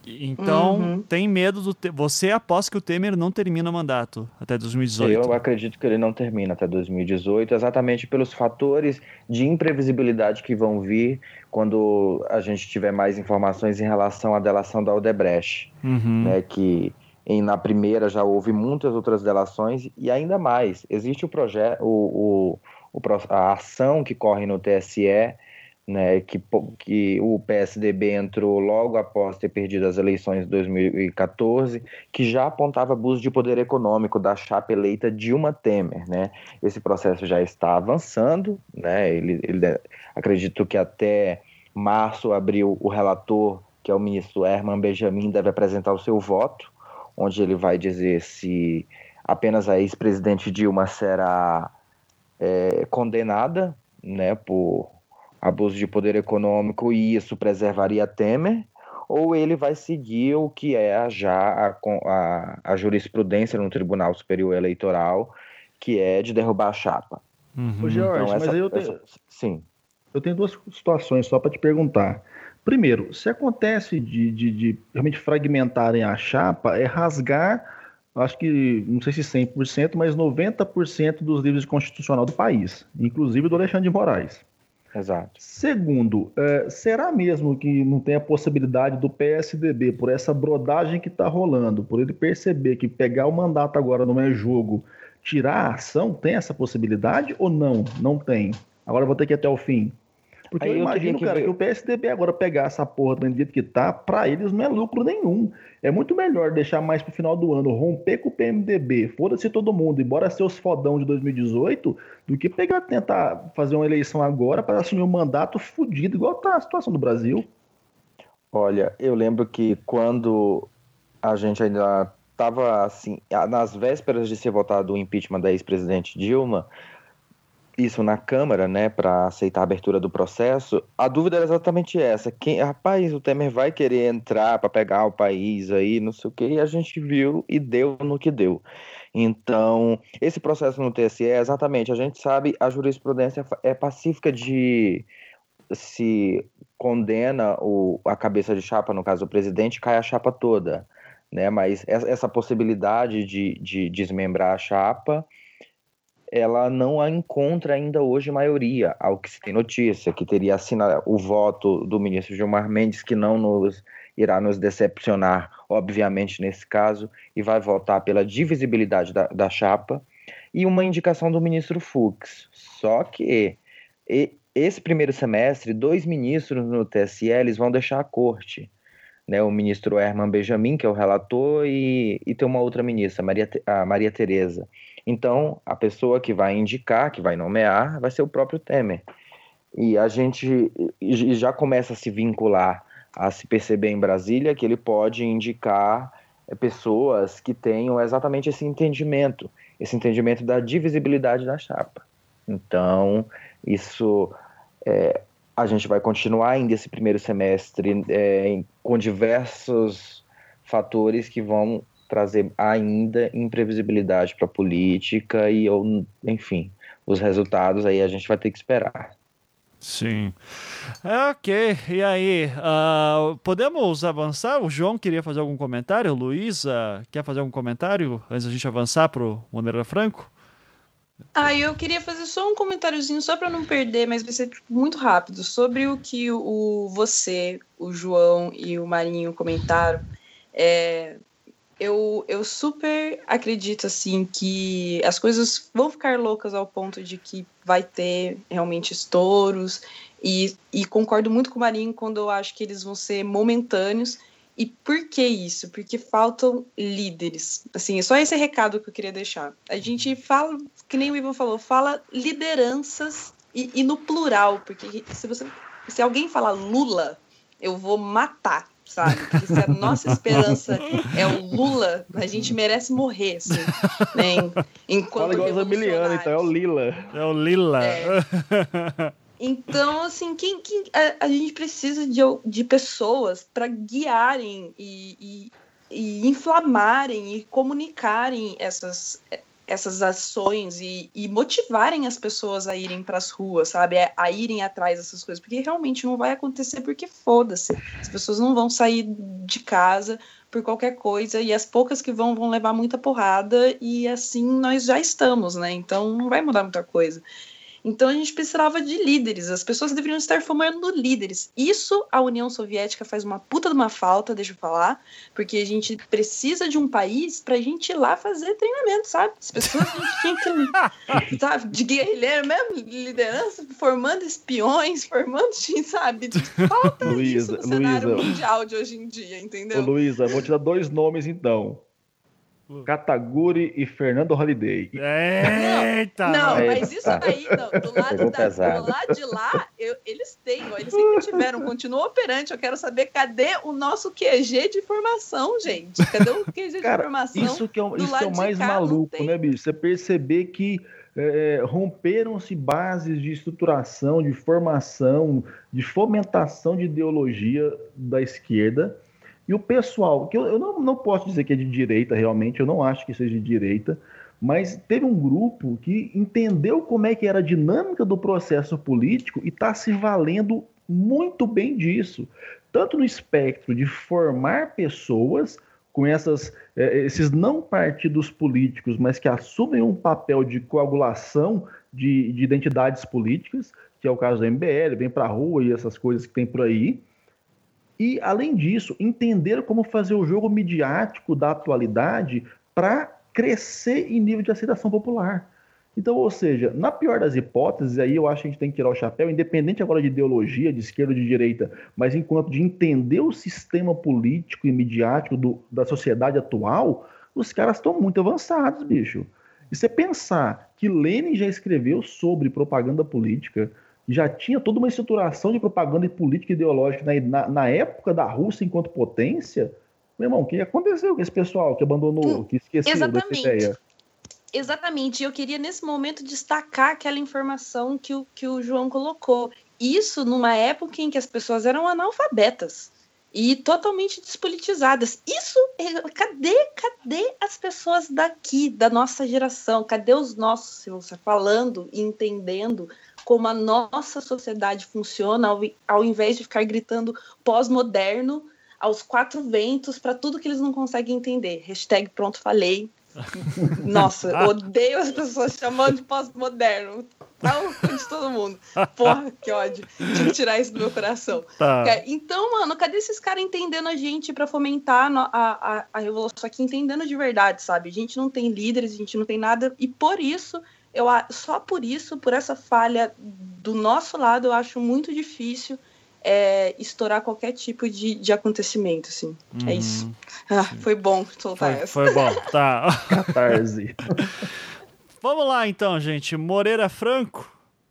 Então, uhum. tem medo do. Te... Você aposta que o Temer não termina o mandato até 2018? Eu acredito que ele não termina até 2018, exatamente pelos fatores de imprevisibilidade que vão vir quando a gente tiver mais informações em relação à delação da Odebrecht. Uhum. Né, que em, na primeira já houve muitas outras delações e ainda mais. Existe o projeto, o, o, a ação que corre no TSE né, que, que o PSDB entrou logo após ter perdido as eleições de 2014, que já apontava abuso de poder econômico da chapa eleita Dilma Temer. Né? Esse processo já está avançando, né? ele, ele acredito que até março, abril, o relator, que é o ministro Herman Benjamin, deve apresentar o seu voto, onde ele vai dizer se apenas a ex-presidente Dilma será é, condenada né, por abuso de poder econômico e isso preservaria Temer, ou ele vai seguir o que é já a, a, a jurisprudência no Tribunal Superior Eleitoral, que é de derrubar a chapa. Uhum. Ô, George, então, essa, mas eu tenho... Essa, sim. Eu tenho duas situações só para te perguntar. Primeiro, se acontece de, de, de, realmente fragmentarem a chapa, é rasgar, acho que, não sei se 100%, mas 90% dos livros constitucional do país, inclusive do Alexandre de Moraes. Exato. Segundo, é, será mesmo que não tem a possibilidade do PSDB, por essa brodagem que está rolando, por ele perceber que pegar o mandato agora não é jogo, tirar a ação, tem essa possibilidade ou não? Não tem. Agora eu vou ter que ir até o fim. Porque Aí eu, imagino, que cara, ver... que o PSDB agora pegar essa porra do jeito que tá, pra eles não é lucro nenhum. É muito melhor deixar mais pro final do ano, romper com o PMDB, foda-se todo mundo, embora ser os fodão de 2018, do que pegar, tentar fazer uma eleição agora para assumir um mandato fudido, igual tá a situação do Brasil. Olha, eu lembro que quando a gente ainda tava assim, nas vésperas de ser votado o impeachment da ex-presidente Dilma, isso na Câmara, né, para aceitar a abertura do processo, a dúvida era exatamente essa. Quem, rapaz, o Temer vai querer entrar para pegar o país aí, não sei o quê, e a gente viu e deu no que deu. Então, esse processo no TSE, exatamente, a gente sabe, a jurisprudência é pacífica de se condena o, a cabeça de chapa, no caso do presidente, cai a chapa toda, né? Mas essa possibilidade de, de desmembrar a chapa ela não a encontra ainda hoje maioria, ao que se tem notícia, que teria assinado o voto do ministro Gilmar Mendes, que não nos irá nos decepcionar, obviamente, nesse caso, e vai votar pela divisibilidade da, da chapa, e uma indicação do ministro Fux. Só que e, esse primeiro semestre, dois ministros no TSE eles vão deixar a corte. Né, o ministro Herman Benjamin, que é o relator, e, e tem uma outra ministra, Maria, a Maria Tereza. Então, a pessoa que vai indicar, que vai nomear, vai ser o próprio Temer. E a gente já começa a se vincular, a se perceber em Brasília que ele pode indicar é, pessoas que tenham exatamente esse entendimento, esse entendimento da divisibilidade da chapa. Então, isso é, a gente vai continuar ainda esse primeiro semestre é, com diversos fatores que vão trazer ainda imprevisibilidade para a política e, enfim, os resultados aí a gente vai ter que esperar. Sim. É, ok. E aí, uh, podemos avançar? O João queria fazer algum comentário? Uh, quer fazer algum comentário antes da gente avançar para o Moneira Franco? Ah, eu queria fazer só um comentáriozinho, só para não perder, mas vai ser muito rápido, sobre o que o você, o João e o Marinho comentaram. É, eu, eu super acredito assim que as coisas vão ficar loucas ao ponto de que vai ter realmente estouros e, e concordo muito com o Marinho quando eu acho que eles vão ser momentâneos e por que isso? Porque faltam líderes. Assim, é só esse recado que eu queria deixar. A gente fala, que nem o Ivan falou, fala lideranças e, e no plural, porque se você se alguém falar Lula, eu vou matar sabe? Porque se a nossa esperança é o Lula, a gente merece morrer, assim, né? (laughs) Enquanto Fala igual Zamiliano, então é o Lila. É o Lila. É. Então, assim, quem, quem a, a, gente precisa de, de pessoas para guiarem e, e, e, inflamarem e comunicarem essas, essas ações e, e, motivarem as pessoas a irem para as ruas, sabe? A, a, irem atrás dessas coisas, porque realmente não vai acontecer porque foda-se. As pessoas não vão sair de casa por qualquer coisa e as poucas que vão vão levar muita porrada e assim nós já estamos, né? Então não vai mudar muita coisa. Então a gente precisava de líderes, as pessoas deveriam estar formando líderes. Isso a União Soviética faz uma puta de uma falta, deixa eu falar, porque a gente precisa de um país pra gente ir lá fazer treinamento, sabe? As pessoas a gente tinha que, (laughs) sabe, de guerrilheiro mesmo, liderança, formando espiões, formando, (laughs) sabe? Falta Luísa, isso no cenário mundial de hoje em dia, entendeu? Luísa, vou te dar dois nomes então. Kataguri e Fernando Holiday. Eita! Não, não mas isso daí, não, do, lado (laughs) da, do lado de lá, eu, eles têm, eles sempre tiveram, continua operante. Eu quero saber cadê o nosso QG de formação, gente? Cadê o QG Cara, de formação? Isso que é, isso é o mais maluco, né, bicho? Você perceber que é, romperam-se bases de estruturação, de formação, de fomentação de ideologia da esquerda. E o pessoal, que eu, eu não, não posso dizer que é de direita realmente, eu não acho que seja de direita, mas teve um grupo que entendeu como é que era a dinâmica do processo político e está se valendo muito bem disso, tanto no espectro de formar pessoas com essas, é, esses não partidos políticos, mas que assumem um papel de coagulação de, de identidades políticas, que é o caso da MBL, vem para a rua e essas coisas que tem por aí. E, além disso, entender como fazer o jogo midiático da atualidade para crescer em nível de aceitação popular. Então, ou seja, na pior das hipóteses, aí eu acho que a gente tem que tirar o chapéu, independente agora de ideologia, de esquerda ou de direita, mas enquanto de entender o sistema político e midiático do, da sociedade atual, os caras estão muito avançados, bicho. E você pensar que Lenin já escreveu sobre propaganda política, já tinha toda uma estruturação de propaganda e política ideológica na, na, na época da Rússia enquanto potência, meu irmão, o que aconteceu com esse pessoal que abandonou, que esqueceu Exatamente. dessa ideia? Exatamente. Eu queria, nesse momento, destacar aquela informação que o, que o João colocou. Isso numa época em que as pessoas eram analfabetas e totalmente despolitizadas. Isso, é, cadê, cadê as pessoas daqui, da nossa geração? Cadê os nossos, se você falando e entendendo como a nossa sociedade funciona, ao, ao invés de ficar gritando pós-moderno aos quatro ventos para tudo que eles não conseguem entender. Hashtag pronto falei, (laughs) nossa, odeio as pessoas chamando de pós-moderno. Tá de todo mundo. Porra, que ódio. Eu tirar isso do meu coração. Tá. Então, mano, cadê esses caras entendendo a gente para fomentar a, a, a revolução aqui, entendendo de verdade, sabe? A gente não tem líderes, a gente não tem nada, e por isso, eu só por isso, por essa falha do nosso lado, eu acho muito difícil é, estourar qualquer tipo de, de acontecimento, assim. É uhum. É isso. Ah, foi bom soltar foi, essa. Foi bom, tá. (laughs) Catarse. (laughs) Vamos lá, então, gente. Moreira Franco.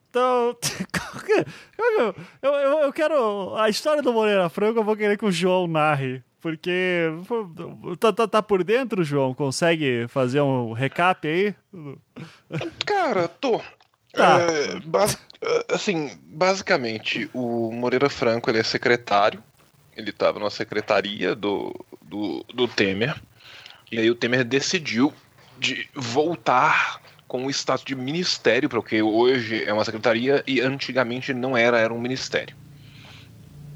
Então, (laughs) eu, eu, eu quero. A história do Moreira Franco eu vou querer que o João narre. Porque. Tá, tá, tá por dentro, João? Consegue fazer um recap aí? Cara, tô. Tá. É, bas assim, basicamente, o Moreira Franco ele é secretário. Ele estava na secretaria do, do, do Temer. E aí o Temer decidiu de voltar com o status de ministério, porque hoje é uma secretaria e antigamente não era, era um ministério.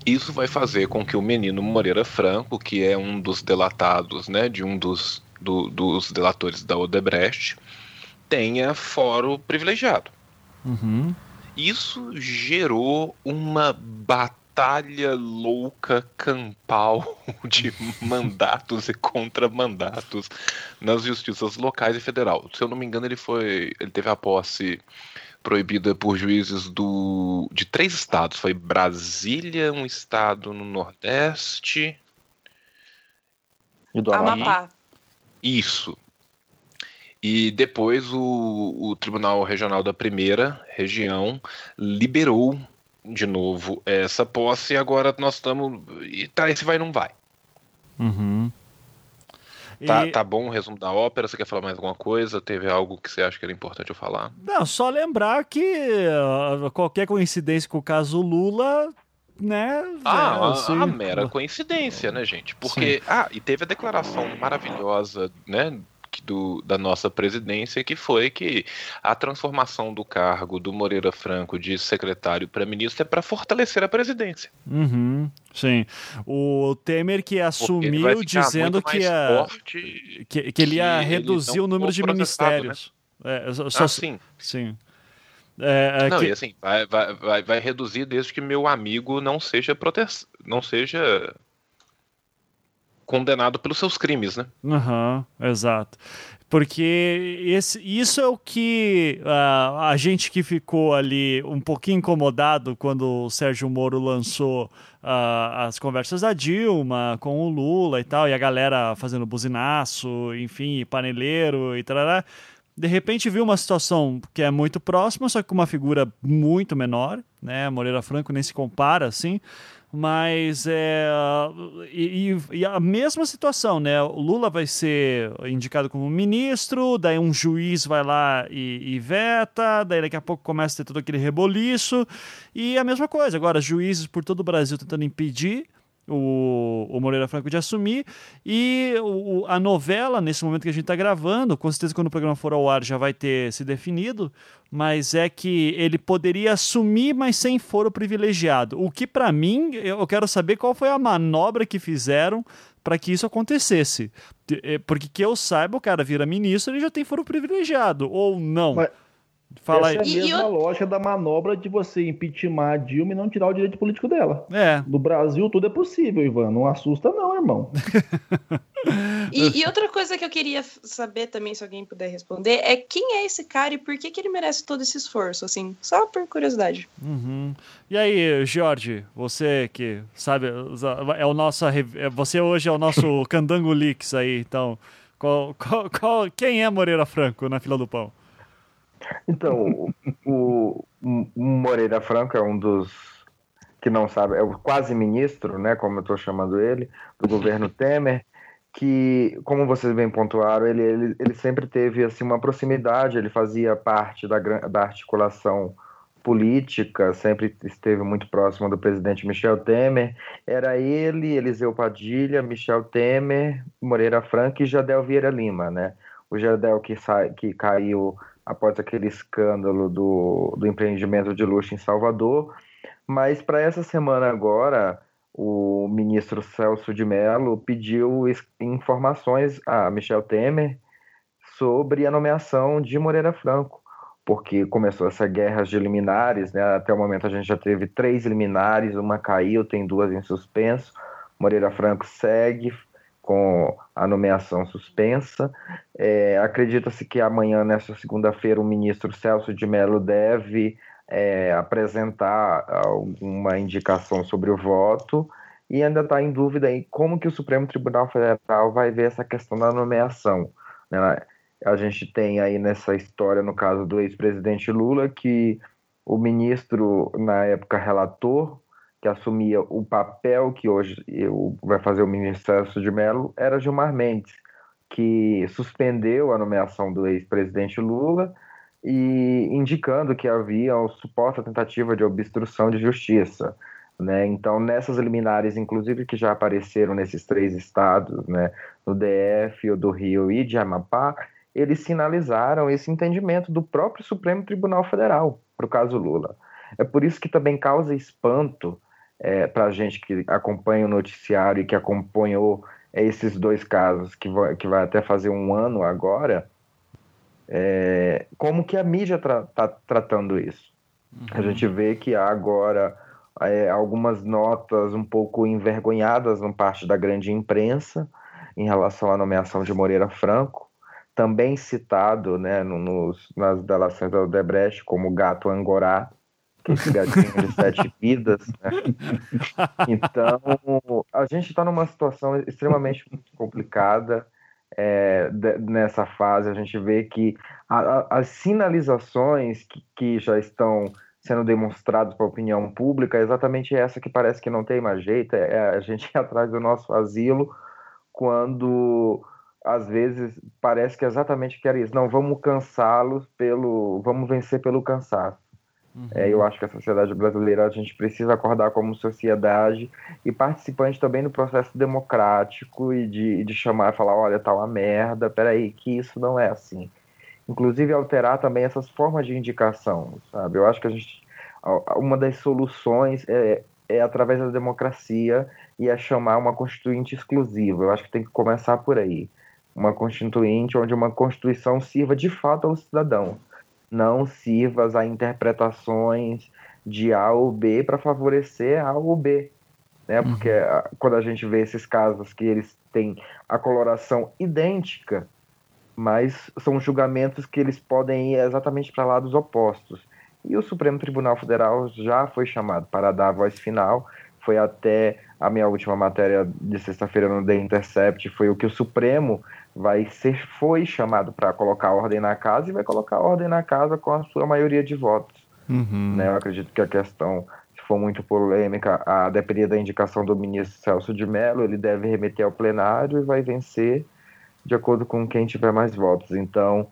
Isso vai fazer com que o menino Moreira Franco, que é um dos delatados, né, de um dos, do, dos delatores da Odebrecht, tenha fórum privilegiado. Uhum. Isso gerou uma batalha louca campal (laughs) de mandatos e contramandatos nas justiças locais e federal. Se eu não me engano, ele foi, ele teve a posse proibida por juízes do, de três estados. Foi Brasília, um estado no Nordeste. E do Amapá. Isso. E depois o, o Tribunal Regional da Primeira Região liberou de novo essa posse e agora nós estamos. E tá, esse vai não vai. Uhum. Tá, e... tá bom o resumo da ópera? Você quer falar mais alguma coisa? Teve algo que você acha que era importante eu falar? Não, só lembrar que qualquer coincidência com o caso Lula né? Ah, assim, a, a, mera coincidência, né, gente? Porque, Sim. ah, e teve a declaração maravilhosa, né, do, da nossa presidência, que foi que a transformação do cargo do Moreira Franco de secretário para ministro é para fortalecer a presidência. Uhum, sim. O Temer que assumiu dizendo que, ia, que, que, ele ia reduzir o número de né? ministérios. Né? É, só, ah, sim. Sim. É, é não, que... e assim, vai, vai, vai reduzir desde que meu amigo não seja prote... não seja condenado pelos seus crimes, né? Uhum, exato. Porque esse, isso é o que uh, a gente que ficou ali um pouquinho incomodado quando o Sérgio Moro lançou uh, as conversas da Dilma com o Lula e tal, e a galera fazendo buzinaço, enfim, paneleiro e tal. De repente viu uma situação que é muito próxima, só que com uma figura muito menor, né? Moreira Franco nem se compara assim Mas é. E, e, a mesma situação, né? O Lula vai ser indicado como ministro, daí um juiz vai lá e, e veta, daí daqui a pouco começa a ter todo aquele reboliço. E a mesma coisa, agora, juízes por todo o Brasil tentando impedir o, o Moreira Franco de assumir. E o, a novela, nesse momento que a gente está gravando, com certeza quando o programa for ao ar já vai ter se definido, mas é que ele poderia assumir, mas sem foro privilegiado. O que, para mim, eu quero saber qual foi a manobra que fizeram para que isso acontecesse. É, porque que eu saiba, o cara vira ministro, ele já tem foro privilegiado, ou não. Mas... Fala Essa aí. é a mesma eu... lógica da manobra de você impeachment a Dilma e não tirar o direito político dela. É. No Brasil tudo é possível, Ivan. Não assusta não, irmão. (laughs) e, e, outra coisa que eu queria saber também, se alguém puder responder, é quem é esse cara e por que, que ele merece todo esse esforço, assim, só por curiosidade. Uhum. E aí, Jorge, você que sabe, é o nosso, é, você hoje é o nosso (laughs) Candango Leaks aí, então, qual, qual, qual, quem é Moreira Franco na fila do pão? Então, o, o, Moreira Franco é um dos que não sabe, é o quase ministro, né, como eu estou chamando ele, do governo (laughs) Temer, que, como vocês bem pontuaram, ele, ele, ele sempre teve assim uma proximidade, ele fazia parte da, da articulação política, sempre esteve muito próximo do presidente Michel Temer. Era ele, Eliseu Padilha, Michel Temer, Moreira Franco e Jadel Vieira Lima, né? O Jadel que, sai, que caiu após aquele escândalo do, do empreendimento de luxo em Salvador. Mas para essa semana agora, o ministro Celso de Mello pediu informações a Michel Temer sobre a nomeação de Moreira Franco, porque começou essa guerra de liminares, né? até o momento a gente já teve três liminares, uma caiu, tem duas em suspenso. Moreira Franco segue, com a nomeação suspensa. É, Acredita-se que amanhã, nessa segunda-feira, o ministro Celso de Mello deve é, apresentar alguma indicação sobre o voto e ainda está em dúvida em como que o Supremo Tribunal Federal vai ver essa questão da nomeação. Né? A gente tem aí nessa história, no caso do ex-presidente Lula, que o ministro, na época relator, que assumia o papel que hoje eu, vai fazer o ministro de Mello era Gilmar Mendes, que suspendeu a nomeação do ex-presidente Lula e indicando que havia uma suposta tentativa de obstrução de justiça. Né? Então, nessas liminares, inclusive que já apareceram nesses três estados, né, no DF, o do Rio e de Amapá, eles sinalizaram esse entendimento do próprio Supremo Tribunal Federal para o caso Lula. É por isso que também causa espanto é, para a gente que acompanha o noticiário e que acompanhou esses dois casos, que vai, que vai até fazer um ano agora, é, como que a mídia está tra tá tratando isso. Uhum. A gente vê que há agora é, algumas notas um pouco envergonhadas no parte da grande imprensa em relação à nomeação de Moreira Franco, também citado né, nos, nas delações da Odebrecht como gato angorá, esse gatinho de sete vidas. Né? Então, a gente está numa situação extremamente complicada. É, de, nessa fase, a gente vê que a, a, as sinalizações que, que, já estão sendo demonstradas para a opinião pública é exatamente essa que parece que não tem mais jeito, é, é a gente ir (laughs) atrás do nosso asilo quando às vezes parece que é exatamente que era isso. Não, vamos cansá-los pelo. vamos vencer pelo cansaço. Uhum. É, eu acho que a sociedade brasileira a gente precisa acordar como sociedade e participante também do processo democrático e de, de chamar falar, olha, tá uma merda, peraí, que isso não é assim. Inclusive alterar também essas formas de indicação, sabe? Eu acho que a gente, uma das soluções é, é através da democracia e é chamar uma constituinte exclusiva. Eu acho que tem que começar por aí. Uma constituinte onde uma constituição sirva de fato aos cidadãos não sirvas a interpretações de A ou B para favorecer A ou B. Né? Uhum. Porque uhum. quando a gente vê esses casos que eles têm a coloração idêntica, mas são julgamentos que eles podem ir exatamente para lados opostos. E o Supremo Tribunal Federal já foi chamado para dar a voz final. Foi até a minha última matéria de sexta-feira no The Intercept, foi o que o Supremo vai ser foi chamado para colocar ordem na casa e vai colocar ordem na casa com a sua maioria de votos. Uhum. Né? Eu acredito que a questão for muito polêmica, a depender da indicação do ministro Celso de Mello, ele deve remeter ao plenário e vai vencer de acordo com quem tiver mais votos. Então,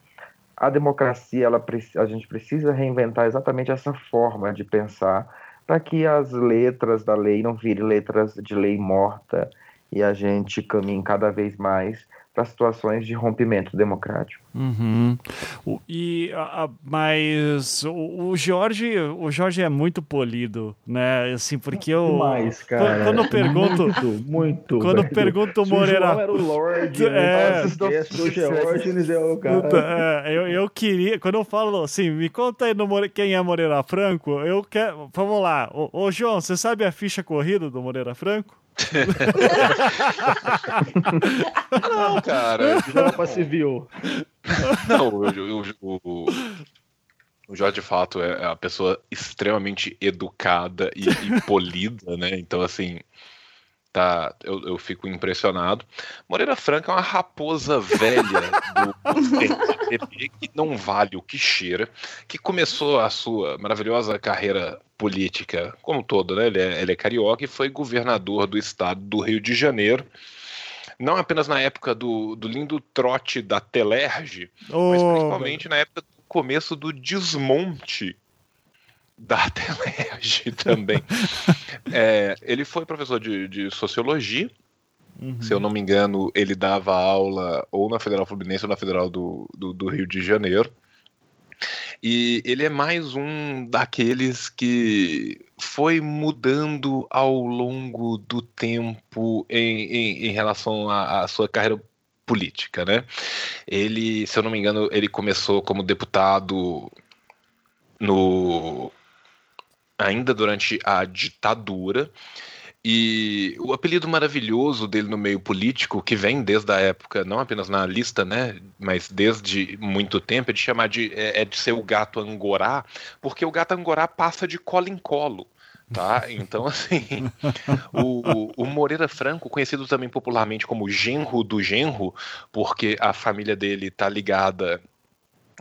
a democracia, ela, a gente precisa reinventar exatamente essa forma de pensar para que as letras da lei não virem letras de lei morta e a gente caminhe cada vez mais para situações de rompimento democrático. Uhum. O, e a, mas o, o, Jorge, o Jorge é muito polido, né? Assim, porque eu Demais, cara. Quando eu pergunto, muito, muito quando eu pergunto o Moreira, o era o Lorde, é, o George é o cara. É, eu, eu queria, quando eu falo assim, me conta aí no quem é Moreira Franco, eu quero, vamos lá. Ô, ô João, você sabe a ficha corrida do Moreira Franco? (laughs) não, cara. Joga civil. Não, o, o, o, o Jorge, de fato, é uma pessoa extremamente educada e, e (laughs) polida, né? Então, assim, tá, eu, eu fico impressionado. Moreira Franca é uma raposa velha do (laughs) PTB que não vale o que cheira, que começou a sua maravilhosa carreira política, como todo, né? Ele é, ele é carioca e foi governador do estado do Rio de Janeiro não apenas na época do, do lindo trote da Telerge, oh, mas principalmente na época do começo do desmonte da (laughs) Telerge também. (laughs) é, ele foi professor de, de sociologia. Uhum. Se eu não me engano, ele dava aula ou na Federal Fluminense ou na Federal do, do, do Rio de Janeiro. E ele é mais um daqueles que foi mudando ao longo do tempo em, em, em relação à sua carreira política, né? Ele, se eu não me engano, ele começou como deputado no ainda durante a ditadura. E o apelido maravilhoso dele no meio político, que vem desde a época, não apenas na lista, né, mas desde muito tempo, é de chamar de, é, é de ser o gato angorá, porque o gato angorá passa de colo em colo. Tá? (laughs) Então, assim, o, o, Moreira Franco, conhecido também popularmente como genro do genro, porque a família dele tá ligada,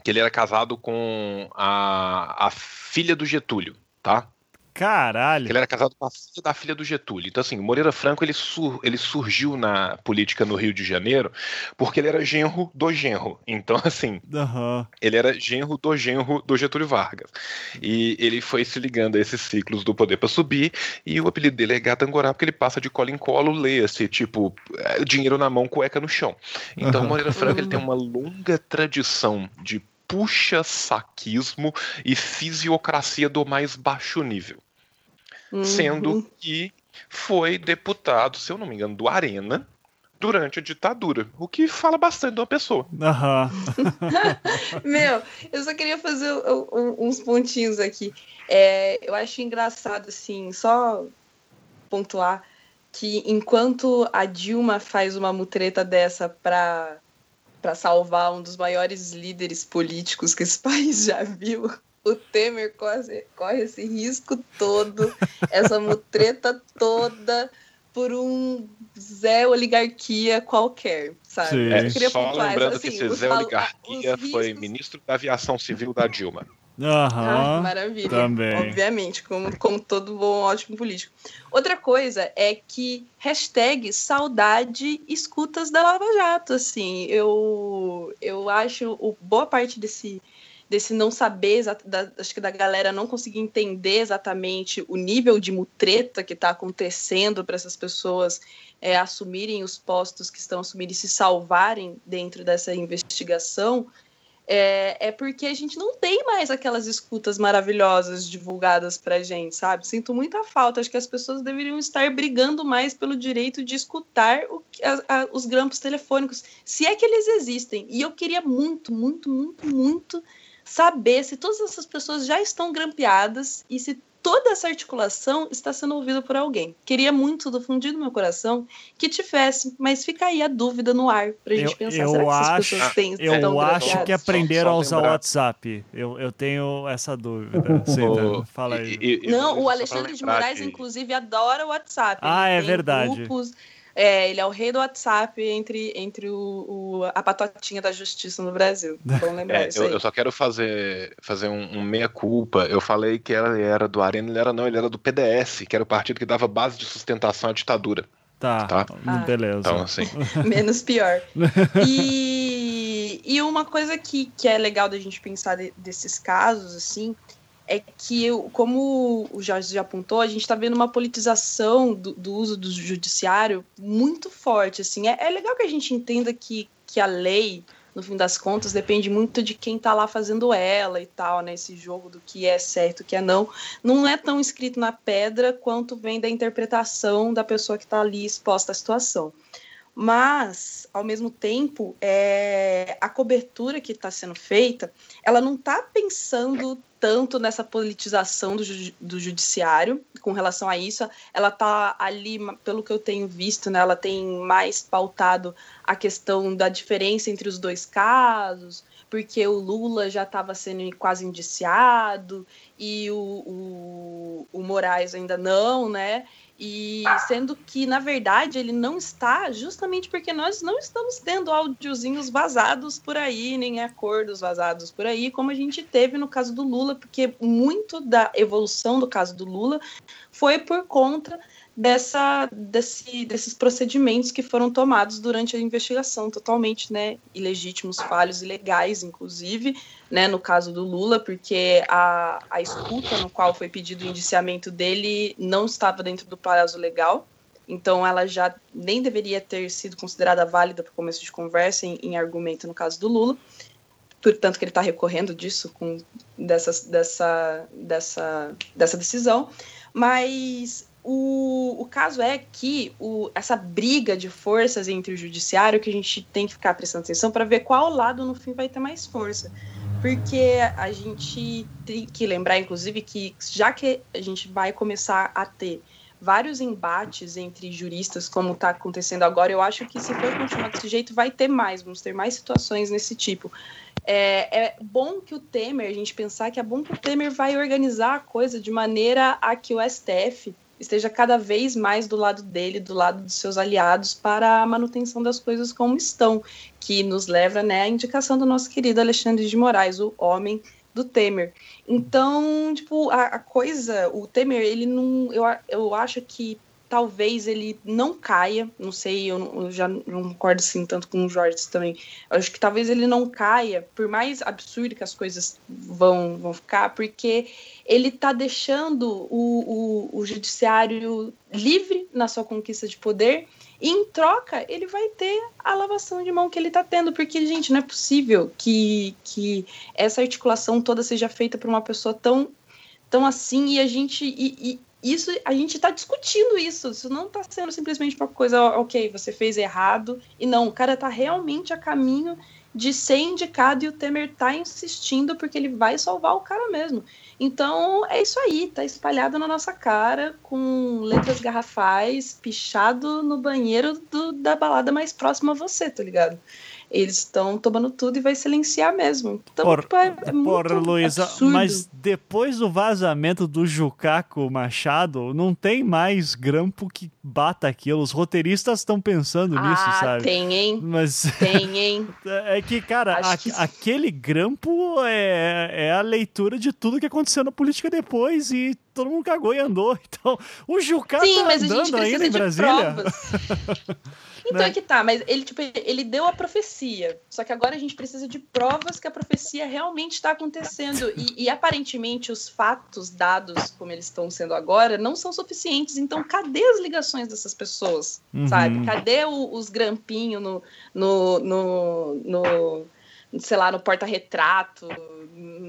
que ele era casado com a, a filha do Getúlio, tá? Caralho. Ele era casado com a filha da filha do Getúlio. Então, assim, Moreira Franco ele, sur, ele surgiu na política no Rio de Janeiro porque ele era genro do genro. Então, (laughs) assim, uhum. ele era genro do genro do Getúlio Vargas. E ele foi se ligando a esses ciclos do poder para subir. E o apelido dele é Gata Angorá porque ele passa de colo em colo, leia-se, tipo, é, dinheiro na mão, cueca no chão. Então, uhum. Moreira Franco ele tem uma longa tradição de puxa-saquismo e fisiocracia do mais baixo nível uhum. sendo que foi deputado, se eu não me engano, do Arena durante a ditadura, o que fala bastante de uma pessoa. Uhum. (laughs) Meu, eu só queria fazer uns pontinhos aqui. É, eu acho engraçado, assim, só pontuar que enquanto a Dilma faz uma mutreta dessa para para salvar um dos maiores líderes políticos que esse (laughs) país já viu, o Temer corre, corre esse risco todo, essa mutreta toda por um Zé Oligarquia qualquer, sabe? Sim. É, só lembrando assim, que esse Zé Oligarquia foi ministro da Aviação Civil da Dilma. Aham, ah, maravilha. Também. Obviamente, como, como todo bom, ótimo político. Outra coisa é que hashtag saudade escutas da Lava Jato, assim, eu, eu acho o, boa parte desse desse não saber, da, acho que da galera não conseguir entender exatamente o nível de mutreta que está acontecendo para essas pessoas é, assumirem os postos que estão assumindo e se salvarem dentro dessa investigação, é, é, porque a gente não tem mais aquelas escutas maravilhosas divulgadas pra gente, sabe? Sinto muita falta. Acho que as pessoas deveriam estar brigando mais pelo direito de escutar o, a, a, os grampos telefônicos, se é que eles existem. E eu queria muito, muito, muito, muito saber se todas essas pessoas já estão grampeadas e se toda essa articulação está sendo ouvida por alguém. Queria muito, do fundo do meu coração, que tivesse, mas fica aí a dúvida no ar para a gente eu, pensar. Eu será que essas pessoas têm Eu acho que aprenderam a usar o WhatsApp. Eu, eu tenho essa dúvida. (laughs) Tá? Fala aí. Não, o Alexandre de Moraes, inclusive, adora o WhatsApp. Ah, é verdade. Grupos É, ele é o rei do WhatsApp entre, entre o, o a patotinha da justiça no Brasil. Vamos lembrar é, isso eu, eu, só quero fazer, fazer um, um meia-culpa. Eu falei que ele era do Arena, ele era não, ele era do PDS, que era o partido que dava base de sustentação à ditadura. Tá, tá? Ah. beleza. Então, assim. (laughs) Menos pior. (laughs) E, e uma coisa que, que é legal da gente pensar de, desses casos, assim, é que, como o Jorge já apontou, a gente está vendo uma politização do, do, uso do judiciário muito forte. Assim. É, é, legal que a gente entenda que, que a lei, no fim das contas, depende muito de quem está lá fazendo ela e tal, né? Esse jogo do que é certo, o que é não. Não é tão escrito na pedra quanto vem da interpretação da pessoa que está ali exposta à situação. Mas, ao mesmo tempo, é, a cobertura que está sendo feita, ela não está pensando tanto nessa politização do, do judiciário com relação a isso. Ela está ali, pelo que eu tenho visto, né, ela tem mais pautado a questão da diferença entre os dois casos, porque o Lula já estava sendo quase indiciado e o, o, o Moraes ainda não, né? E sendo que, na verdade, ele não está, justamente porque nós não estamos tendo áudiozinhos vazados por aí, nem acordos vazados por aí, como a gente teve no caso do Lula, porque muito da evolução do caso do Lula foi por conta dessa, desse, desses procedimentos que foram tomados durante a investigação, totalmente né, ilegítimos, falhos, ilegais, inclusive, né, no caso do Lula, porque a, a escuta no qual foi pedido o indiciamento dele não estava dentro do prazo legal, então ela já nem deveria ter sido considerada válida para começo de conversa em, em, argumento no caso do Lula, portanto que ele está recorrendo disso, com, dessa, dessa, dessa, dessa decisão, mas o, o caso é que o, essa briga de forças entre o judiciário que a gente tem que ficar prestando atenção para ver qual lado no fim vai ter mais força. Porque a gente tem que lembrar, inclusive, que já que a gente vai começar a ter vários embates entre juristas, como está acontecendo agora, eu acho que se for continuar desse jeito, vai ter mais, vamos ter mais situações nesse tipo. É, é, bom que o Temer, a gente pensar que é bom que o Temer vai organizar a coisa de maneira a que o STF esteja cada vez mais do lado dele, do lado dos seus aliados, para a manutenção das coisas como estão, que nos leva né, à indicação do nosso querido Alexandre de Moraes, o homem do Temer. Então, tipo, a, a coisa, o Temer, ele não. Eu, eu acho que talvez ele não caia, não sei, eu, eu, já não concordo assim tanto com o Jorge também. Eu acho que talvez ele não caia, por mais absurdo que as coisas vão, vão ficar, porque ele está deixando o, o, o judiciário livre na sua conquista de poder. E em troca, ele vai ter a lavação de mão que ele está tendo, porque, gente, não é possível que, que essa articulação toda seja feita por uma pessoa tão, tão assim e a gente. E, e, isso a gente está discutindo isso. Isso não está sendo simplesmente uma coisa, ok, você fez errado. E não, o cara está realmente a caminho de ser indicado e o Temer está insistindo porque ele vai salvar o cara mesmo. Então é isso aí, tá espalhado na nossa cara, com letras garrafais, pichado no banheiro do, da balada mais próxima a você, tá ligado? Eles estão tomando tudo e vai silenciar mesmo. Então, por, tipo, é, é porra, Luísa, mas depois do vazamento do Jucaco Machado, não tem mais grampo que bata aquilo. Os roteiristas estão pensando ah, nisso, sabe? Tem, hein? Mas... (laughs) Tem, hein? é que, cara, a, que... aquele grampo é, é a leitura de tudo que aconteceu na política depois e todo mundo cagou e andou. (laughs) Então, o Sim, tá andando ainda em Brasília. (laughs) Então né? é que tá, mas ele, tipo, ele deu a profecia. Só que agora a gente precisa de provas que a profecia realmente está acontecendo. E, e, aparentemente os fatos dados, como eles estão sendo agora, não são suficientes. Então, cadê as ligações dessas pessoas? Uhum. Sabe? Cadê o, os grampinhos no, no, no, no sei lá, no porta-retrato,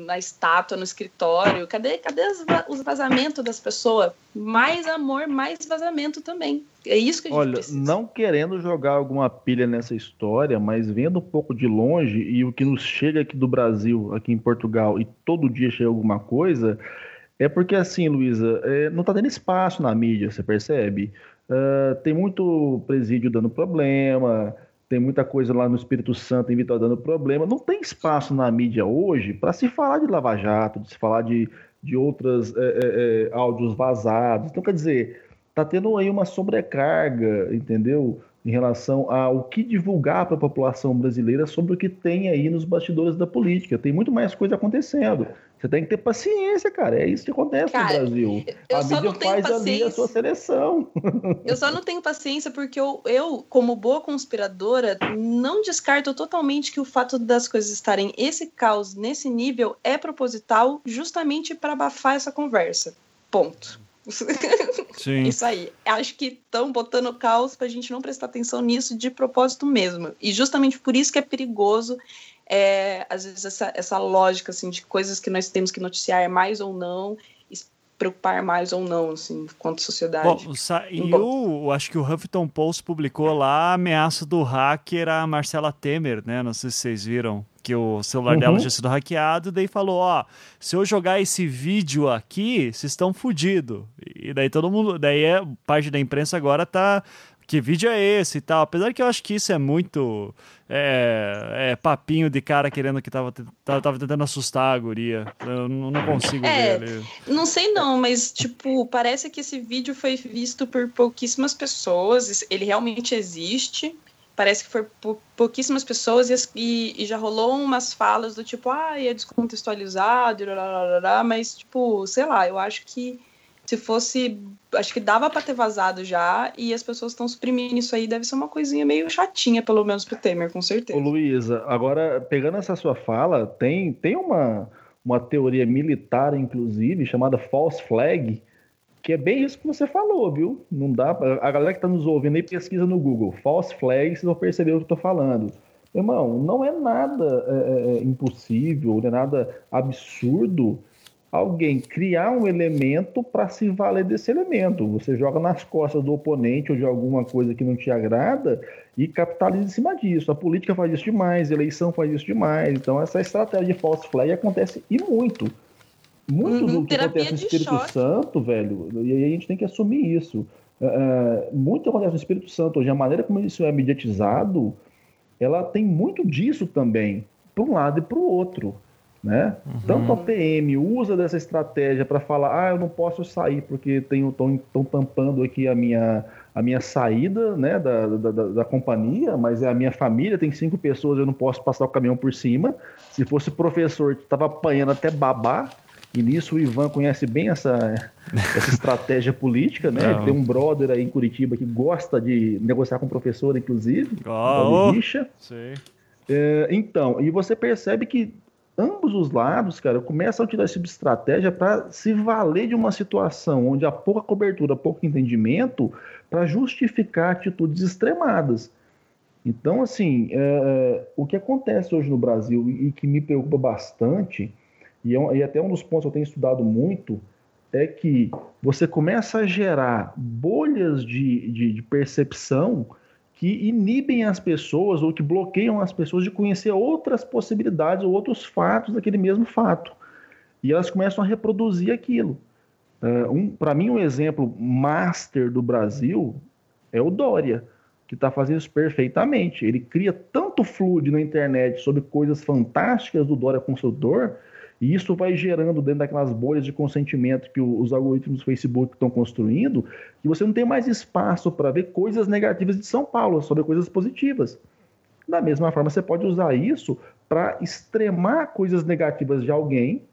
na estátua, no escritório. Cadê, cadê os vazamentos das pessoas? Mais amor, mais vazamento também. É isso que a gente Olha, precisa. não querendo jogar alguma pilha nessa história, mas vendo um pouco de longe e o que nos chega aqui do Brasil, aqui em Portugal, e todo dia chega alguma coisa, é porque assim, Luísa, é, não está tendo espaço na mídia, você percebe? Uh, tem muito presídio dando problema, tem muita coisa lá no Espírito Santo em Vitória dando problema. Não tem espaço na mídia hoje para se falar de Lava Jato, de se falar de, de outros é, é, é, áudios vazados. Então, quer dizer, tá tendo aí uma sobrecarga, entendeu? Em relação ao que divulgar para a população brasileira sobre o que tem aí nos bastidores da política. Tem muito mais coisa acontecendo. Você tem que ter paciência, cara. É isso que acontece cara, no Brasil. a mídia faz paciência. ali a sua seleção. Eu só não tenho paciência porque eu, eu, como boa conspiradora, não descarto totalmente que o fato das coisas estarem esse caos nesse nível é proposital justamente para abafar essa conversa. Ponto. (laughs) Sim. Isso aí. Acho que estão botando caos para a gente não prestar atenção nisso de propósito mesmo. E justamente por isso que é perigoso é, às vezes essa, essa lógica assim de coisas que nós temos que noticiar mais ou não preocupar mais ou não, assim, quanto sociedade. Bom, saiu, acho que o Huffington Post publicou lá a ameaça do hacker a Marcela Temer, né? Não sei se vocês viram que o celular uhum. dela tinha sido hackeado, daí falou, ó, se eu jogar esse vídeo aqui, vocês estão fodidos. E daí todo mundo, daí é, parte da imprensa agora tá que vídeo é esse e tal. Apesar que eu acho que isso é muito é, é papinho de cara querendo que tava, tava, tava, tentando assustar a guria. Eu não, não consigo é, ver ali. Não sei não, mas tipo, parece que esse vídeo foi visto por pouquíssimas pessoas. Ele realmente existe. Parece que foi por pouquíssimas pessoas e, e já rolou umas falas do tipo, ah, é descontextualizado, mas tipo, sei lá, eu acho que se fosse. Acho que dava para ter vazado já, e as pessoas estão suprimindo isso aí, deve ser uma coisinha meio chatinha, pelo menos pro Temer, com certeza. Ô, Luísa, agora, pegando essa sua fala, tem, tem uma, uma teoria militar, inclusive, chamada false flag, que é bem isso que você falou, viu? Não dá. A galera que está nos ouvindo aí pesquisa no Google. False flag, vocês vão perceber o que eu tô falando. Irmão, não é nada é, é, é impossível, não é nada absurdo alguém criar um elemento para se valer desse elemento. Você joga nas costas do oponente ou de alguma coisa que não te agrada e capitaliza em cima disso. A política faz isso demais, a eleição faz isso demais. Então, essa estratégia de false flag acontece e muito. Muito uhum, do que acontece no Espírito choque. Santo, velho, e aí a gente tem que assumir isso. Uh, muito acontece no Espírito Santo hoje. A maneira como isso é mediatizado, ela tem muito disso também, para um lado e para o outro. Né? Uhum. Tanto a PM usa dessa estratégia para falar, ah, eu não posso sair porque estão tampando aqui a minha, a minha saída né, da, da, da, da, companhia, mas é a minha família, tem cinco pessoas, eu não posso passar o caminhão por cima. Se fosse professor, estava apanhando até babá, e nisso o Ivan conhece bem essa, essa estratégia política, né? Tem um brother aí em Curitiba que gosta de negociar com professor, inclusive. Oh, Sim. É, então, e você percebe que ambos os lados, cara, começam a utilizar esse tipo estratégia para se valer de uma situação onde há pouca cobertura, pouco entendimento, para justificar atitudes extremadas. Então, assim, é, é, o que acontece hoje no Brasil e que me preocupa bastante, e, é, e até um dos pontos que eu tenho estudado muito, é que você começa a gerar bolhas de, de, de percepção que inibem as pessoas ou que bloqueiam as pessoas de conhecer outras possibilidades ou outros fatos daquele mesmo fato. E elas começam a reproduzir aquilo. Uh, um, Para mim, um exemplo master do Brasil é o Dória, que está fazendo isso perfeitamente. Ele cria tanto fluido na internet sobre coisas fantásticas do Dória Consultor e isso vai gerando dentro daquelas bolhas de consentimento que os algoritmos do Facebook estão construindo, que você não tem mais espaço para ver coisas negativas de São Paulo, sobre coisas positivas. Da mesma forma, você pode usar isso para extremar coisas negativas de alguém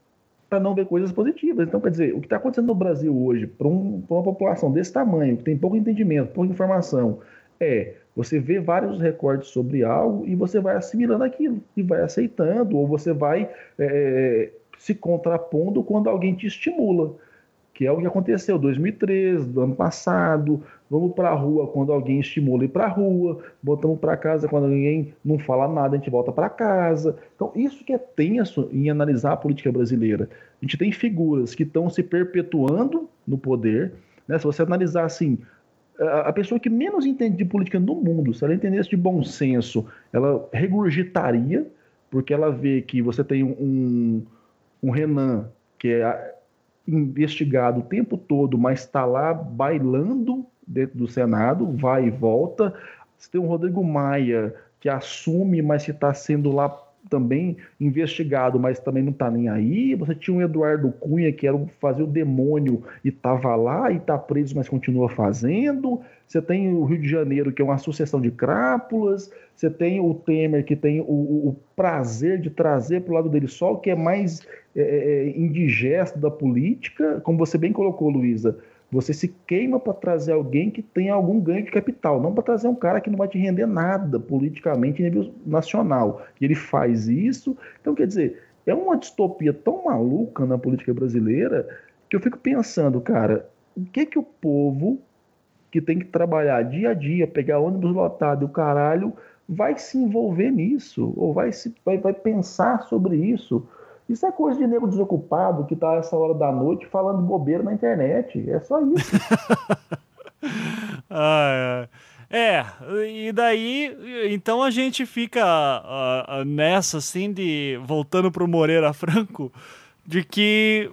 para não ver coisas positivas. Então, quer dizer, o que está acontecendo no Brasil hoje, para um, uma população desse tamanho, que tem pouco entendimento, pouca informação, é você vê vários recortes sobre algo e você vai assimilando aquilo e vai aceitando, ou você vai é, se contrapondo quando alguém te estimula, que é o que aconteceu 2013, do ano passado. Vamos para a rua quando alguém estimula ir para a rua, voltamos para casa quando alguém não fala nada, a gente volta para casa. Então, isso que é tenso em analisar a política brasileira. A gente tem figuras que estão se perpetuando no poder. Né? Se você analisar assim, a pessoa que menos entende de política no mundo, se ela entendesse de bom senso, ela regurgitaria, porque ela vê que você tem um, um Renan que é investigado o tempo todo, mas está lá bailando dentro do Senado, vai e volta. Você tem um Rodrigo Maia que assume, mas que está sendo lá também investigado, mas também não está nem aí. Você tinha um Eduardo Cunha que era fazer o demônio e estava lá e está preso, mas continua fazendo. Você tem o Rio de Janeiro, que é uma sucessão de crápulas. Você tem o Temer, que tem o, o prazer de trazer para o lado dele só o que é mais é, é, é indigesto da política, como você bem colocou, Luísa você se queima para trazer alguém que tem algum ganho de capital, não para trazer um cara que não vai te render nada politicamente em nível nacional. E ele faz isso. Então, quer dizer, é uma distopia tão maluca na política brasileira que eu fico pensando, cara, o que que o povo que tem que trabalhar dia a dia, pegar ônibus lotado e o caralho, vai se envolver nisso? Ou vai, se, vai, vai pensar sobre isso? Isso é coisa de nego desocupado que tá essa hora da noite falando bobeira na internet. É só isso. (laughs) ah, é. e daí, então a gente fica uh, uh, nessa, assim, de. Voltando pro Moreira Franco, de que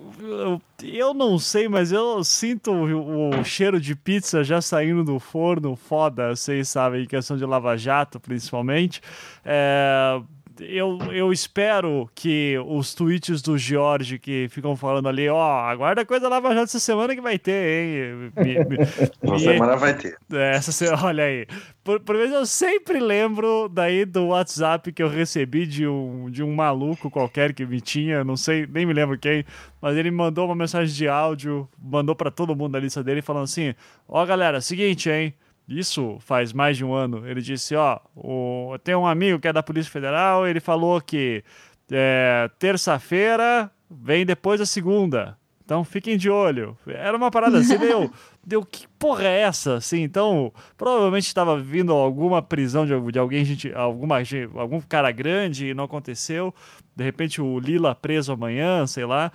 eu não sei, mas eu sinto o, o, cheiro de pizza já saindo do forno, foda, vocês sabem, em questão de Lava Jato, principalmente. É eu, eu espero que os tweets do Jorge que ficam falando ali, ó, oh, aguarda coisa Lava Jato essa semana que vai ter, hein? Me, me, (laughs) essa semana vai ter. É, essa semana, (laughs) olha aí. Por, por vezes eu sempre lembro daí do WhatsApp que eu recebi de um, de um maluco qualquer que me tinha, não sei, nem me lembro quem, mas ele mandou uma mensagem de áudio, mandou para todo mundo da lista dele falando assim: ó, oh, galera, seguinte, hein? Isso faz mais de um ano, ele disse, ó, o, tem um amigo que é da Polícia Federal, ele falou que é, terça-feira vem depois da segunda. Então fiquem de olho. Era uma parada assim, (laughs) deu, deu que porra é essa? Assim, então, provavelmente estava vindo alguma prisão de, de alguém, gente, alguma, algum cara grande e não aconteceu. De repente o Lila preso amanhã, sei lá.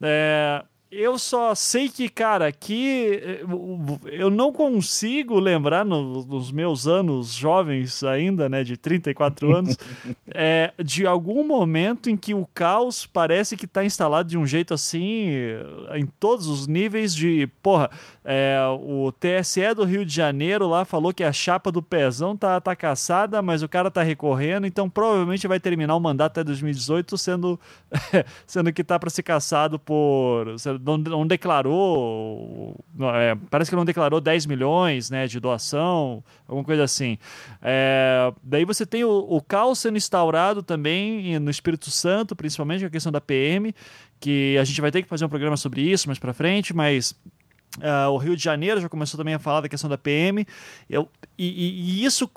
É, eu só sei que, cara, aqui eh, eu não consigo lembrar no, nos meus anos jovens ainda, né, de 34 anos, é, (laughs) de algum momento em que o caos parece que está instalado de um jeito assim, em todos os níveis de, porra, é, o TSE do Rio de Janeiro lá falou que a chapa do Pezão tá, tá caçada, mas o cara tá recorrendo, então provavelmente vai terminar o mandato até 2018 sendo, (laughs) sendo que tá para ser caçado por não, não declarou, é, parece que não declarou 10 milhões né, de doação, alguma coisa assim. É, daí você tem o, o caos sendo instaurado também no Espírito Santo, principalmente a questão da PM, que a gente vai ter que fazer um programa sobre isso mais para frente, mas Uh, o Rio de Janeiro já começou também a falar da questão da PM. Eu, e, e, e isso,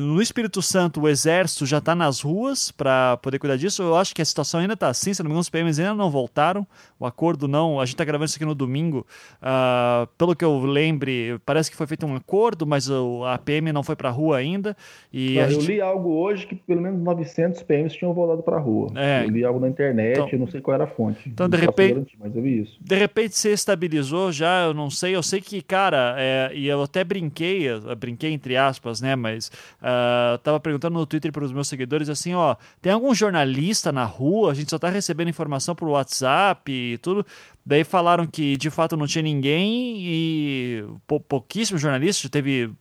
no Espírito Santo, o Exército já está nas ruas para poder cuidar disso. Eu acho que a situação ainda está assim, se não me engano, os PMs ainda não voltaram. O acordo não. A gente está gravando isso aqui no domingo. Uh, pelo que eu lembre, parece que foi feito um acordo, mas o, a PM não foi para a rua ainda. E eu gente... li algo hoje que pelo menos 900 PMs tinham voltado para a rua. É, eu li algo na internet, então, não sei qual era a fonte. Então, de repente, garantir, mas eu vi isso. de repente, se estabilizou já, eu não sei. Eu sei que, cara, é, e eu até brinquei, eu brinquei entre aspas, né? Mas uh, tava perguntando no Twitter para os meus seguidores assim: ó, tem algum jornalista na rua? A gente só tá recebendo informação por WhatsApp e tudo. Daí falaram que de fato não tinha ninguém e pou, pouquíssimos jornalistas, teve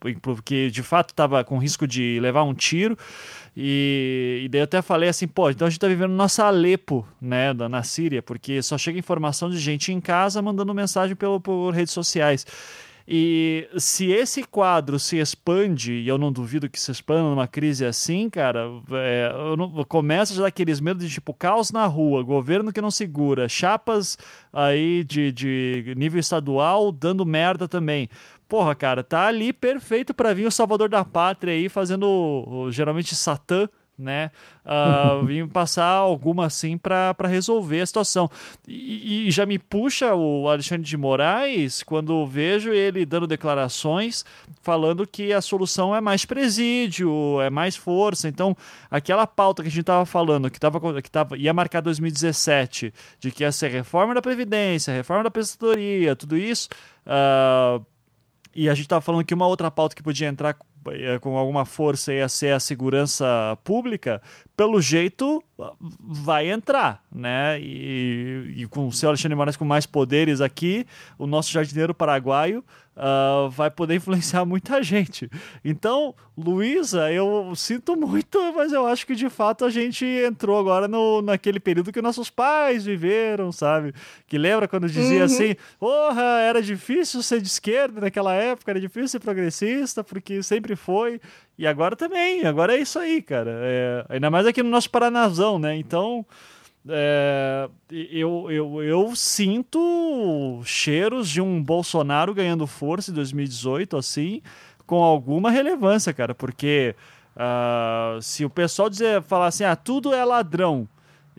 que de fato estava com risco de levar um tiro. E, e, daí eu até falei assim, pô, então a gente tá vivendo nossa Alepo, né, da, na Síria, porque só chega informação de gente em casa mandando mensagem pelo, por redes sociais. E se esse quadro se expande, e eu não duvido que se expanda numa crise assim, cara, é, começa já daqueles medos de tipo caos na rua, governo que não segura, chapas aí de, de nível estadual dando merda também. Porra, cara, tá ali perfeito para vir o salvador da pátria aí, fazendo geralmente Satã, né? Uh, (laughs) vim passar alguma assim para resolver a situação. E, e, já me puxa o Alexandre de Moraes quando vejo ele dando declarações falando que a solução é mais presídio, é mais força. Então, aquela pauta que a gente estava falando, que, tava, que tava, ia marcar 2017, de que ia ser reforma da Previdência, reforma da Prestadoria, tudo isso. Uh, e a gente estava falando que uma outra pauta que podia entrar com alguma força ia ser a segurança pública, pelo jeito vai entrar, né? E, e com o seu Alexandre Moraes com mais poderes aqui, o nosso jardineiro paraguaio uh, vai poder influenciar muita (laughs) gente. Então, Luísa, eu sinto muito, mas eu acho que de fato a gente entrou agora no, naquele período que nossos pais viveram, sabe? Que lembra quando dizia uhum. assim: porra, era difícil ser de esquerda naquela época, era difícil ser progressista, porque sempre foi. E agora também, agora é isso aí, cara. É, ainda mais aqui no nosso Paranazão, né? Então. É, eu, eu, eu sinto cheiros de um Bolsonaro ganhando força em 2018, assim, com alguma relevância, cara, porque uh, se o pessoal dizer, falar assim, ah, tudo é ladrão,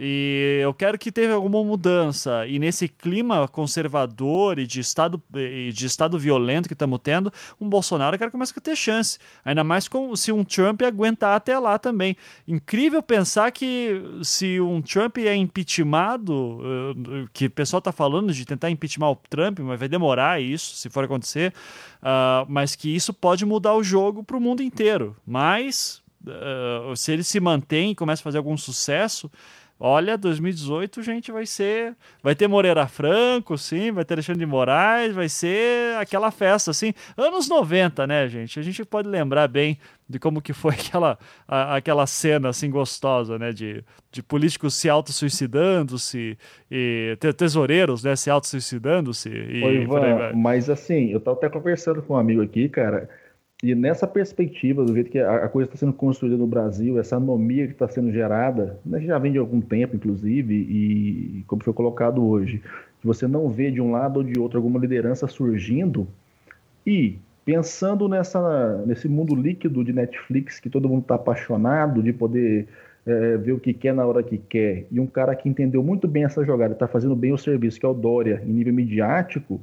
e eu quero que tenha alguma mudança. E nesse clima conservador e de estado, e de estado violento que estamos tendo, um Bolsonaro quero começa a ter chance. Ainda mais com, se um Trump aguentar até lá também. Incrível pensar que se um Trump é impeachmentado, eh, que o pessoal está falando de tentar impeachment o Trump, mas vai demorar isso, se for acontecer, uh, mas que isso pode mudar o jogo para o mundo inteiro. Mas uh, se ele se mantém e começa a fazer algum sucesso Olha, 2018, gente, vai ser. Vai ter Moreira Franco, sim, vai ter Alexandre de Moraes, vai ser aquela festa, assim. Anos 90, né, gente? A gente pode lembrar bem de como que foi (laughs) aquela, a, aquela cena, assim, gostosa, né? De, de políticos se auto-suicidando-se, e tesoureiros, né, se auto-suicidando-se. Oi, Ivan, mas assim, eu tava até conversando com um amigo aqui, cara. E nessa perspectiva, do jeito que a, coisa está sendo construída no Brasil, essa anomia que está sendo gerada, né, já vem de algum tempo, inclusive, e como foi colocado hoje, que você não vê de um lado ou de outro alguma liderança surgindo, e pensando nessa, nesse mundo líquido de Netflix, que todo mundo está apaixonado de poder é, ver o que quer na hora que quer, e um cara que entendeu muito bem essa jogada, está fazendo bem o serviço, que é o Dória, em nível midiático,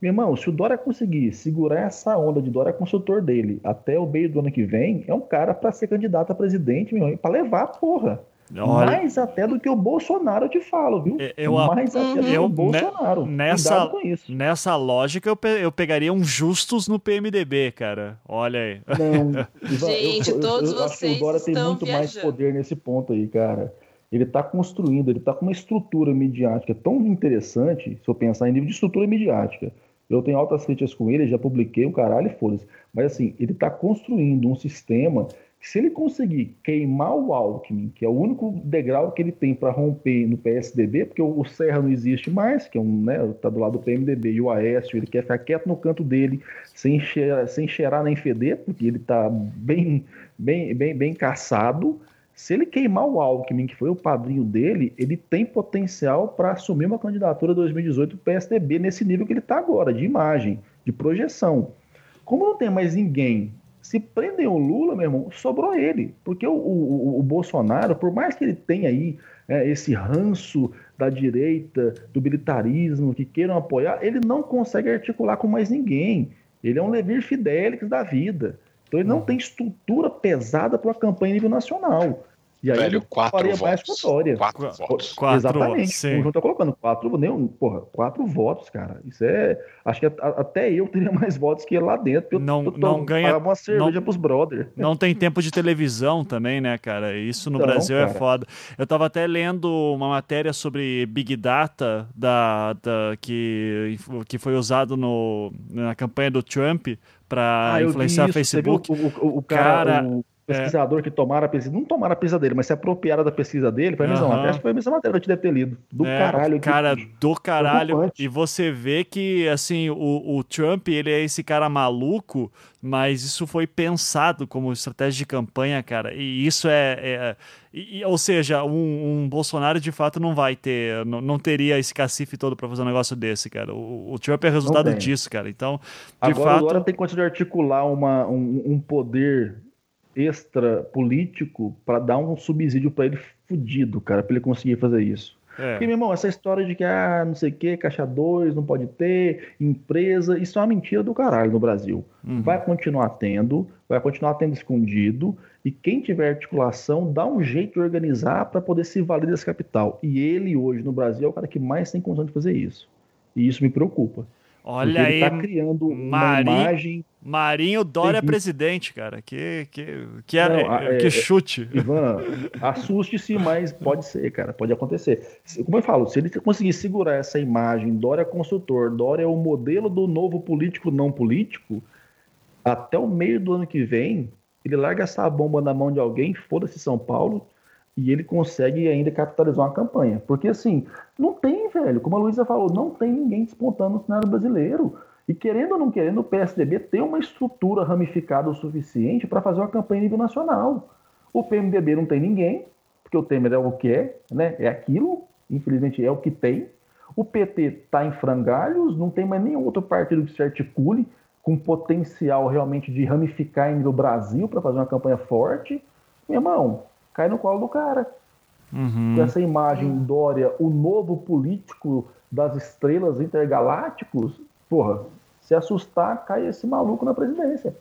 meu irmão, se o Dória conseguir segurar essa onda de Dória consultor dele até o meio do ano que vem, é um cara para ser candidato a presidente, meu irmão, para levar a porra. Olha, Mais até do que o Bolsonaro, eu te falo, viu? Eu, Mais até do que o Bolsonaro. Nessa, nessa lógica, eu, pe eu pegaria um justos no PMDB, cara. Olha aí. Não, (laughs) Gente, eu, todos eu, vocês. Acho que o Dória tem muito viajando. mais poder nesse ponto aí, cara. Ele está construindo, ele está com uma estrutura midiática tão interessante, se eu pensar em nível de estrutura midiática eu tenho altas críticas com ele, já publiquei um caralho foda-se. Mas assim, ele está construindo um sistema que, se ele conseguir queimar o Alckmin, que é o único degrau que ele tem para romper no PSDB, porque o Serra não existe mais, que é um, né, tá do lado do PMDB, e o Aécio, ele quer ficar quieto no canto dele, sem cheirar, sem cheirar nem feder, porque ele está bem, bem, bem, bem caçado. Se ele queimar o Alckmin, que foi o padrinho dele, ele tem potencial para assumir uma candidatura 2018 do PSDB nesse nível que ele está agora, de imagem, de projeção. Como não tem mais ninguém, se prendem o Lula, meu irmão, sobrou ele. Porque o, o, o Bolsonaro, por mais que ele tenha aí é, esse ranço da direita, do militarismo, que queiram apoiar, ele não consegue articular com mais ninguém. Ele é um Levir Fidelix da vida. Então ele não tem estrutura pesada para uma campanha nível nacional. E aí Velho, quatro votos. mais Quatro, quatro votos. Quatro, Exatamente. Sim. O João tá colocando quatro, nem, porra, quatro votos, cara. Isso é. Acho que até eu teria (laughs) mais votos que ele lá dentro. não, eu, não ganha. uma cerveja não, pros brothers. Não tem tempo de televisão também, né, cara? Isso no então, Brasil é cara. é foda. Eu tava até lendo uma matéria sobre Big Data da, da, que, que foi usado no, na campanha do Trump para ah, influenciar o Facebook. O, o, o, cara, cara o pesquisador é. que tomaram a pesquisa, não tomaram a pesquisa dele, mas se apropriaram da pesquisa dele, foi a mesma uhum. matéria, acho que foi a mesma matéria que eu te deve ter lido. Do é, caralho. Cara, que... do caralho. E você vê que, assim, o, o Trump, ele é esse cara maluco, mas isso foi pensado como estratégia de campanha, cara. E isso é. é e, ou seja, um, um, Bolsonaro de fato não vai ter, não, não teria esse cacife todo para fazer um negócio desse, cara. O, o Trump é resultado disso, cara. Então, de agora, fato. Agora tem condição de articular uma, um, um poder extra político para dar um subsídio para ele fudido, cara, para ele conseguir fazer isso. É. Porque, meu irmão, essa história de que, ah, não sei o que, caixa 2, não pode ter, empresa, isso é uma mentira do caralho no Brasil. Uhum. Vai continuar tendo, vai continuar tendo escondido, e quem tiver articulação, dá um jeito de organizar para poder se valer desse capital. E ele, hoje, no Brasil, é o cara que mais tem condição de fazer isso. E isso me preocupa. Olha aí. Ele tá criando uma imagem. Marinho Dória presidente, cara. Que, que, que, é, Não, é, que chute. Ivan, assuste-se, mas pode ser, cara. Pode acontecer. Como eu falo, se ele conseguir segurar essa imagem, Dória construtor, Dória é o modelo do novo político não político, até o meio do ano que vem, ele larga essa bomba na mão de alguém, foda-se São Paulo, e ele consegue ainda capitalizar uma campanha. Porque assim, não tem, velho, como a Luísa falou, não tem ninguém despontando no cenário brasileiro. E querendo ou não querendo, o PSDB tem uma estrutura ramificada o suficiente para fazer uma campanha a nível nacional. O PMDB não tem ninguém, porque o Temer é o que é, né? É aquilo, infelizmente é o que tem. O PT está em frangalhos, não tem mais nenhum outro partido que se articule com potencial realmente de ramificar no Brasil para fazer uma campanha forte. Meu irmão, cai no colo do cara. Uhum. Com essa imagem Dória, o novo político das estrelas intergalácticos, porra, se assustar, cai esse maluco na presidência.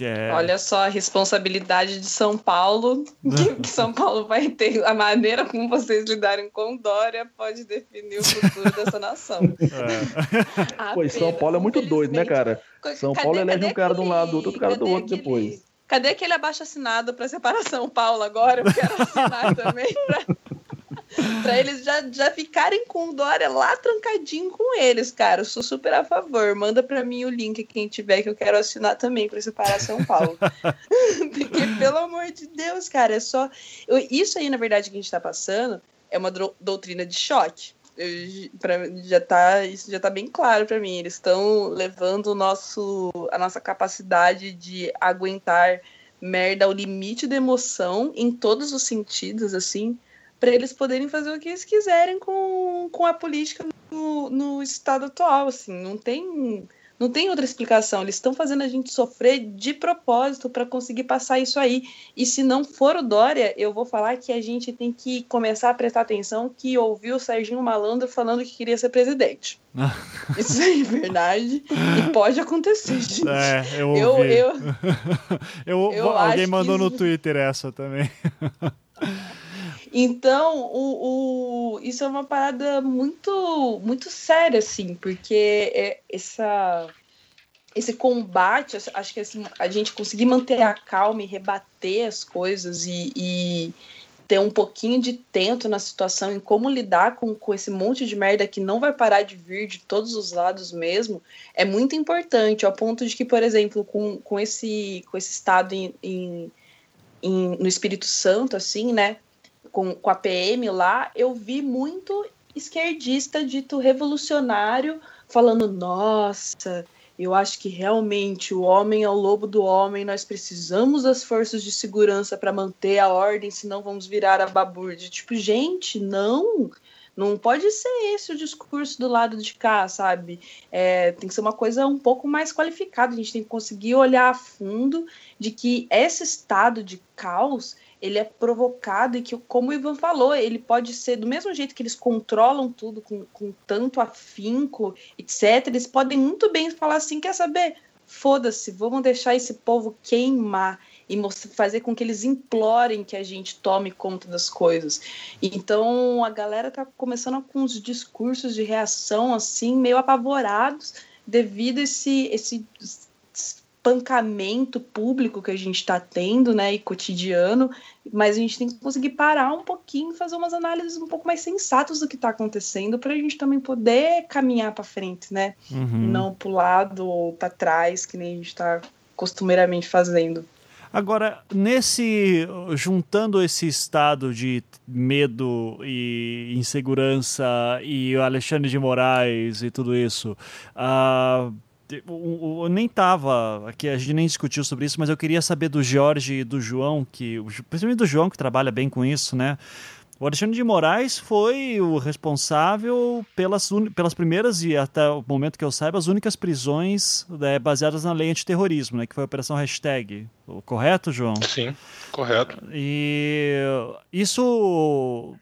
É... Olha só a responsabilidade de São Paulo, que, (laughs) que, São Paulo vai ter. A maneira como vocês lidarem com Dória pode definir o futuro dessa nação. (laughs) É. Pô, São Paulo é muito doido, né, cara? São cadê, Paulo elege um cara de um lado, outro cara do outro aquele, depois. Cadê aquele abaixo assinado para separar São Paulo agora? Eu quero assinar (laughs) também pra eles já, já ficarem com o Dória lá trancadinho com eles, cara. Eu sou super a favor. Manda pra mim o link, quem tiver, que eu quero assinar também pra separar São Paulo. (laughs) Porque, pelo amor de Deus, cara, é só. Eu, isso aí, na verdade, que a gente tá passando é uma doutrina de choque. Eu, pra, já tá, isso já tá bem claro para mim. Eles estão levando o nosso, a nossa capacidade de aguentar merda ao limite da emoção em todos os sentidos, assim, para eles poderem fazer o que eles quiserem com, com a política no, no estado atual, assim, não tem não tem outra explicação. Eles estão fazendo a gente sofrer de propósito para conseguir passar isso aí. E se não for o Dória, eu vou falar que a gente tem que começar a prestar atenção que ouviu o Serginho Malandro falando que queria ser presidente. (laughs) isso é verdade. E pode acontecer, gente. É, eu ouvi. Eu, eu, (laughs) eu, eu alguém mandou que... no Twitter essa também. (laughs) Então, o, o, isso é uma parada muito, muito séria, assim, porque é essa, esse combate, acho que assim, a gente conseguir manter a calma e rebater as coisas e, e ter um pouquinho de tento na situação em como lidar com, com esse monte de merda que não vai parar de vir de todos os lados mesmo, é muito importante, ao ponto de que, por exemplo, com, com, esse, com esse estado em, em, no Espírito Santo, assim, né? Com, com a PM lá, eu vi muito esquerdista dito revolucionário falando: nossa, eu acho que realmente o homem é o lobo do homem, nós precisamos das forças de segurança para manter a ordem, senão vamos virar a baburde. Tipo, gente, não. Não pode ser esse o discurso do lado de cá, sabe? É, tem que ser uma coisa um pouco mais qualificada. A gente tem que conseguir olhar a fundo de que esse estado de caos ele é provocado e que, como o Ivan falou, ele pode ser do mesmo jeito que eles controlam tudo com, com tanto afinco, etc. Eles podem muito bem falar assim: quer saber? Foda-se, vamos deixar esse povo queimar e fazer com que eles implorem que a gente tome conta das coisas. Então a galera tá começando com uns discursos de reação assim, meio apavorados devido a esse, esse espancamento público que a gente está tendo, né, e cotidiano, mas a gente tem que conseguir parar um pouquinho e fazer umas análises um pouco mais sensatas do que está acontecendo para a gente também poder caminhar para frente, né, uhum. não para o lado ou para trás que nem a gente está costumeiramente fazendo. Agora, nesse juntando esse estado de medo e insegurança e o Alexandre de Moraes e tudo isso, uh, eu nem tava aqui, a gente nem discutiu sobre isso, mas eu queria saber do Jorge e do João, que principalmente do João que trabalha bem com isso, né? O Alexandre de Moraes foi o responsável pelas, pelas primeiras e até o momento que eu saiba, as únicas prisões né, baseadas na lei antiterrorismo, né, que foi a Operação Hashtag. Correto, João? Sim, correto. E isso.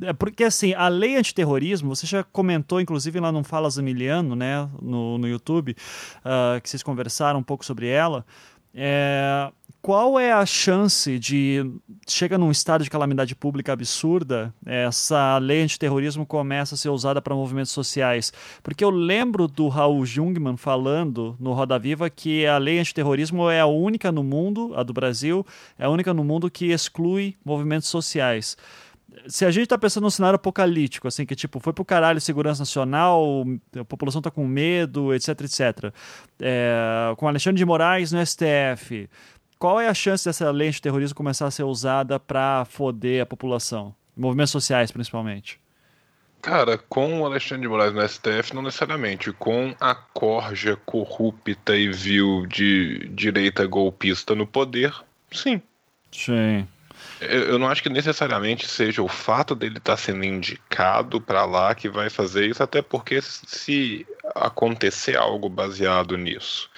É porque assim, a lei antiterrorismo, você já comentou, inclusive lá no Falas Emiliano, né, no, no YouTube, uh, que vocês conversaram um pouco sobre ela. É, qual é a chance de chega num estado de calamidade pública absurda, essa lei antiterrorismo começa a ser usada para movimentos sociais? Porque eu lembro do Raul Jungmann falando no Roda Viva que a lei antiterrorismo é a única no mundo, a do Brasil, é a única no mundo que exclui movimentos sociais se a gente tá pensando num cenário apocalíptico, assim, que tipo, foi pro caralho segurança nacional, a população tá com medo, etc, etc. É, com Alexandre de Moraes no STF, qual é a chance dessa lei de terrorismo começar a ser usada para foder a população? Movimentos sociais, principalmente. Cara, com o Alexandre de Moraes no STF, não necessariamente. Com a corja corrupta e vil de direita golpista no poder, sim. Sim. Eu não acho que necessariamente seja o fato dele estar tá sendo indicado para lá que vai fazer isso, até porque se acontecer algo baseado nisso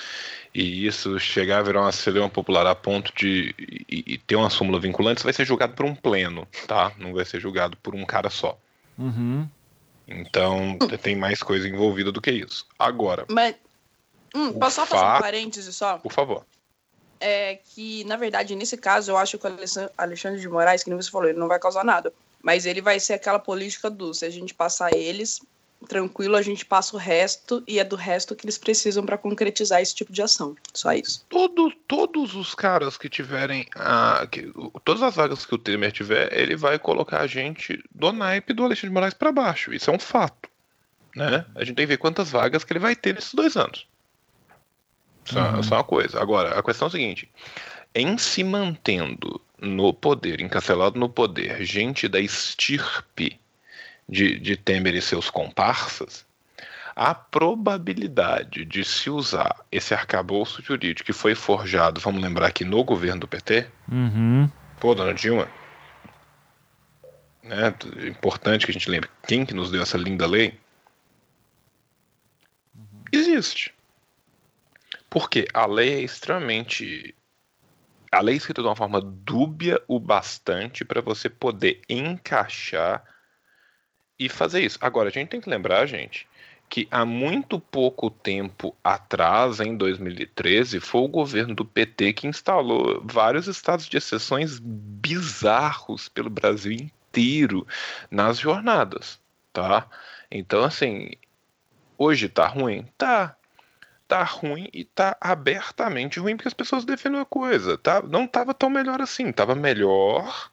e isso chegar a virar uma celeuma popular a ponto de e, e ter uma súmula vinculante, isso vai ser julgado por um pleno, tá? Não vai ser julgado por um cara só. Uhum. Então tem mais coisa envolvida do que isso. Agora. Mas. Hum, posso só fazer um parêntese só? Por favor é que, na verdade, nesse caso, eu acho que o Alexandre de Moraes, que nem você falou, ele não vai causar nada. Mas ele vai ser aquela política do se a gente passar eles, tranquilo, a gente passa o resto e é do resto que eles precisam para concretizar esse tipo de ação. Só isso. Todo, todos os caras que tiverem. A, que, todas as vagas que o Temer tiver, ele vai colocar a gente do naipe do Alexandre de Moraes para baixo. Isso é um fato. Né? A gente tem que ver quantas vagas que ele vai ter nesses dois anos. Só, uhum. só uma coisa. Agora, a questão é a seguinte: em se mantendo no poder, encarcelado no poder, gente da estirpe de, de Temer e seus comparsas, a probabilidade de se usar esse arcabouço jurídico que foi forjado, vamos lembrar aqui, no governo do PT, uhum. pô, dona Dilma, né, importante que a gente lembre quem que nos deu essa linda lei, existe. Porque a lei é extremamente. A lei é escrita de uma forma dúbia o bastante para você poder encaixar e fazer isso. Agora, a gente tem que lembrar, gente, que há muito pouco tempo atrás, em 2013, foi o governo do PT que instalou vários estados de exceções bizarros pelo Brasil inteiro nas jornadas, tá? Então, assim, hoje tá ruim? Tá tá ruim e tá abertamente ruim porque as pessoas defendem a coisa. Tá? Não tava tão melhor assim, tava melhor,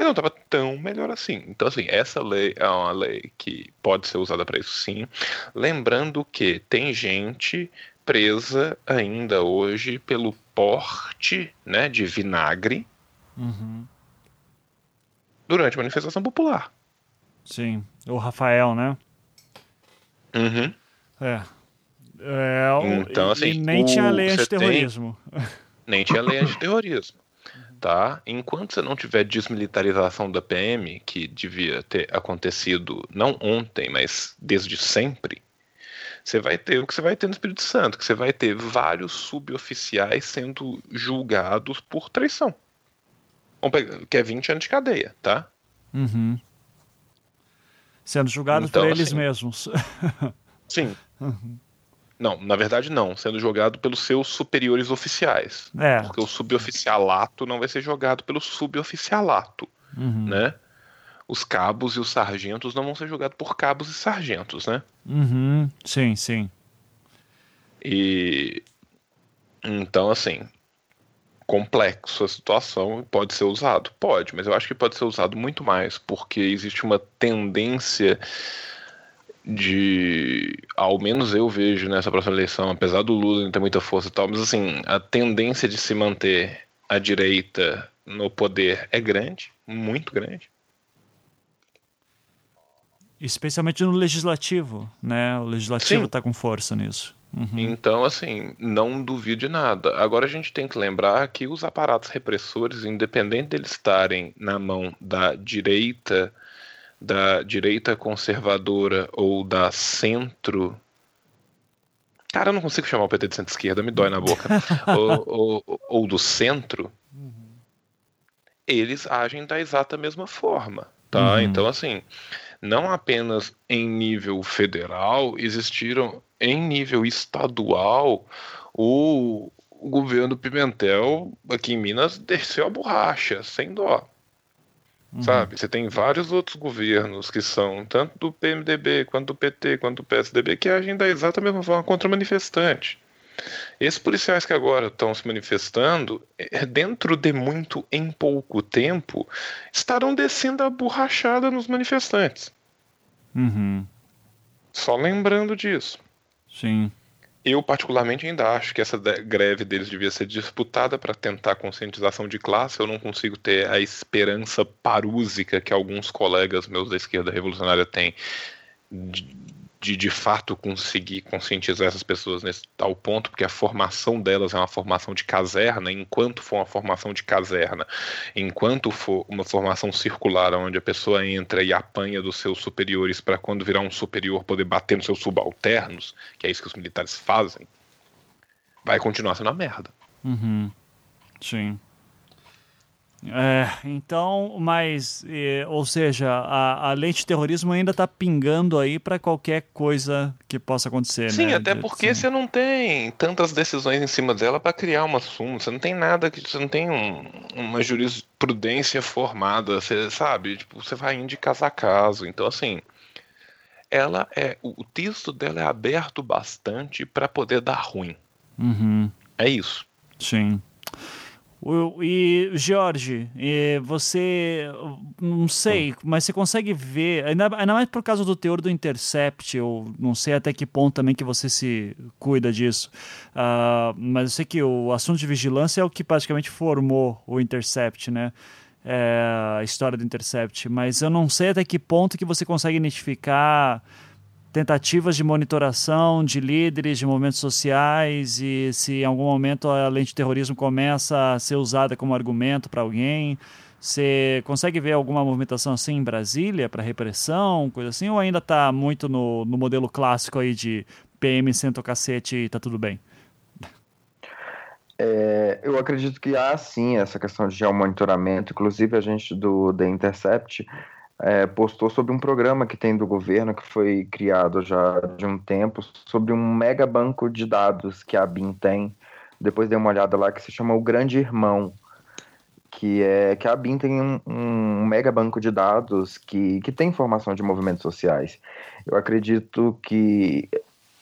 mas não tava tão melhor assim. Então, assim, essa lei é uma lei que pode ser usada para isso sim. Lembrando que tem gente presa ainda hoje pelo porte né, de vinagre uhum. durante a manifestação popular. Sim, o Rafael, né? Uhum. É, é, então, assim, e nem tinha lei antiterrorismo. Tem, nem tinha lei antiterrorismo. Tá? Enquanto você não tiver desmilitarização da PM, que devia ter acontecido não ontem, mas desde sempre, você vai ter o que você vai ter no Espírito Santo, que você vai ter vários suboficiais sendo julgados por traição. Que é 20 anos de cadeia, tá? Uhum. Sendo julgados então, por eles assim, mesmos. (laughs) sim. Uhum. Não, na verdade não, sendo jogado pelos seus superiores oficiais. É. Porque o suboficialato não vai ser jogado pelo suboficialato, uhum. né? Os cabos e os sargentos não vão ser jogados por cabos e sargentos, né? Uhum. Sim, sim. E então assim, complexo a situação pode ser usado, pode, mas eu acho que pode ser usado muito mais porque existe uma tendência de, ao menos eu vejo nessa próxima eleição, apesar do Lula não ter muita força e tal, mas assim, a tendência de se manter a direita no poder é grande, muito grande. Especialmente no legislativo, né? O legislativo está com força nisso. Uhum. Então, assim, não duvide nada. Agora a gente tem que lembrar que os aparatos repressores, independente deles estarem na mão da direita da direita conservadora ou da centro. Cara, eu não consigo chamar o PT de centro-esquerda, me dói na boca. (laughs) ou, ou, ou, do centro. Uhum. Eles agem da exata mesma forma. Tá? Uhum. Então, assim, não apenas em nível federal, existiram em nível estadual o, o governo Pimentel aqui em Minas desceu a borracha, sem dó. Uhum. Sabe? Você tem vários outros governos que são tanto do PMDB, quanto do PT, quanto do PSDB, que agem da exata mesma forma contra o manifestante. Esses policiais que agora estão se manifestando, é, dentro de muito em pouco tempo, estarão descendo a borrachada nos manifestantes. Uhum. Só lembrando disso. Sim. Eu, particularmente, ainda acho que essa greve deles devia ser disputada para tentar conscientização de classe. Eu não consigo ter a esperança parúsica que alguns colegas meus da esquerda revolucionária têm de, de de fato conseguir conscientizar essas pessoas nesse tal ponto, porque a formação delas é uma formação de caserna, enquanto for uma formação de caserna, enquanto for uma formação circular, onde a pessoa entra e apanha dos seus superiores para quando virar um superior poder bater nos seus subalternos, que é isso que os militares fazem, vai continuar sendo uma merda. Uhum. Sim. É, então, mas, é, ou seja, a, a lei de terrorismo ainda está pingando aí para qualquer coisa que possa acontecer, Sim, né? até porque Sim. você não tem tantas decisões em cima dela para criar uma súmula, você não tem nada que você não tem um, uma jurisprudência formada, você sabe, tipo, você vai indo de caso a caso. Então, assim, ela é o, o texto dela é aberto bastante para poder dar ruim. Uhum. É isso. Sim. E, Jorge, você, não sei, mas você consegue ver, ainda, ainda mais por causa do teor do Intercept, eu não sei até que ponto também que você se cuida disso, uh, mas eu sei que o assunto de vigilância é o que praticamente formou o Intercept, né? É, a história do Intercept, mas eu não sei até que ponto que você consegue identificar tentativas de monitoração de líderes de movimentos sociais e se em algum momento a lei de terrorismo começa a ser usada como argumento para alguém. Você consegue ver alguma movimentação assim em Brasília para repressão, coisa assim, ou ainda está muito no, no modelo clássico aí de PM senta o cacete e tá tudo bem? É, eu acredito que há sim essa questão de geomonitoramento, inclusive a gente do The Intercept é, postou sobre um programa que tem do governo, que foi criado já de um tempo, sobre um mega banco de dados que a BIM tem. Depois dei uma olhada lá, que se chama O Grande Irmão, que é que a BIM tem um, um mega banco de dados que, que tem informação de movimentos sociais. Eu acredito que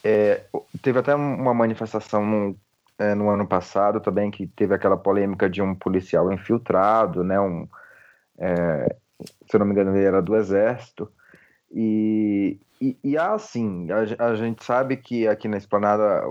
é, teve até uma manifestação no, é, no ano passado também, que teve aquela polêmica de um policial infiltrado, né, um, é, se eu não me engano, ele era do Exército. E, e, e assim, a, a, gente sabe que aqui na Esplanada,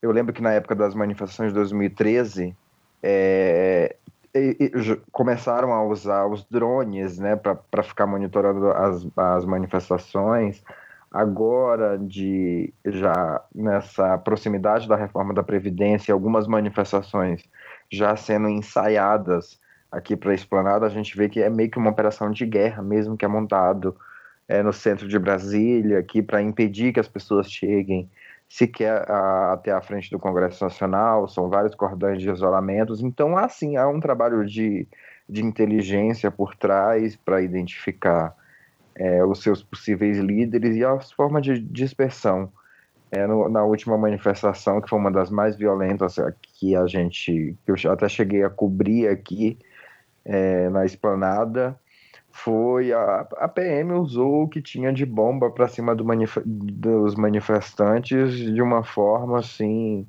eu lembro que na época das manifestações de 2013, é, e, e, começaram a usar os drones né, para ficar monitorando as, as manifestações. Agora, de já nessa proximidade da reforma da Previdência, algumas manifestações já sendo ensaiadas aqui para a Esplanada, a gente vê que é meio que uma operação de guerra mesmo que é montado é, no centro de Brasília, aqui para impedir que as pessoas cheguem sequer a, até a frente do Congresso Nacional, são vários cordões de isolamentos, então assim, há um trabalho de, de inteligência por trás para identificar é, os seus possíveis líderes e as formas de dispersão. É, no, na última manifestação, que foi uma das mais violentas que a gente, que eu até cheguei a cobrir aqui, é, na esplanada foi a, a PM usou o que tinha de bomba para cima do manif dos manifestantes de uma forma assim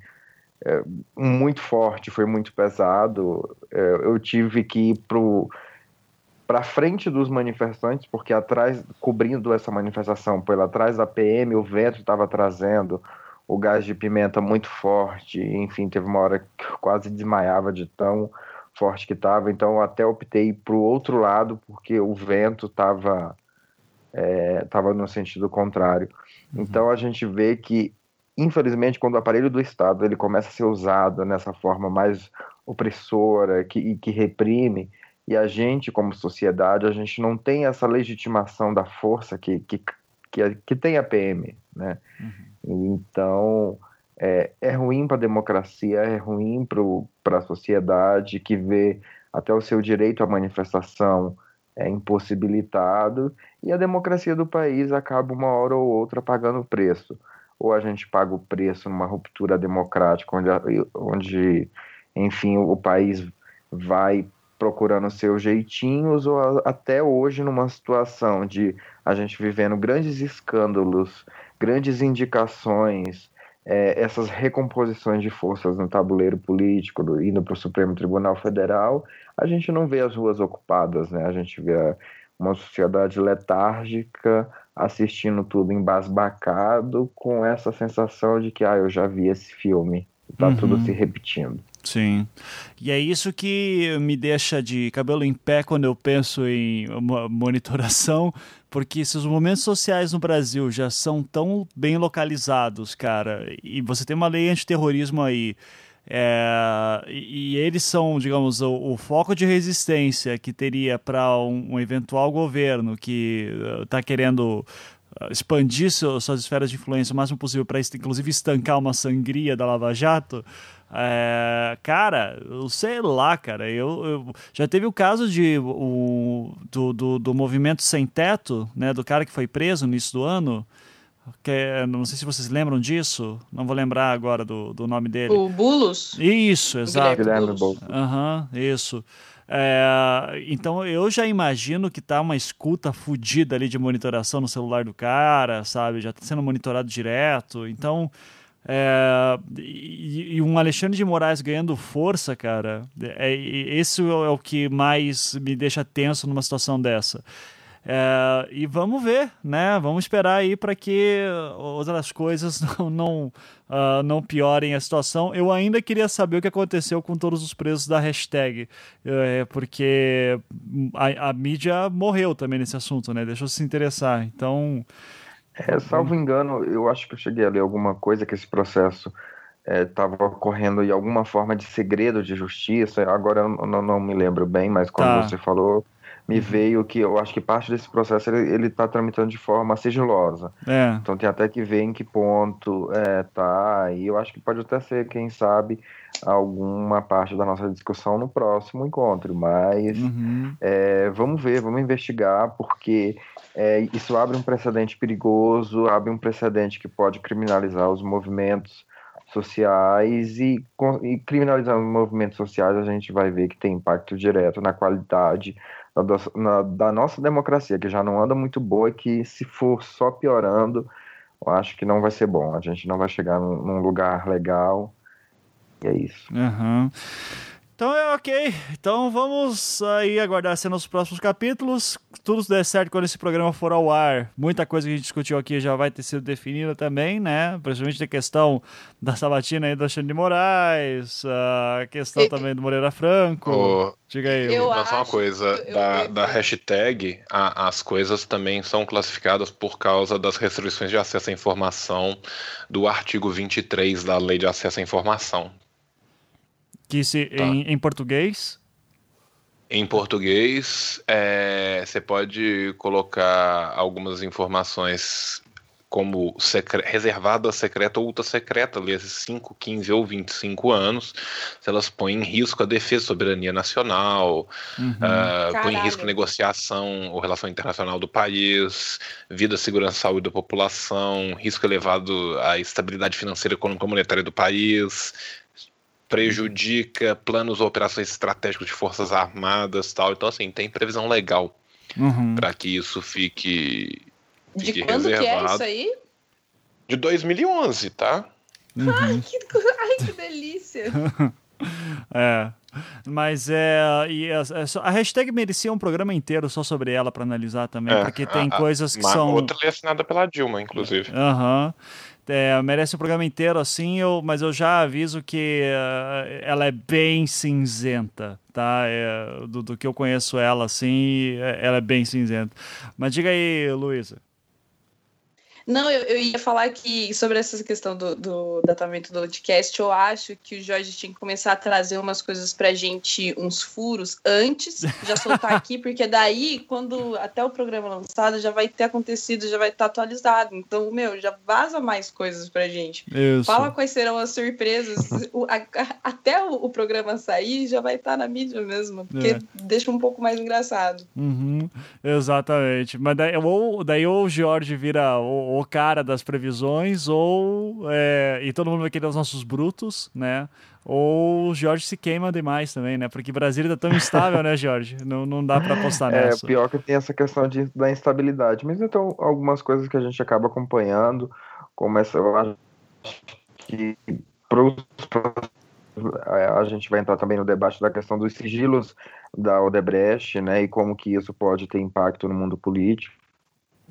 é, muito forte, foi muito pesado. É, eu tive que ir pro para frente dos manifestantes, porque atrás, cobrindo essa manifestação, pela atrás da PM, o vento estava trazendo o gás de pimenta muito forte, enfim, teve uma hora que eu quase desmaiava de tão forte que estava, então até optei para o outro lado, porque o vento estava é, tava no sentido contrário. Uhum. Então a gente vê que, infelizmente, quando o aparelho do Estado ele começa a ser usado nessa forma mais opressora que, que reprime, e a gente, como sociedade, a gente não tem essa legitimação da força que, que, que, que tem a PM, né? Uhum. Então, é, é ruim para a democracia, é ruim para a sociedade que vê até o seu direito à manifestação é impossibilitado e a democracia do país acaba uma hora ou outra pagando preço. ou a gente paga o preço numa ruptura democrática, onde, onde enfim, o país vai procurando seus jeitinhos, ou até hoje numa situação de a gente vivendo grandes escândalos, grandes indicações, é, essas recomposições de forças no tabuleiro político, do, indo para o Supremo Tribunal Federal, a gente não vê as ruas ocupadas, né? A gente vê uma sociedade letárgica assistindo tudo embasbacado com essa sensação de que ah, eu já vi esse filme, tá uhum. tudo se repetindo. Sim. E é isso que me deixa de cabelo em pé quando eu penso em monitoração, (laughs) porque se os movimentos sociais no Brasil já são tão bem localizados, cara, e você tem uma lei antiterrorismo aí, é, e, e, eles são, digamos, o, o, foco de resistência que teria para um, um, eventual governo que está uh, querendo uh, expandir seu, suas esferas de influência o máximo possível para inclusive estancar uma sangria da Lava Jato. É, cara, eu sei lá, cara. Eu, eu, já teve o caso de o, do, do, do, movimento sem teto, né? Do cara que foi preso no início do ano. Que, é, não sei se vocês lembram disso. Não vou lembrar agora do, do nome dele. O Bulos? Isso, exato. Aham, uhum, isso. É, então eu já imagino que tá uma escuta fodida ali de monitoração no celular do cara, sabe? Já tá sendo monitorado direto. Então. É, e, e, um Alexandre de Moraes ganhando força, cara, é, esse é o que mais me deixa tenso numa situação dessa. É, e vamos ver, né? Vamos esperar aí para que outras coisas (laughs) não, não, uh, não piorem a situação. Eu ainda queria saber o que aconteceu com todos os presos da hashtag, é, porque a, a mídia morreu também nesse assunto, né? Deixou se interessar. Então. É, salvo engano, eu acho que eu cheguei a ler alguma coisa que esse processo estava é, ocorrendo em alguma forma de segredo de justiça. Agora eu não, não me lembro bem, mas quando tá. você falou, me veio que eu acho que parte desse processo ele está tramitando de forma sigilosa. É. Então tem até que ver em que ponto é, tá. E eu acho que pode até ser, quem sabe, alguma parte da nossa discussão no próximo encontro. Mas uhum. é, vamos ver, vamos investigar, porque é, isso abre um precedente perigoso, abre um precedente que pode criminalizar os movimentos sociais e, e criminalizando os movimentos sociais a gente vai ver que tem impacto direto na qualidade da, na, da nossa democracia, que já não anda muito boa e que se for só piorando, eu acho que não vai ser bom. A gente não vai chegar num, num lugar legal. E é isso. Uhum. Então é ok. Então vamos aí aguardar cenas nos próximos capítulos. Tudo der certo quando esse programa for ao ar. Muita coisa que a gente discutiu aqui já vai ter sido definida também, né? Principalmente a questão da sabatina aí do Alexandre de Moraes, a questão também do Moreira Franco. Oh, Diga aí. Eu só uma coisa, eu, da, eu, da hashtag, a, as coisas também são classificadas por causa das restrições de acesso à informação do artigo 23 da Lei de Acesso à Informação. Que se, tá. em, em português? Em português, é, você pode colocar algumas informações como secre reservada, secreta ou ultra secreta, ali, 5, 15 ou 25 anos, se elas põem em risco a defesa, soberania nacional, uhum. uh, põem em risco a negociação ou relação internacional do país, vida, segurança e saúde da população, risco elevado à estabilidade financeira, econômica e monetária do país, prejudica planos ou operações estratégicas de forças armadas tal. Então, assim, tem previsão legal uhum. para que isso fique, fique De quando reservado. que é isso aí? De 2011, tá? Uhum. Ai, que, (laughs) ai, que delícia! (laughs) é. Mas é. E a, a, hashtag merecia um programa inteiro só sobre ela para analisar também, é, porque tem a, coisas que são. Outra é assinada pela Dilma, inclusive. Aham. Uhum é, merece o um programa inteiro assim, eu, mas eu já aviso que uh, ela é bem cinzenta, tá? É, do, do, que eu conheço ela assim, é, ela é bem cinzenta. Mas diga aí, Luísa. Não, eu, eu, ia falar que sobre essa questão do, do datamento do podcast, eu acho que o Jorge tinha que começar a trazer umas coisas pra gente, uns furos, antes, já soltar aqui, (laughs) porque daí, quando até o programa lançado, já vai ter acontecido, já vai estar tá atualizado. Então, meu, já vaza mais coisas pra gente. Isso. Fala quais serão as surpresas. o, a, a, até o, o, programa sair, já vai estar tá na mídia mesmo, porque é. deixa um pouco mais engraçado. Uhum, exatamente. Mas daí ou, daí ou o Jorge vira. Ou, o cara das previsões, ou. É, e todo mundo vai querer os nossos brutos, né? Ou o Jorge se queima demais também, né? Porque Brasília tá tão instável, né, Jorge? Não, não dá para apostar é, nessa. É, pior que tem essa questão de, da instabilidade. Mas então, algumas coisas que a gente acaba acompanhando, como essa, eu acho que pros, a gente vai entrar também no debate da questão dos sigilos da Odebrecht, né? E como que isso pode ter impacto no mundo político.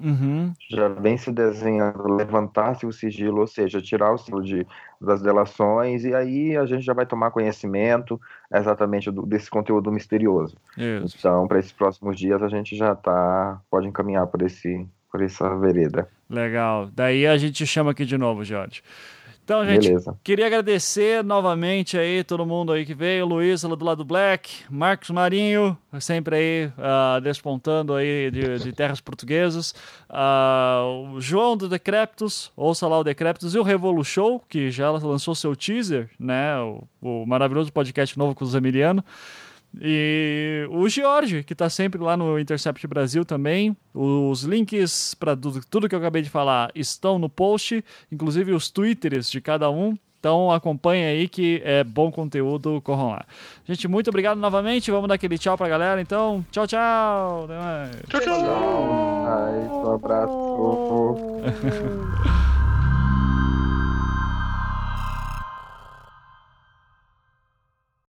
Uhum. Já vem se desenhando levantar-se o sigilo, ou seja, tirar o sigilo de, das delações, e aí a gente já vai tomar conhecimento exatamente do, desse conteúdo misterioso. Isso. Então, para esses próximos dias, a gente já tá, pode encaminhar por, esse, por essa vereda. Legal. Daí a gente chama aqui de novo, Jorge. Então, gente, Beleza. queria agradecer novamente aí todo mundo aí que veio, Luiz do lado Black, Marcos Marinho, sempre aí uh, despontando aí de, de terras portuguesas, uh, o João do Decreptus, ouça lá o Decreptus, e o Revolu Show, que já lançou seu teaser, né, o, o maravilhoso podcast novo com o Emiliano. E o George, que está sempre lá no Intercept Brasil também. Os links para tudo, tudo que eu acabei de falar estão no post, inclusive os twitters de cada um. Então acompanhe aí que é bom conteúdo, corram lá. Gente, muito obrigado novamente. Vamos dar aquele tchau pra galera. Então, tchau, tchau. Tchau, tchau. tchau. Um abraço. (laughs)